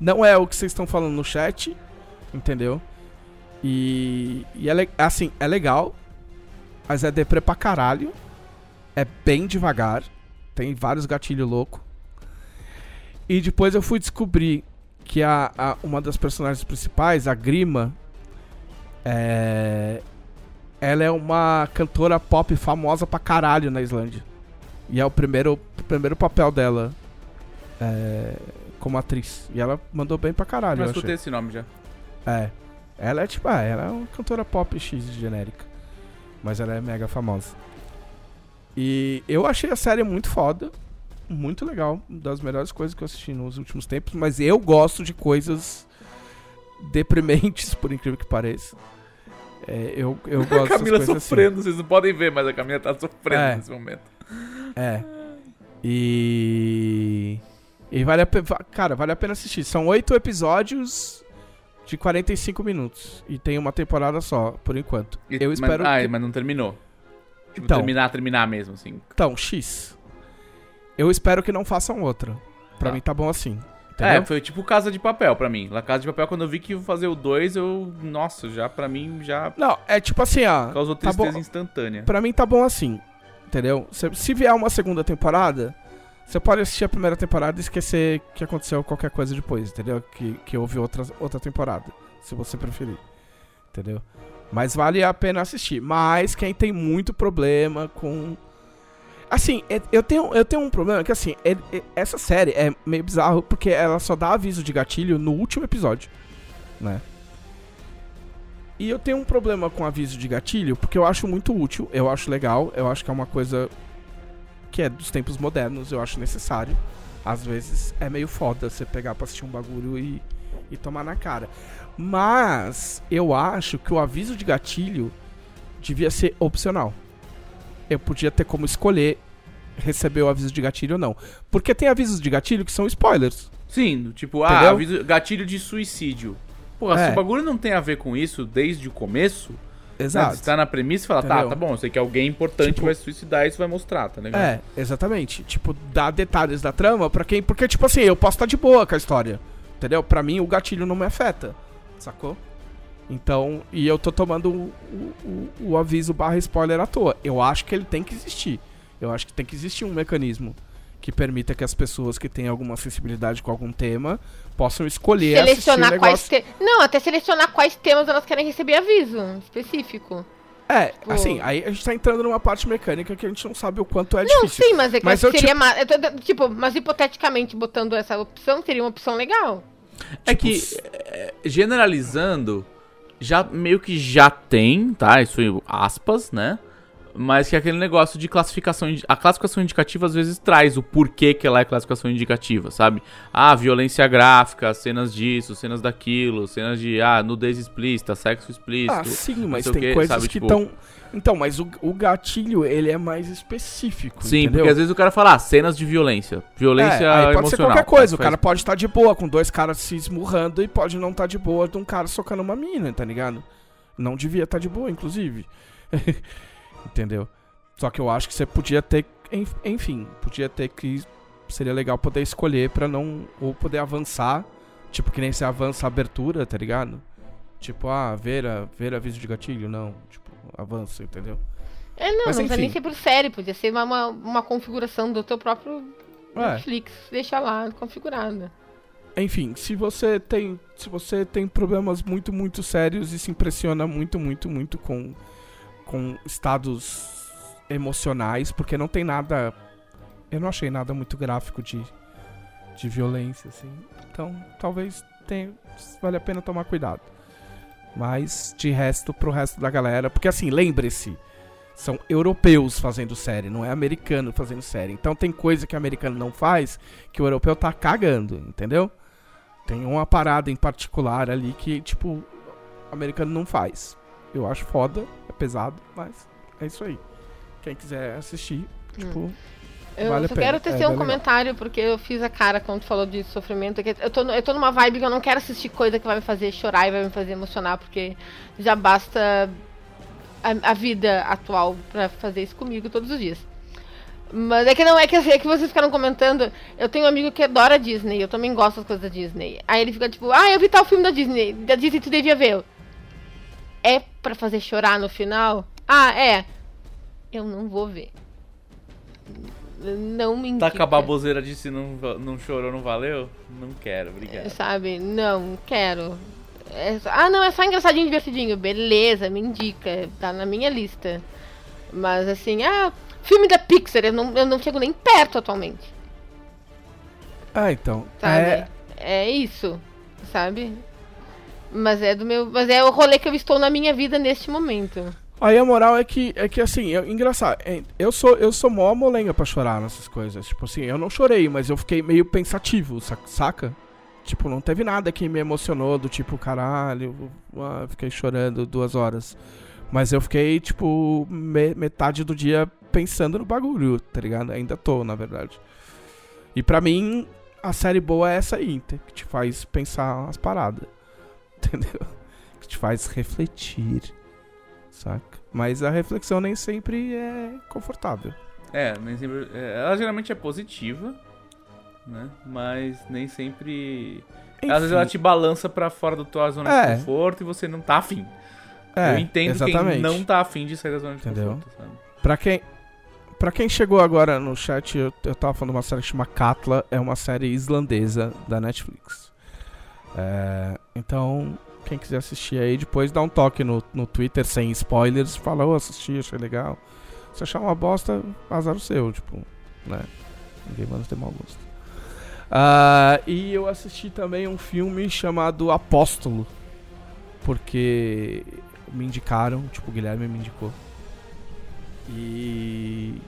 Não é o que vocês estão falando no chat. Entendeu? E, e é, assim, é legal. Mas é deprê pra caralho. É bem devagar. Tem vários gatilhos loucos. E depois eu fui descobrir que a, a- uma das personagens principais, a Grima, é, ela é uma cantora pop famosa pra caralho na Islândia. E é o primeiro, o primeiro papel dela é, como atriz. E ela mandou bem pra caralho, Mas eu escutei esse nome já. É. Ela é tipo, ah, ela é uma cantora pop X genérica. Mas ela é mega famosa. E eu achei a série muito foda. Muito legal. Das melhores coisas que eu assisti nos últimos tempos. Mas eu gosto de coisas deprimentes, por incrível que pareça. É, eu, eu gosto A Camila assim. sofrendo, vocês não podem ver, mas a Camila tá sofrendo É. nesse momento. É. E. E vale a pena. Cara, vale a pena assistir. São oito episódios de 45 minutos. E tem uma temporada só, por enquanto. E- eu mas- espero. Ah, que... mas não terminou. Tipo, Então. terminar, terminar mesmo, assim. Então, X. Eu espero que não façam outra. Pra Tá. mim tá bom assim. Entendeu? É, foi tipo Casa de Papel pra mim. La Casa de Papel, quando eu vi que ia fazer o 2, eu. Nossa, já pra mim já Não, é tipo assim, ó. causou tá tristeza bom. instantânea. Pra mim tá bom assim. Entendeu? Se, se vier uma segunda temporada, você pode assistir a primeira temporada e esquecer que aconteceu qualquer coisa depois, entendeu? Que, que houve outra, outra temporada. Se você preferir. Entendeu? Mas vale a pena assistir. Mas quem tem muito problema com. Assim, é- eu tenho, eu tenho um problema que, assim, é- é- essa série é meio bizarro porque ela só dá aviso de gatilho no último episódio, né? E eu tenho um problema com aviso de gatilho porque eu acho muito útil, eu acho legal, eu acho que é uma coisa que é dos tempos modernos, eu acho necessário. Às vezes é meio foda você pegar pra assistir um bagulho e, e tomar na cara. Mas eu acho que o aviso de gatilho devia ser opcional. Eu podia ter como escolher receber o aviso de gatilho ou não. Porque tem avisos de gatilho que são spoilers. Sim, tipo, ah, aviso- gatilho de suicídio. Pô, se É. o bagulho não tem a ver com isso desde o começo, né, Exato. você tá na premissa e fala, tá, Entendeu? tá bom, eu sei que alguém importante Tipo- vai se suicidar e isso vai mostrar, tá ligado? É, exatamente. Tipo, dar detalhes da trama pra quem. Porque, tipo assim, eu posso estar de boa com a história. Entendeu? Pra mim, o gatilho não me afeta. Sacou? Então, e eu tô tomando o, o- o- aviso barra spoiler à toa. Eu acho que ele tem que existir. Eu acho que tem que existir um mecanismo que permita que as pessoas que têm alguma sensibilidade com algum tema possam escolher Selecionar quais te... Não, até selecionar quais temas elas querem receber aviso específico. É, Tipo- assim, aí a gente tá entrando numa parte mecânica que a gente não sabe o quanto é Não, difícil. sim, mas é que Mas eu acho eu, que seria ma- eu tô- Tipo, mas hipoteticamente botando essa opção, seria uma opção legal. É Tipo, que, s- é, generalizando, já meio que já tem, tá? Isso aspas, né? Mas que é aquele negócio de classificação. A classificação indicativa às vezes traz o porquê que ela é classificação indicativa, sabe? Ah, violência gráfica, cenas disso, cenas daquilo, cenas de ah, nudez explícita, sexo explícito. Ah, sim, mas tem coisas sabe, que tipo- estão. Então, mas o, o gatilho, ele é mais específico. Sim, entendeu? porque às vezes o cara fala, ah, cenas de violência. Violência é, aí pode emocional. ser qualquer coisa. O cara pode estar de boa com dois caras se esmurrando e pode não estar de boa de um cara socando uma mina, tá ligado? Não devia estar de boa, inclusive. Entendeu? Só que eu acho que você podia ter. enf- Enfim, podia ter que. Seria legal poder escolher pra não. Ou poder avançar. Tipo, que nem você avança a abertura, tá ligado? Tipo, ah, ver, a, ver aviso de gatilho? Não. Tipo, avança, entendeu? É, não, Mas, não precisa nem ser por série, podia ser uma, uma, uma configuração do teu próprio É. Netflix. Deixa lá, configurada. Enfim, se você tem, se você tem problemas muito, muito sérios e se impressiona muito, muito, muito com, com estados emocionais, porque não tem nada, eu não achei nada muito gráfico de, de violência, assim. Então, talvez tenha, vale a pena tomar cuidado. Mas de resto, pro resto da galera, porque assim, lembre-se, são europeus fazendo série, não é americano fazendo série. Então tem coisa que o americano não faz que o europeu tá cagando, entendeu? Tem uma parada em particular ali que, tipo, o americano não faz. Eu acho foda, é pesado, mas é isso aí. Quem quiser assistir, tipo, Eu Vale só quero é tecer bem um legal. comentário, porque eu fiz a cara quando tu falou de sofrimento. Eu tô, eu tô numa vibe que eu não quero assistir coisa que vai me fazer chorar e vai me fazer emocionar, porque já basta a, a vida atual pra fazer isso comigo todos os dias. Mas é que não, é que, é que vocês ficaram comentando. Eu tenho um amigo que adora Disney, eu também gosto das coisas da Disney. Aí ele fica tipo, ah, eu vi tal filme da Disney, da Disney tu devia ver. É pra fazer chorar no final? Ah, é. Eu não vou ver. Não me indica. Tá com a baboseira de se não, não chorou, não valeu? Não quero, obrigado. Sabe? Não, quero. É só- ah, não, é só engraçadinho e divertidinho. Beleza, me indica. Tá na minha lista. Mas assim, ah, filme da Pixar, eu não, eu não chego nem perto atualmente. Ah, então. Sabe? É, É, isso, sabe? Mas é do meu. Mas é o rolê que eu estou na minha vida neste momento. Aí a moral é que, é que assim, eu, engraçado, é, eu sou, eu sou mó molenga pra chorar nessas coisas. Tipo assim, eu não chorei, mas eu fiquei meio pensativo, sa- saca? Tipo, não teve nada que me emocionou, do tipo, caralho, ah, fiquei chorando duas horas. Mas eu fiquei, tipo, me- metade do dia pensando no bagulho, tá ligado? Ainda tô, na verdade. E pra mim, a série boa é essa aí, que te faz pensar as paradas. Entendeu? Que te faz refletir saca? Mas a reflexão nem sempre é confortável. É, nem sempre. é, ela geralmente é positiva, né? Mas nem sempre. Às vezes ela Enfim, te balança pra fora da tua zona É. de conforto e você não tá afim. é, Eu entendo exatamente. quem não tá afim de sair da zona de Entendeu? conforto, sabe? Pra quem Pra quem chegou agora no chat, eu, eu tava falando de uma série que chama Katla, é uma série islandesa da Netflix. É, então, quem quiser assistir aí, depois dá um toque no, no Twitter sem spoilers, fala, ô, assisti, achei legal. Se achar uma bosta, azar o seu, tipo, né? Ninguém manda ter mau gosto. Ah, e eu assisti também um filme chamado Apóstolo, porque me indicaram, tipo, o Guilherme me indicou. E.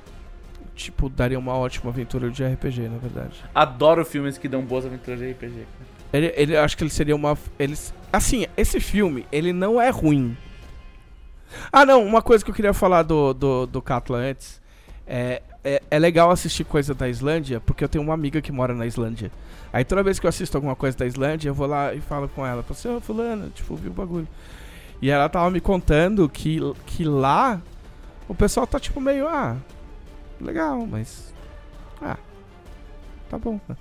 Tipo, daria uma ótima aventura de RPG, na verdade. Adoro filmes que dão boas aventuras de RPG. Ele, ele acho que ele seria uma. Eles, assim, esse filme, ele não é ruim. Ah, não, uma coisa que eu queria falar do, do, do Katla antes. É, é, é legal assistir coisa da Islândia, porque eu tenho uma amiga que mora na Islândia. Aí toda vez que eu assisto alguma coisa da Islândia, eu vou lá e falo com ela. Falo assim, ô fulano, tipo, vi o bagulho. E ela tava me contando que, que lá o pessoal tá tipo meio, ah, legal, mas. Ah, tá bom, né?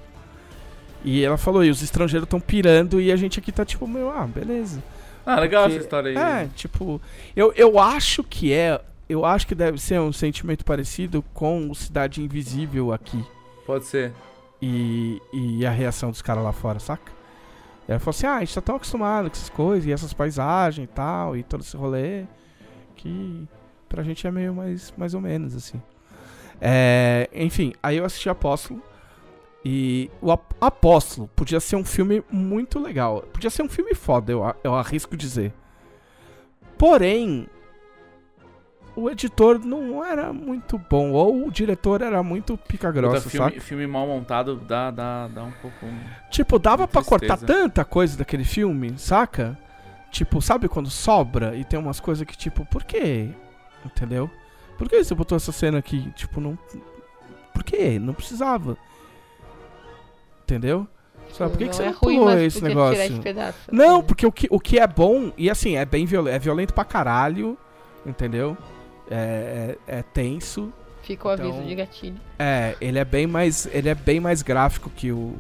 E ela falou, e os estrangeiros estão pirando e a gente aqui tá tipo meio, ah, beleza. Ah, legal Porque- essa história aí. É, tipo, eu, eu acho que é. Eu acho que deve ser um sentimento parecido com o Cidade Invisível aqui. Pode ser. E, e a reação dos caras lá fora, saca? Ela falou assim: ah, a gente tá tão acostumado com essas coisas e essas paisagens e tal, e todo esse rolê, que pra gente é meio mais, mais ou menos, assim. É, enfim, aí eu assisti Apóstolo. E o Ap- Apóstolo podia ser um filme muito legal. Podia ser um filme foda, eu, eu arrisco dizer. Porém, o editor não era muito bom. Ou o diretor era muito pica grossa, filme, saca? filme mal montado dá, dá, dá um pouco. Tipo, dava pra Tristeza. cortar tanta coisa daquele filme, saca? Tipo, sabe quando sobra e tem umas coisas que, tipo, por quê? Entendeu? Por que você botou essa cena aqui? Tipo, não. Por quê? Não precisava. Entendeu? Sabe, por que, que você é não pulou esse negócio? pedaço. Não, porque o que, o que é bom, e assim, é bem violento, é violento pra caralho, entendeu? É, é, é tenso. Fica o aviso Então- de gatilho. É, ele é bem mais. Ele é bem mais gráfico que o.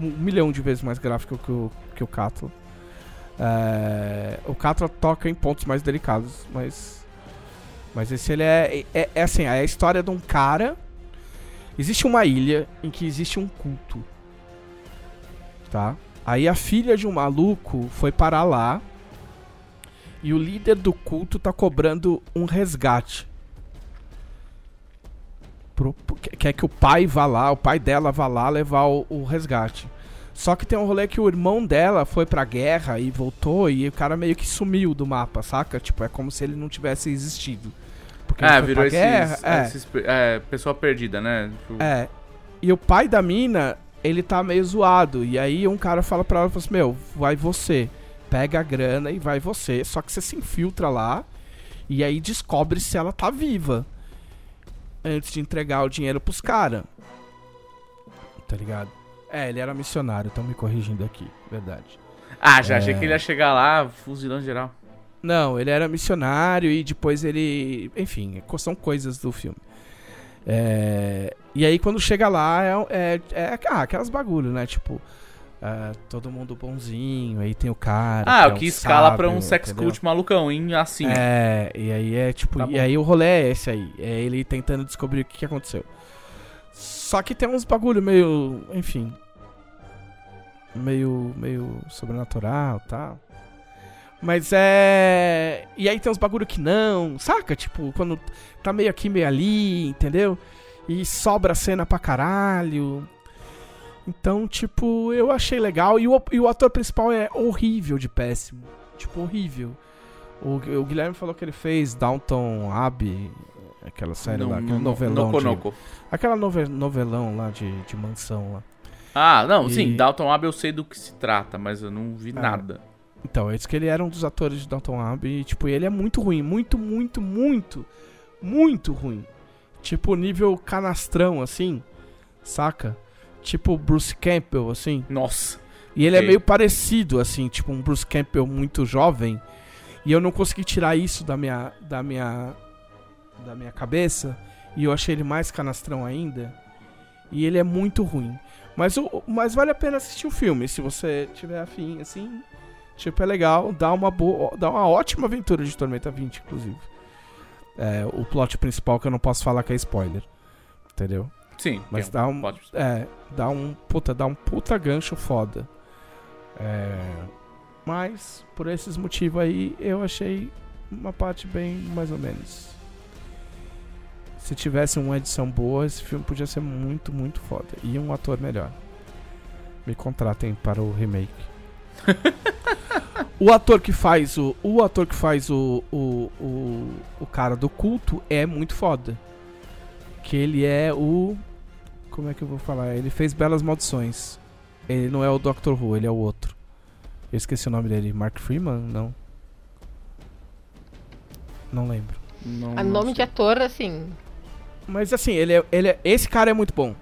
Um milhão de vezes mais gráfico que o, que o Catla. É, o Catla toca em pontos mais delicados, mas. Mas esse ele é, é. É assim, é a história de um cara. Existe uma ilha em que existe um culto. Tá? Aí a filha de um maluco foi parar lá. E o líder do culto tá cobrando um resgate pro- que- quer que o pai vá lá, o pai dela vá lá levar o, o resgate. Só que tem um rolê que o irmão dela foi pra guerra e voltou e o cara meio que sumiu do mapa, saca? Tipo, é como se ele não tivesse existido. Ele É, foi virou pra esses, guerra, é, esses pe- é, pessoa perdida, né? Tipo, é. E o pai da mina, ele tá meio zoado. E aí um cara fala pra ela, fala assim, meu, vai você. Pega a grana e vai você. Só que você se infiltra lá e aí descobre se ela tá viva. Antes de entregar o dinheiro pros caras. Tá ligado? É, ele era missionário, estão me corrigindo aqui, verdade. Ah, já achei É. que ele ia chegar lá fuzilando geral. Não, ele era missionário e depois ele. Enfim, são coisas do filme. É, e aí quando chega lá é, é, é ah, aquelas bagulho, né? Tipo, é, todo mundo bonzinho, aí tem o cara. Ah, é o um que escala pra um sábio, sex entendeu? cult malucão, hein? Assim. É, e aí é tipo, Tá e bom. aí o rolê é esse aí, é ele tentando descobrir o que, que aconteceu. Só que tem uns bagulho meio, enfim, meio meio sobrenatural, tal. Mas é, e aí tem uns bagulho que não, saca? Tipo, quando tá meio aqui, meio ali, entendeu? E sobra cena pra caralho. Então, tipo, eu achei legal. E o, e o ator principal é horrível de péssimo. Tipo, horrível. O, o Guilherme falou que ele fez Downton Abbey, aquela série lá, aquele novelão. De- aquela nove- novelão lá de, de mansão lá. Ah, não, E- sim, Dalton Abbey eu sei do que se trata, mas eu não vi Ah. nada. Então, é isso que ele era um dos atores de Downton Abbey. E, tipo, ele é muito ruim. Muito, muito, muito, muito ruim. Tipo, nível canastrão, assim. Saca? Tipo Bruce Campbell, assim. Nossa. E ele é Ok. meio parecido, assim, tipo um Bruce Campbell muito jovem. E eu não consegui tirar isso da minha, da minha, da minha cabeça. E eu achei ele mais canastrão ainda. E ele é muito ruim. Mas, o, mas vale a pena assistir o filme, se você tiver afim, assim. Tipo, é legal, dá uma boa, dá uma ótima aventura de Tormenta 20, inclusive. É, o plot principal que eu não posso falar que é spoiler. Entendeu? Sim, Mas dá um, plot- é, dá um puta, dá um puta gancho foda. É, mas por esses motivos aí eu achei uma parte bem mais ou menos. Se tivesse uma edição boa, esse filme podia ser muito, muito foda. E um ator melhor. Me contratem para o remake. o ator que faz o. O ator que faz o, o, o, o cara do culto é muito foda. Que ele é o. Como é que eu vou falar? Ele fez Belas Maldições. Ele não é o Doctor Who, ele é o outro. Eu esqueci o nome dele. Mark Freeman? Não. Não lembro. não- A não nome sei. de ator, assim. Mas assim, ele é, ele é- esse cara é muito bom.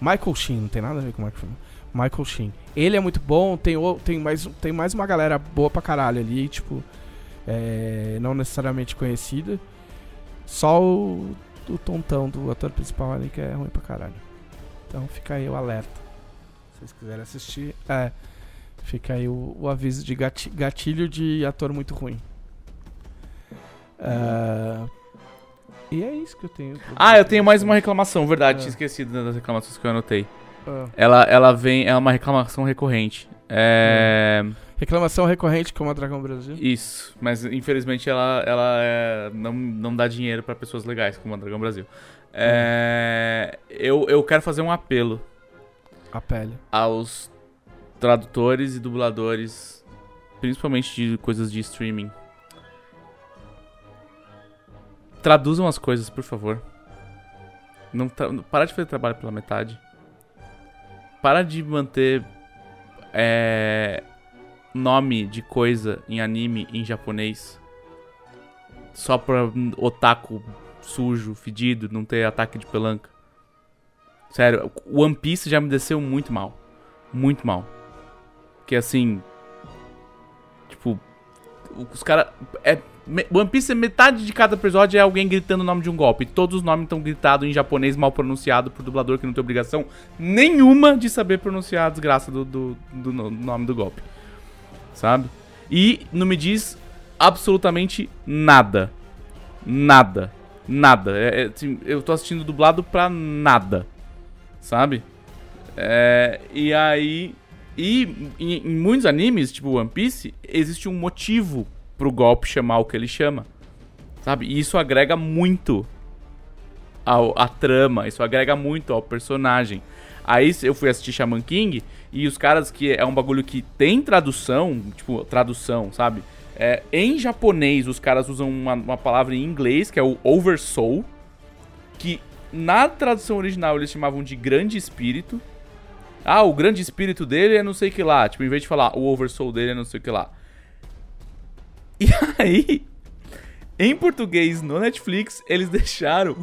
Michael Sheen, não tem nada a ver com o Mark Freeman. Michael Sheen. Ele é muito bom, tem, tem, mais, tem mais uma galera boa pra caralho ali, tipo, é, não necessariamente conhecida. Só o, o tontão do ator principal ali que é ruim pra caralho. Então fica aí o alerta. Se vocês quiserem assistir, é, fica aí o, o aviso de gati- gatilho de ator muito ruim. É, e é isso que eu tenho. Ah, eu tenho mais uma reclamação, verdade, Ah. tinha esquecido das reclamações que eu anotei. Ah. Ela, ela vem, é uma reclamação recorrente. É. Reclamação recorrente como a Dragão Brasil. Isso, mas infelizmente ela, ela é, não, não dá dinheiro pra pessoas legais como a Dragão Brasil. É, eu, eu quero fazer um apelo A pele. aos tradutores e dubladores, principalmente de coisas de streaming. Traduzam as coisas, por favor. Não tra- para de fazer trabalho pela metade. Para de manter é, nome de coisa em anime em japonês só pra otaku sujo, fedido, não ter ataque de pelanca. Sério, o One Piece já me desceu muito mal. Muito mal. Que assim. Tipo. Os caras. É, One Piece, metade de cada episódio é alguém gritando o nome de um golpe. Todos os nomes estão gritados em japonês mal pronunciado por dublador que não tem obrigação nenhuma de saber pronunciar a desgraça do, do, do no- nome do golpe. Sabe? E não me diz absolutamente nada. Nada. Nada. É- é, assim, eu tô assistindo dublado pra nada. Sabe? É, e aí. E em, em muitos animes, tipo One Piece, existe um motivo pro golpe chamar o que ele chama. Sabe? E isso agrega muito ao, à trama, isso agrega muito ao personagem. Aí eu fui assistir Shaman King e os caras que é um bagulho que tem tradução, tipo, tradução, sabe? É, em japonês, os caras usam uma, uma palavra em inglês, que é o oversoul, que na tradução original eles chamavam de grande espírito. Ah, o grande espírito dele é não sei o que lá. Tipo, em vez de falar o oversoul dele é não sei o que lá. E aí, em português, no Netflix, eles deixaram.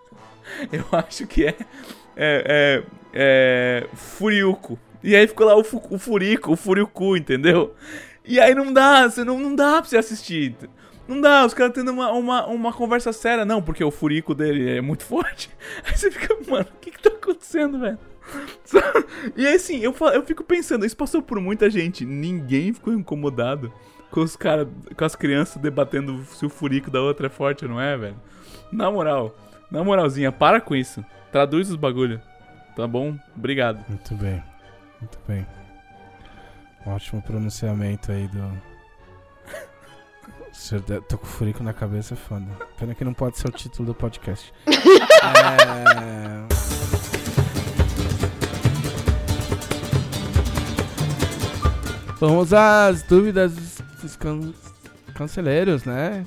Eu acho que é. É. É. é Furiuco. E aí ficou lá o, o Furico, o Furiuku, entendeu? E aí não dá, você não, não dá pra você assistir. Não dá, os caras tendo uma, uma, uma conversa séria. Não, porque o furico dele é muito forte. Aí você fica, mano, o que que tá acontecendo, velho? E aí, assim, eu, eu fico pensando, isso passou por muita gente. Ninguém ficou incomodado com os caras, com as crianças debatendo se o furico da outra é forte ou não é, velho. Na moral, na moralzinha, para com isso. Traduz os bagulho. Tá bom? Obrigado. Muito bem. Muito bem. Ótimo pronunciamento aí do. Tô com o furico na cabeça, é foda. Pena que não pode ser o título do podcast. é... Vamos às dúvidas dos- can... né?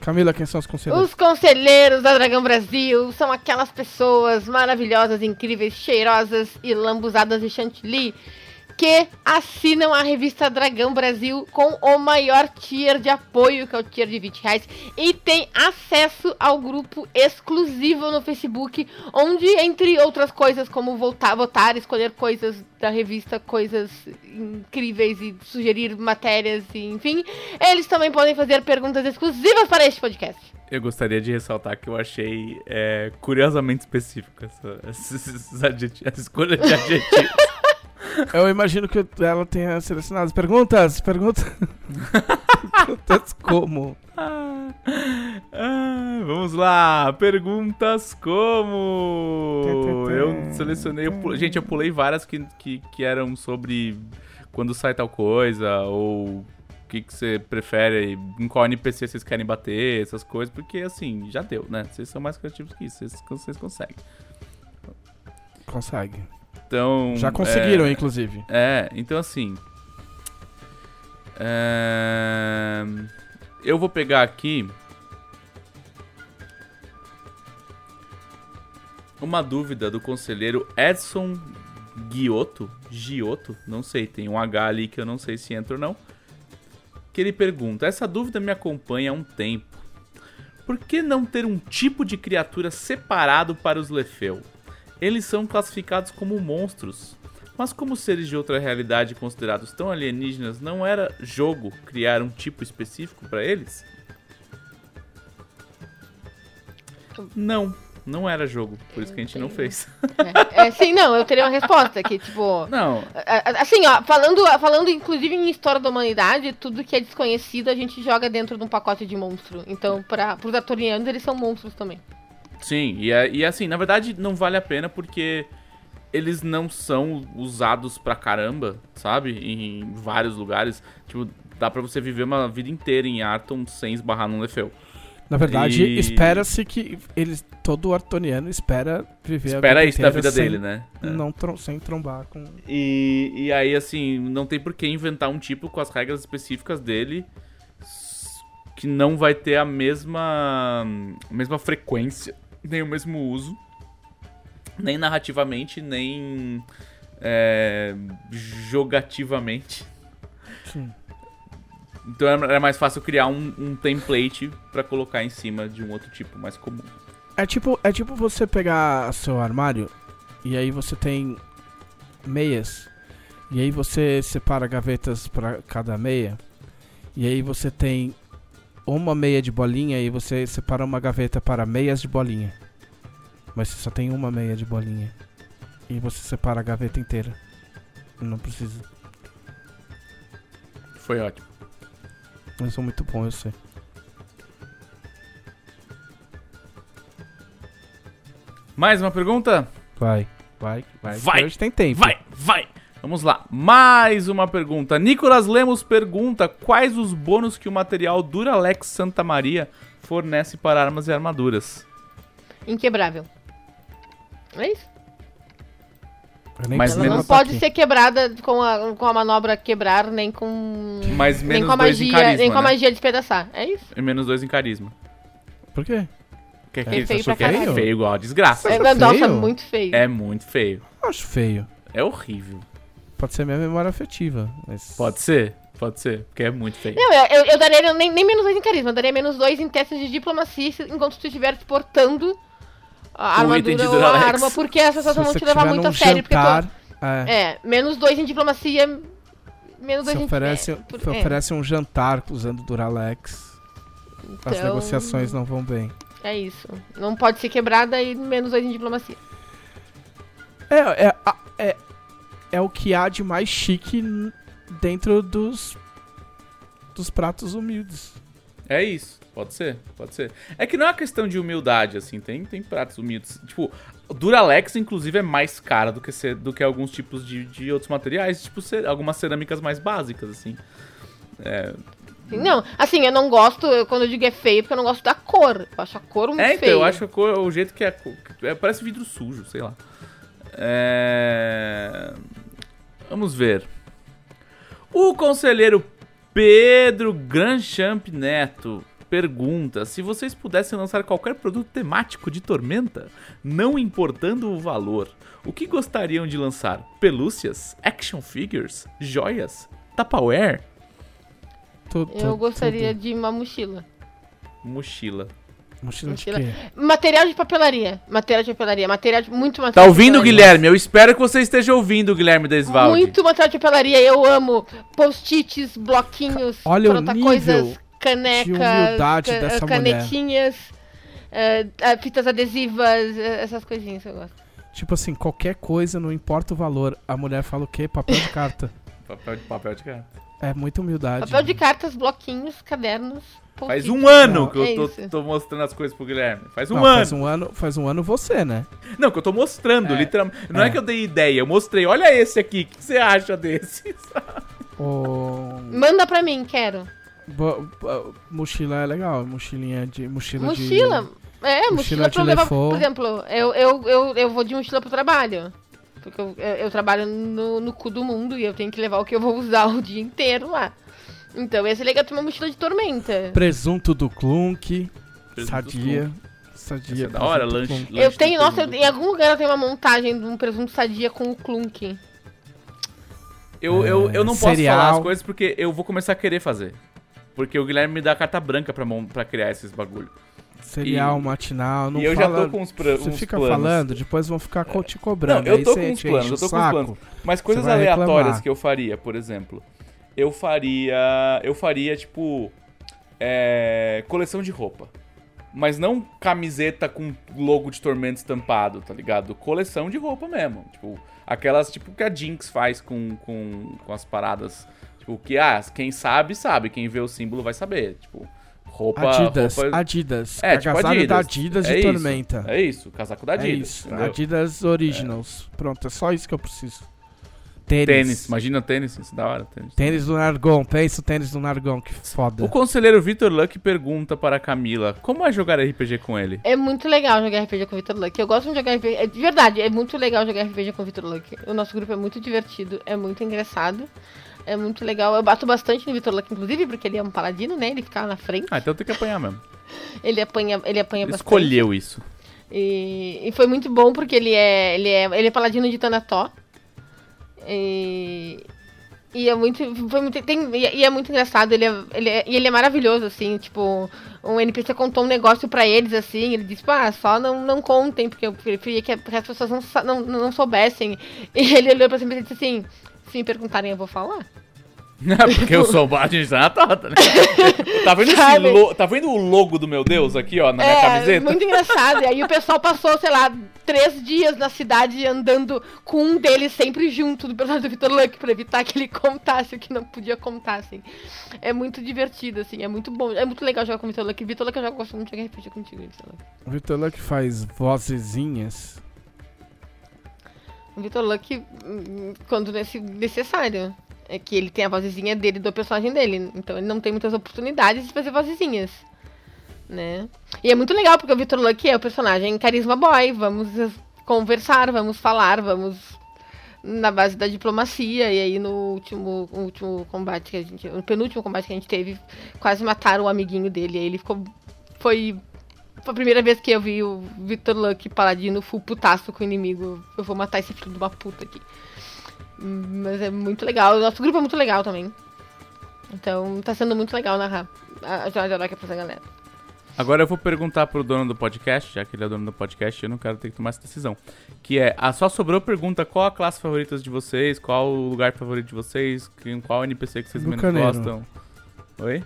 Camila, quem são os conselheiros? Os conselheiros da Dragão Brasil são aquelas pessoas maravilhosas, incríveis, cheirosas e lambuzadas de chantilly que assinam a revista Dragão Brasil com o maior tier de apoio, que é o tier de 20 reais, e tem acesso ao grupo exclusivo no Facebook, onde, entre outras coisas, como voltar, votar, escolher coisas da revista, coisas incríveis e sugerir matérias, e, enfim, eles também podem fazer perguntas exclusivas para este podcast. Eu gostaria de ressaltar que eu achei é, curiosamente específico essa, esses adjeti- essa escolha de adjetivos. Eu imagino que ela tenha selecionado as perguntas. Perguntas. perguntas como? Ah, ah, vamos lá, perguntas como? Eu selecionei, eu pu- gente, eu pulei várias que, que, que eram sobre quando sai tal coisa, ou o que, que você prefere, em qual NPC vocês querem bater, essas coisas, porque assim, já deu, né? Vocês são mais criativos que isso, vocês, vocês conseguem. Consegue. Então. Já conseguiram, é, inclusive. É, então assim. é, Eu vou pegar aqui. Uma dúvida do conselheiro Edson Giotto. Giotto? Não sei, tem um H ali que eu não sei se entra ou não. Que ele pergunta: Essa dúvida me acompanha há um tempo. Por que não ter um tipo de criatura separado para os Lefeu? Eles são classificados como monstros. Mas como seres de outra realidade considerados tão alienígenas, não era jogo criar um tipo específico para eles? Não, não era jogo, por isso que a gente não fez. É, é, sim, não, eu teria uma resposta que, tipo. Não, Assim, ó, falando, falando inclusive em história da humanidade, tudo que é desconhecido a gente joga dentro de um pacote de monstro. Então, para os atorianos, eles são monstros também. Sim, e, é- e assim, na verdade não vale a pena porque eles não são usados pra caramba, sabe? Em vários lugares. Tipo, dá pra você viver uma vida inteira em Arton sem esbarrar num Lefeu. Na verdade, E- espera-se que eles, todo artoniano espera viver Espera a vida isso da vida sem, dele, né? É. Não trom- sem trombar com. E, e aí, assim, não tem por que inventar um tipo com as regras específicas dele que não vai ter a mesma, a mesma frequência, nem o mesmo uso, nem narrativamente, nem é, jogativamente. Sim. Então era mais fácil criar um, um template pra colocar em cima de um outro tipo mais comum. É tipo, é tipo você pegar seu armário e aí você tem meias. E aí você separa gavetas pra cada meia. E aí você tem uma meia de bolinha e você separa uma gaveta para meias de bolinha. Mas você só tem uma meia de bolinha. E você separa a gaveta inteira. Não precisa. Foi ótimo. Eu sou muito bom, eu sei. Mais uma pergunta? Vai, vai, vai. Vai, Hoje tem tempo. Vai, vai! Vamos lá, mais uma pergunta. Nicolas Lemos pergunta quais os bônus que o material Duralex Santa Maria fornece para armas e armaduras. Inquebrável. É isso? Nem Mas Ela não anotar pode aqui. ser quebrada com a, com a manobra quebrar, nem com. Mais nem menos com a dois em magia, carisma, nem com a né? magia despedaçar. É isso? E menos dois em carisma. Por quê? Que É, que feio pra que é feio igual a desgraça. É, feio? nossa, muito feio. É muito feio. Eu acho feio. É horrível. Pode ser minha memória afetiva. Mas... Pode ser, pode ser, porque é muito feio. Não, eu, eu, eu daria nem, nem menos dois em carisma, eu daria menos dois em testes de diplomacia enquanto tu estiver portando a O armadura ou a arma, porque as pessoas Se vão te levar muito a sério. Porque tu, é, é, menos dois em diplomacia menos Se dois oferece, é, por- se é. oferece um jantar usando Duralex, as Então, negociações não vão bem. É isso. Não pode ser quebrada e menos dois em diplomacia. É, é, é, é o que há de mais chique dentro dos, dos pratos humildes. É isso, pode ser, pode ser. É que não é uma questão de humildade, assim, tem, tem pratos humildes. Tipo, Duralex, inclusive, é mais cara do que, ce- do que alguns tipos de, de outros materiais, tipo, ce- algumas cerâmicas mais básicas, assim. É, Não, assim, eu não gosto, eu- quando eu digo é feio, porque eu não gosto da cor. Eu acho a cor muito é então, feia. eu acho a cor, o jeito que é, a cor- é. Parece vidro sujo, sei lá. É... Vamos ver. O conselheiro Pedro Granchamp Neto pergunta se vocês pudessem lançar qualquer produto temático de Tormenta, não importando o valor, o que gostariam de lançar? Pelúcias? Action figures? Joias? Tupperware? Tu- Eu gostaria de uma mochila. Mochila. Mochila de quê? Material de papelaria. Material de papelaria. Material de, muito material Tá ouvindo. Guilherme? Eu espero que você esteja ouvindo, Guilherme Desvalde. Muito material de papelaria. Eu amo post-its, bloquinhos, Olha nível coisas, canecas, de humildade ca- dessa canetinhas, eh, eh, fitas adesivas, eh, essas coisinhas que eu gosto. Tipo assim, qualquer coisa, não importa o valor. A mulher fala o quê? Papel de carta. Papel de papel de carta. É muita humildade. Papel de cartas, bloquinhos, cadernos. Faz um ano Não, que eu é tô, tô mostrando as coisas pro Guilherme. Faz um Não, ano. faz um ano. Faz um ano você, né? Não, que eu tô mostrando, É. literalmente. Não é. É. que eu dei ideia, eu mostrei. Olha esse aqui, o que você acha desse? O... Manda pra mim, quero. bo- Mochila é legal. Mochilinha de. Mochila, Mochila. É, mochila, mochila pra eu de levar. Por exemplo, eu, eu, eu, eu vou de mochila pro trabalho. Porque eu, eu, eu trabalho no, no cu do mundo e eu tenho que levar o que eu vou usar o dia inteiro lá. Então, ia ser legal ter uma mochila de tormenta. Presunto do Clunk. Presunto sadia. Sadia. Essa é da hora, lanche. Clunk. lanche Eu tenho, nossa, eu- em algum lugar eu tenho uma montagem de um presunto sadia com o clunk. Eu, eu, eu não posso Cereal. falar as coisas porque eu vou começar a querer fazer. Porque o Guilherme me dá carta branca pra, pra criar esses bagulho. Cereal E- matinal. Não e eu já fala... tô com uns, pra, Você fica planos. falando, depois vão ficar co- te cobrando. Não, eu tô com uns planos, eu tô com uns planos. Mas coisas aleatórias reclamar. que eu faria, por exemplo. Eu faria. Eu faria, tipo. é, coleção de roupa. Mas não camiseta com logo de tormento estampado, tá ligado? Coleção de roupa mesmo. Tipo, aquelas tipo que a Jinx faz com, com, com as paradas. Tipo, que, ah, quem sabe, sabe. Quem vê o símbolo vai saber. Tipo, roupa. Adidas, roupa... Adidas. É, tipo Agasalho da Adidas. Adidas É de isso, Tormenta. É isso, casaco da É Adidas. isso, entendeu? Adidas Originals. Pronto, é só isso que eu preciso. Tênis. Tênis, imagina tênis, isso é da hora. Tênis. Tênis do Nargon, pensa o tênis do Nargon, que foda. O conselheiro Vitor Luck pergunta para a Camila: Como é jogar RPG com ele? É muito legal jogar RPG com o Vitor Luck. Eu gosto de jogar RPG. É, de verdade, é muito legal jogar RPG com o Vitor Luck. O nosso grupo é muito divertido, é muito engraçado. É muito legal. Eu bato bastante no Vitor Luck, inclusive, porque ele é um paladino, né? Ele fica lá na frente. Ah, então tem que apanhar mesmo. Ele apanha, ele apanha Ele bastante. escolheu isso. E, e foi muito bom porque ele é, ele é, ele é paladino de Tanató. E, e é muito, foi muito tem, e, é- muito engraçado, ele é, ele é, e ele é maravilhoso, assim, tipo, um NPC contou um negócio pra eles, assim, ele disse, ah, só não, não contem, porque eu preferia que, as pessoas não, não, não soubessem. E ele olhou pra cima e disse assim, se me perguntarem, eu vou falar. Porque eu sou o Bard na tota, né? tá, vendo esse lo- tá vendo o logo do meu Deus aqui, ó, na minha é, camiseta? muito engraçado. E aí o pessoal passou, sei lá, três dias na cidade andando com um deles sempre junto do personagem do Victor Luck pra evitar que ele contasse o que não podia contar, assim. É muito divertido, assim, é muito bom. É muito legal jogar com o Victor Luck. Victor Luck eu já gosto muito de jogar RPG contigo, Victor Luck. O Vitor Luck faz vozezinhas. O Victor Luck, hum, quando necessário. É que ele tem a vozinha dele do personagem dele. Então ele não tem muitas oportunidades de fazer vozinhas. Né? E é muito legal, porque o Victor Luck é o personagem carisma boy. Vamos conversar, vamos falar, vamos na base da diplomacia. E aí no último, último combate que a gente. No penúltimo combate que a gente teve, quase mataram o amiguinho dele. E aí ele ficou. Foi. A primeira vez que eu vi o Victor Luck paladino full putaço com o inimigo. Eu vou matar esse filho de uma puta aqui. Mas é muito legal. O nosso grupo é muito legal também. Então tá sendo muito legal narrar a Jornada Heróica pra essa galera. Agora eu vou perguntar pro dono do podcast, já que ele é dono do podcast, eu não quero ter que tomar essa decisão. Que é, a só sobrou pergunta qual a classe favorita de vocês, qual o lugar favorito de vocês, quem- qual NPC que vocês menos Bucaneiro. gostam. Oi?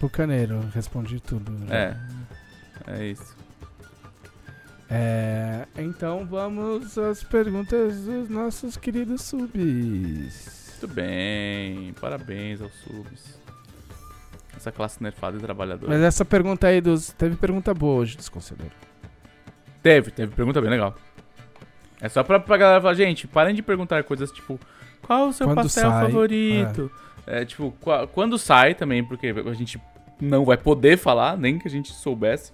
Bucaneiro, respondi tudo. É. É isso. É, então vamos às perguntas dos nossos queridos subs. Muito bem. Parabéns aos subs. Essa classe nerfada e trabalhadora. Mas essa pergunta aí dos. Teve pergunta boa hoje dos conselheiros. Teve, teve pergunta bem legal. É só pra, pra galera falar, gente, parem de perguntar coisas tipo, qual o seu Quando pastel sai, favorito? É, tipo, qua- quando sai também, porque a gente não vai poder falar, nem que a gente soubesse.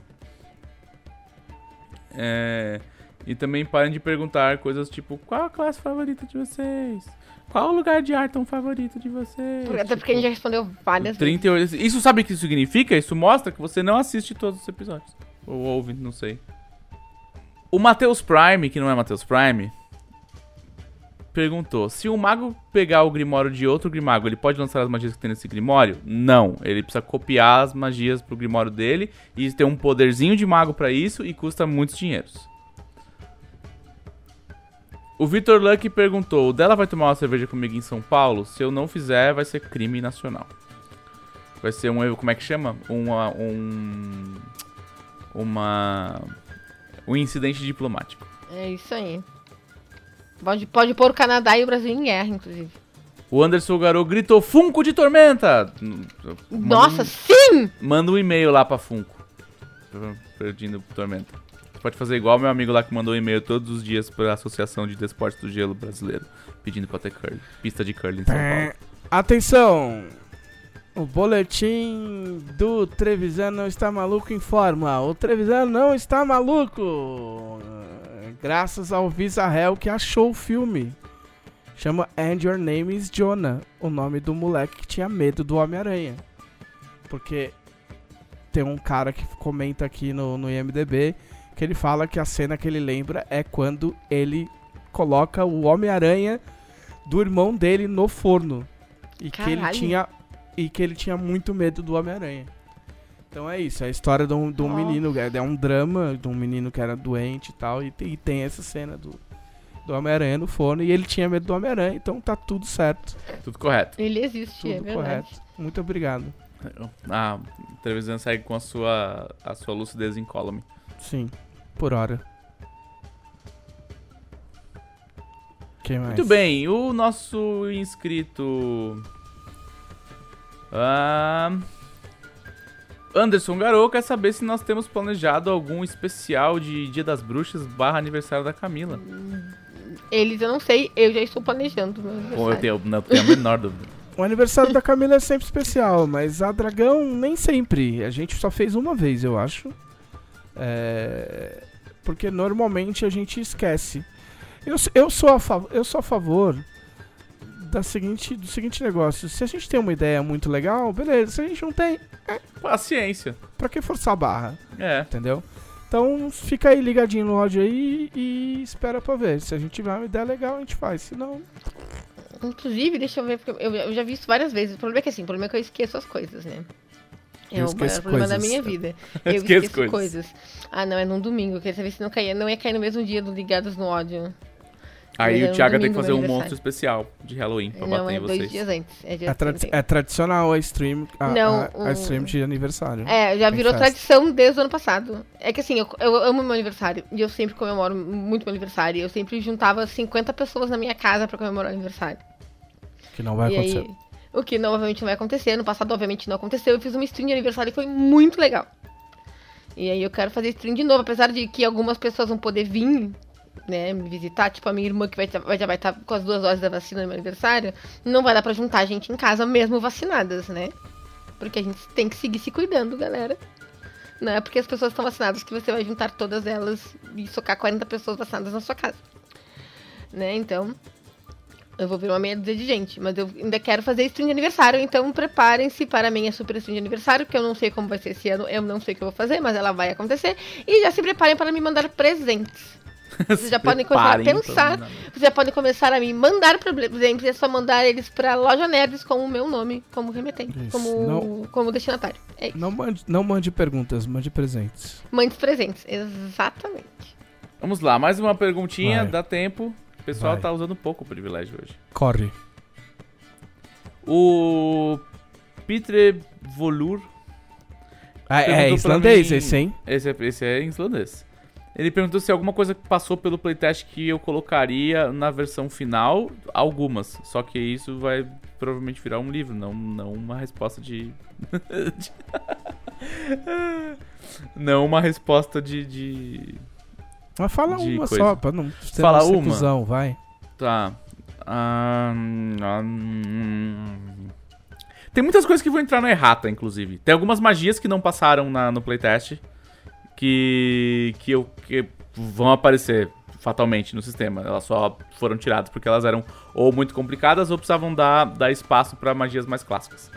É, e também parem de perguntar coisas tipo, qual a classe favorita de vocês? Qual o lugar de Arton favorito de vocês? Até porque a gente já respondeu várias vezes. 38. Isso sabe o que isso significa? Isso mostra que você não assiste todos os episódios. Ou ouve, não sei. O Matheus Prime, que não é Matheus Prime, perguntou: se o mago pegar o grimório de outro grimago, ele pode lançar as magias que tem nesse grimório? Não. Ele precisa copiar as magias pro grimório dele e ter um poderzinho de mago pra isso e custa muitos dinheiros. O Vitor Luck perguntou: o dela vai tomar uma cerveja comigo em São Paulo? Se eu não fizer, vai ser crime nacional. Vai ser um. Como é que chama? Uma. Um. Uma. Um incidente diplomático. É isso aí. Pode, pode pôr o Canadá e o Brasil em guerra, inclusive. O Anderson Garou gritou: Funko de Tormenta! Manda Nossa, um- sim! Manda um e-mail lá pra Funko. Pedindo Tormenta. Você pode fazer igual meu amigo lá que mandou um e-mail todos os dias pra Associação de Desportes do Gelo Brasileiro. Pedindo pra ter curling. Pista de curling em São Paulo. Atenção! O boletim do Trevisan não está maluco informa. O Trevisan não está maluco! Graças ao Visarel que achou o filme. Chama And Your Name is Jonah. O nome do moleque que tinha medo do Homem-Aranha. Porque tem um cara que comenta aqui no, no IMDB que ele fala que a cena que ele lembra é quando ele coloca o Homem-Aranha do irmão dele no forno. E que ele Caralho. tinha e que ele tinha muito medo do Homem-Aranha. Então é isso, é a história de um, de um menino, é é um drama de um menino que era doente e tal, e, tem- e tem essa cena do, do Homem-Aranha no forno, e ele tinha medo do Homem-Aranha, então tá tudo certo, Tudo correto. Ele existe, é tudo verdade. correto. Muito obrigado. A televisão segue com a sua, a sua lucidez incólume. Sim, por hora. Quem mais? Muito bem, o nosso inscrito. Anderson Garou quer saber se nós temos planejado algum especial de Dia das Bruxas barra aniversário da Camila. Eles eu não sei, eu já estou planejando. Bom, eu tenho, não tenho a menor dúvida. O aniversário da Camila é sempre especial, mas a Dragão nem sempre. A gente só fez uma vez, eu acho. É, Porque normalmente a gente esquece. Eu, eu, sou, a fav- eu sou a favor da seguinte, do seguinte negócio. Se a gente tem uma ideia muito legal, beleza. Se a gente não tem, Paciência. pra que forçar a barra? É. Entendeu? Então fica aí ligadinho no áudio aí e espera pra ver. Se a gente tiver uma ideia legal, a gente faz. Se não, Inclusive, deixa eu ver, porque eu, eu já vi isso várias vezes. O problema é que assim, o problema é que eu esqueço as coisas, né? É o maior problema da minha vida. Eu Eu esqueço esqueço, coisas. coisas. Ah, não, é num domingo. Eu queria saber se não, caía, não ia cair no mesmo dia do Ligados no Ódio. Aí É o Thiago tem que fazer um monstro especial de Halloween pra não, bater é em dois vocês. dias antes. É, dia é, tradi- 31. é tradicional a stream, a, Não, a- a stream de aniversário. É, já virou festa. tradição desde o ano passado. É que assim, eu, eu amo meu aniversário. E eu sempre comemoro muito meu aniversário. Eu sempre juntava 50 pessoas na minha casa pra comemorar o aniversário. Que não vai e acontecer. aí, o que não, obviamente não vai acontecer. No passado, obviamente, não aconteceu. Eu fiz uma stream de aniversário e foi muito legal. E aí eu quero fazer stream de novo, apesar de que algumas pessoas vão poder vir, né, me visitar, tipo a minha irmã que vai, vai- já vai estar com as duas doses da vacina no meu aniversário, não vai dar pra juntar a gente em casa mesmo vacinadas, né? Porque a gente tem que seguir se cuidando, galera. Não é porque as pessoas estão vacinadas que você vai juntar todas elas e socar 40 pessoas vacinadas na sua casa. Né? Então, eu vou ver uma meia dúzia de gente, mas eu ainda quero fazer stream de aniversário, então preparem-se para a minha super stream de aniversário, que eu não sei como vai ser esse ano, eu não sei o que eu vou fazer, mas ela vai acontecer. E já se preparem para me mandar presentes. Vocês já podem começar a pensar. Vocês já podem começar a me mandar problemas. É só mandar eles pra Loja Nerds com o meu nome como remetente, Isso, como, não- como destinatário. É isso. Não mande, não mande perguntas, mande presentes. Mande presentes. Exatamente. Vamos lá, mais uma perguntinha, Vai. dá tempo. O pessoal Vai. tá usando pouco o privilégio hoje. Corre. O Petre Volur, Ah, é islandês mim- esse, hein? esse é, esse é em islandês. Ele perguntou se alguma coisa passou pelo playtest que eu colocaria na versão final. Algumas. Só que isso vai provavelmente virar um livro, não, não uma resposta de. não uma resposta de. de... Mas fala De uma coisa. só, pra não ser Fala uma. vai. Tá. Tem muitas coisas que vão entrar na errata, inclusive. Tem algumas magias que não passaram na- no playtest que, que, que vão aparecer fatalmente no sistema. Elas só foram tiradas porque elas eram ou muito complicadas ou precisavam dar, dar espaço pra magias mais clássicas.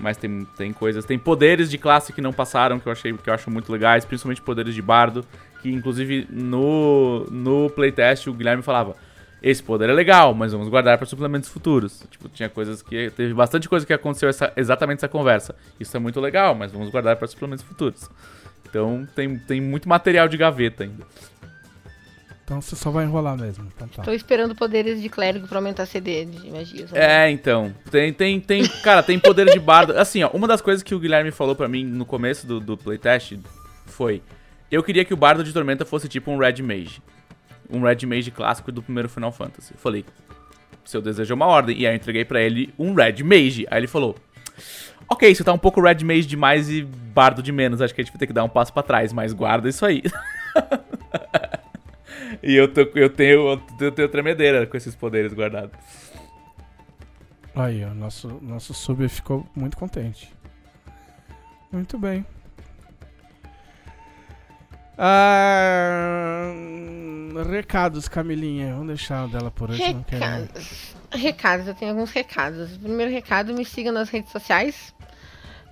Mas tem, tem coisas, tem poderes de classe que não passaram que eu achei que eu acho muito legais, principalmente poderes de bardo, que inclusive no no playtest o Guilherme falava: "Esse poder é legal, mas vamos guardar para suplementos futuros". Tipo, tinha coisas que teve bastante coisa que aconteceu essa, exatamente essa conversa. Isso é muito legal, mas vamos guardar para suplementos futuros. Então tem, tem muito material de gaveta ainda. Então você só vai enrolar mesmo. Então tá. Tô esperando poderes de clérigo pra aumentar CD de magias. É, então. Tem, tem, tem. Cara, tem poder de bardo. Assim, ó, uma das coisas que o Guilherme falou pra mim no começo do, do playtest foi: Eu queria que o bardo de tormenta fosse tipo um Red Mage. Um Red Mage clássico do primeiro Final Fantasy. Eu falei: Seu desejo é uma ordem. E aí eu entreguei pra ele um Red Mage. Aí ele falou: Ok, isso tá um pouco Red Mage demais e bardo de menos. Acho que a gente vai ter que dar um passo pra trás, mas guarda isso aí. e eu, tô, eu, tenho, eu tenho tremedeira com esses poderes guardados. Aí, ó, nosso, nosso sub ficou muito contente. Muito bem. Ah, recados, Camilinha. Vamos deixar o dela por hoje. Recados. Recados, eu tenho alguns recados. Primeiro recado, me siga nas redes sociais.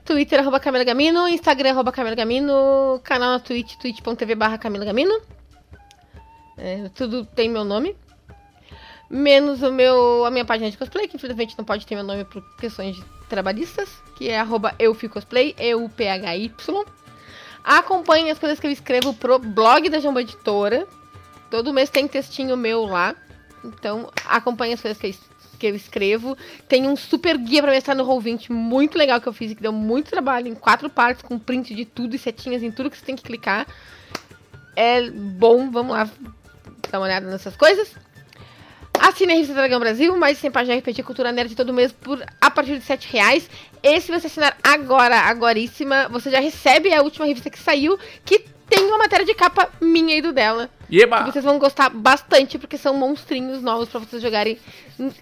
Twitter, arroba Camila Gamino. Instagram, arroba Camila Gamino. Canal na Twitch, twitch.tv barra Camila Gamino. É, tudo tem meu nome. Menos o meu, a minha página de cosplay, que infelizmente não pode ter meu nome por questões de trabalhistas, que é arroba euficosplay, E-U-P-H-Y. Acompanhe as coisas que eu escrevo pro blog da Jamba Editora. Todo mês tem textinho meu lá. Então, acompanhe as coisas que eu, que eu escrevo. Tem um super guia pra mestrar no Roll20 muito legal que eu fiz e que deu muito trabalho em quatro partes, com print de tudo e setinhas em tudo que você tem que clicar. É bom, vamos lá dar uma olhada nessas coisas. Assine a revista Dragão Brasil, mais de 100 páginas de RPG Cultura Nerd todo mês por a partir de 7 reais. E se você assinar agora, agoríssima, você já recebe a última revista que saiu, que tem uma matéria de capa minha e do dela. Eba! vocês vão gostar bastante, porque são monstrinhos novos pra vocês jogarem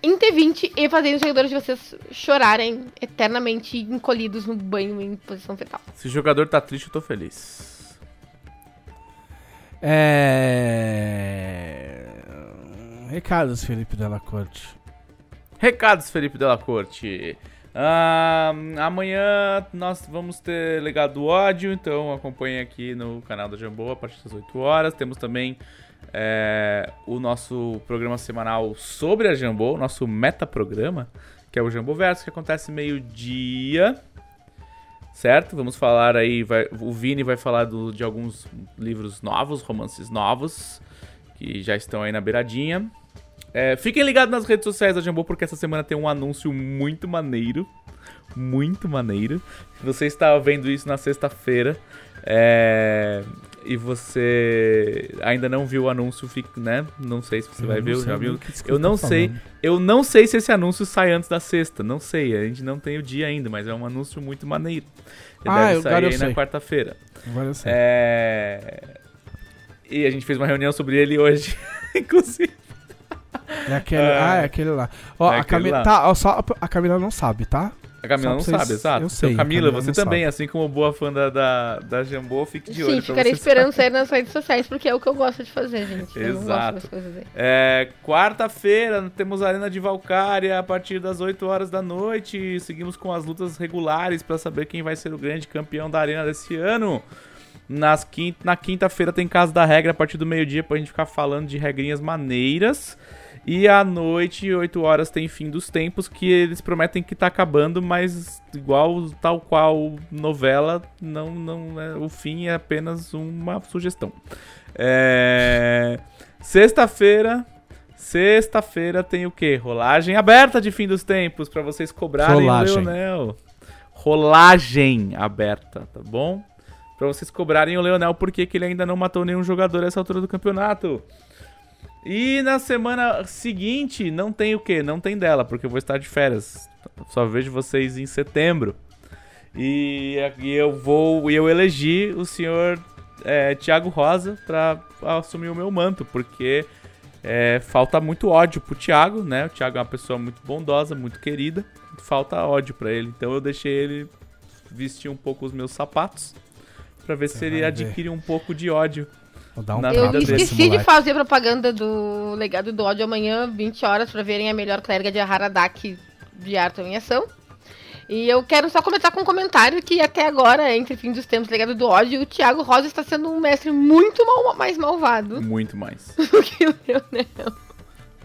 em T20 e fazerem os jogadores de vocês chorarem eternamente encolhidos no banho em posição fetal. Se o jogador tá triste, eu tô feliz. É... Recados, Felipe Della Corte. Recados, Felipe Della Corte. Ah, amanhã nós vamos ter legado do ódio, então acompanhe aqui no canal da Jambô a partir das 8 horas. Temos também é, o nosso programa semanal sobre a Jambô, nosso metaprograma, que é o Jambô Verso, que acontece meio-dia. Certo? Vamos falar aí. vai- o Vini vai falar do- de alguns livros novos, romances novos, que já estão aí na beiradinha. É, fiquem ligados nas redes sociais da Jambô, porque essa semana tem um anúncio muito maneiro. Muito maneiro. Você está vendo isso na sexta-feira é, e você ainda não viu o anúncio, né? Não sei se você vai Eu ver, não já viu. Eu tá não sei. falando. Eu não sei se esse anúncio sai antes da sexta. Não sei. A gente não tem o dia ainda, mas é um anúncio muito maneiro. Ele Ah, deve eu- sair aí na sei. quarta-feira. Agora eu sei. É. E a gente fez uma reunião sobre ele hoje, inclusive. É aquele, É. ah, é aquele lá. Ó, É a aquele Camila. lá. Tá, ó, só a Camila não sabe, tá? A Camila não vocês- sabe, exato. eu Então, sei, Camila, Camila você também, sabe. assim como boa fã da, da, da Jambô, fique de olho Sim, ficarei esperando sair nas redes sociais, porque é o que eu gosto de fazer, gente. Eu não gosto Exato. das coisas aí. É, Quarta-feira temos a Arena de Valkyria a partir das 8 horas da noite. Seguimos com as lutas regulares pra saber quem vai ser o grande campeão da Arena desse ano. Nas quin na quinta-feira tem Casa da Regra a partir do meio-dia pra gente ficar falando de regrinhas maneiras. E à noite, 8 horas, tem Fim dos Tempos, que eles prometem que tá acabando, mas igual, tal qual novela, não, não é, o fim é apenas uma sugestão. É... Sexta-feira, sexta-feira tem o quê? Rolagem aberta de Fim dos Tempos, pra vocês cobrarem Rolagem. o Leonel. Rolagem aberta, tá bom? Pra vocês cobrarem o Leonel porque que ele ainda não matou nenhum jogador nessa altura do campeonato. E na semana seguinte, não tem o quê? Não tem dela, porque eu vou estar de férias. Só vejo vocês em setembro. E, e eu vou. E eu elegi o senhor é, Tiago Rosa pra assumir o meu manto, porque é, falta muito ódio pro Thiago, né? O Thiago é uma pessoa muito bondosa, muito querida. Falta ódio pra ele. Então eu deixei ele vestir um pouco os meus sapatos. Pra ver se ele ver. adquire um pouco de ódio. Um Eu esqueci de fazer propaganda do Legado do Ódio amanhã, 20 horas, pra verem a melhor clériga de Haradak de Arton em ação. E eu quero só comentar com um comentário que até agora, entre fim dos tempos, Legado do Ódio, o Thiago Rosa está sendo um mestre muito mal- mais malvado Muito mais. do que o Leonel.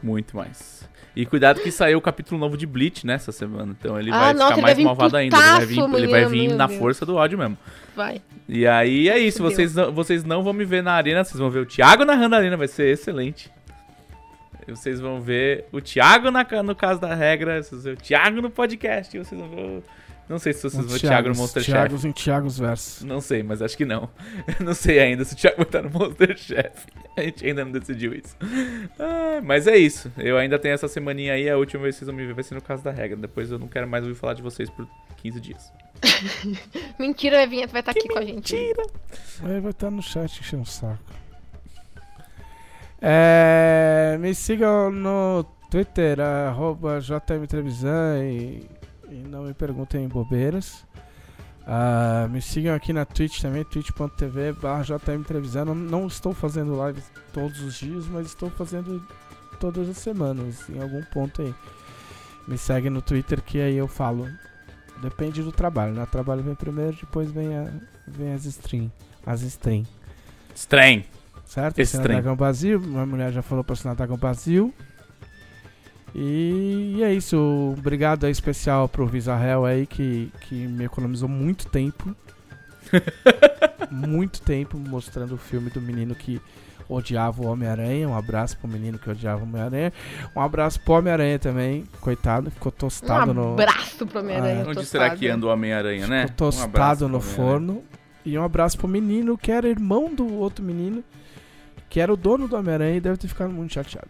Muito mais. E cuidado que saiu o capítulo novo de Bleach nessa semana. Então ele Ah, vai nossa, ficar mais malvado ainda. Ele vai vir, putaço ele vai vir na Deus. força do ódio mesmo. Vai. E aí é isso. Vocês não, vocês não vão me ver na arena. Vocês vão ver o Thiago narrando a arena. Vai ser excelente. Vocês vão ver o Thiago na, no caso da regra. Vocês vão ver o Thiago no podcast. Vocês vão ver o... Não sei se vocês vão Thiago no Monster Chef. Thiagos em Thiagos versos. Não sei, mas acho que não. não sei ainda se o Thiago vai estar no Monster Chef. A gente ainda não decidiu isso. Ah, mas é isso. Eu ainda tenho essa semaninha aí. A última vez que vocês vão me ver vai ser no caso da regra. Depois eu não quero mais ouvir falar de vocês por 15 dias. Mentira, a Vinheta vai estar aqui com a gente. Mentira! Aí vai estar no chat enchendo o saco. É, me sigam no Twitter, arroba JM Trevisan e, e não me perguntem bobeiras. Ah, me sigam aqui na Twitch também, twitch.tv barra JM Trevisan. Não, estou fazendo lives todos os dias, mas estou fazendo todas as semanas, em algum ponto aí. Me segue no Twitter que aí eu falo. Depende do trabalho, né? O trabalho vem primeiro, depois vem, a, vem as stream. As stream. Estranho. Certo? Estranho. Dragão Brasil. Minha mulher já falou pra assinar Dragão Brasil. E, é isso. Obrigado aí especial pro Visarrel aí que, que me economizou muito tempo. muito tempo mostrando o filme do menino que odiava o Homem-Aranha. Um abraço pro menino que odiava o Homem-Aranha. Um abraço pro Homem-Aranha também. Coitado, ficou tostado Um no. abraço pro Homem-Aranha. Onde tostado. será que anda o Homem-Aranha, né? Ficou Um tostado abraço no forno. E um abraço pro menino que era irmão do outro menino, que era o dono do Homem-Aranha e deve ter ficado muito chateado.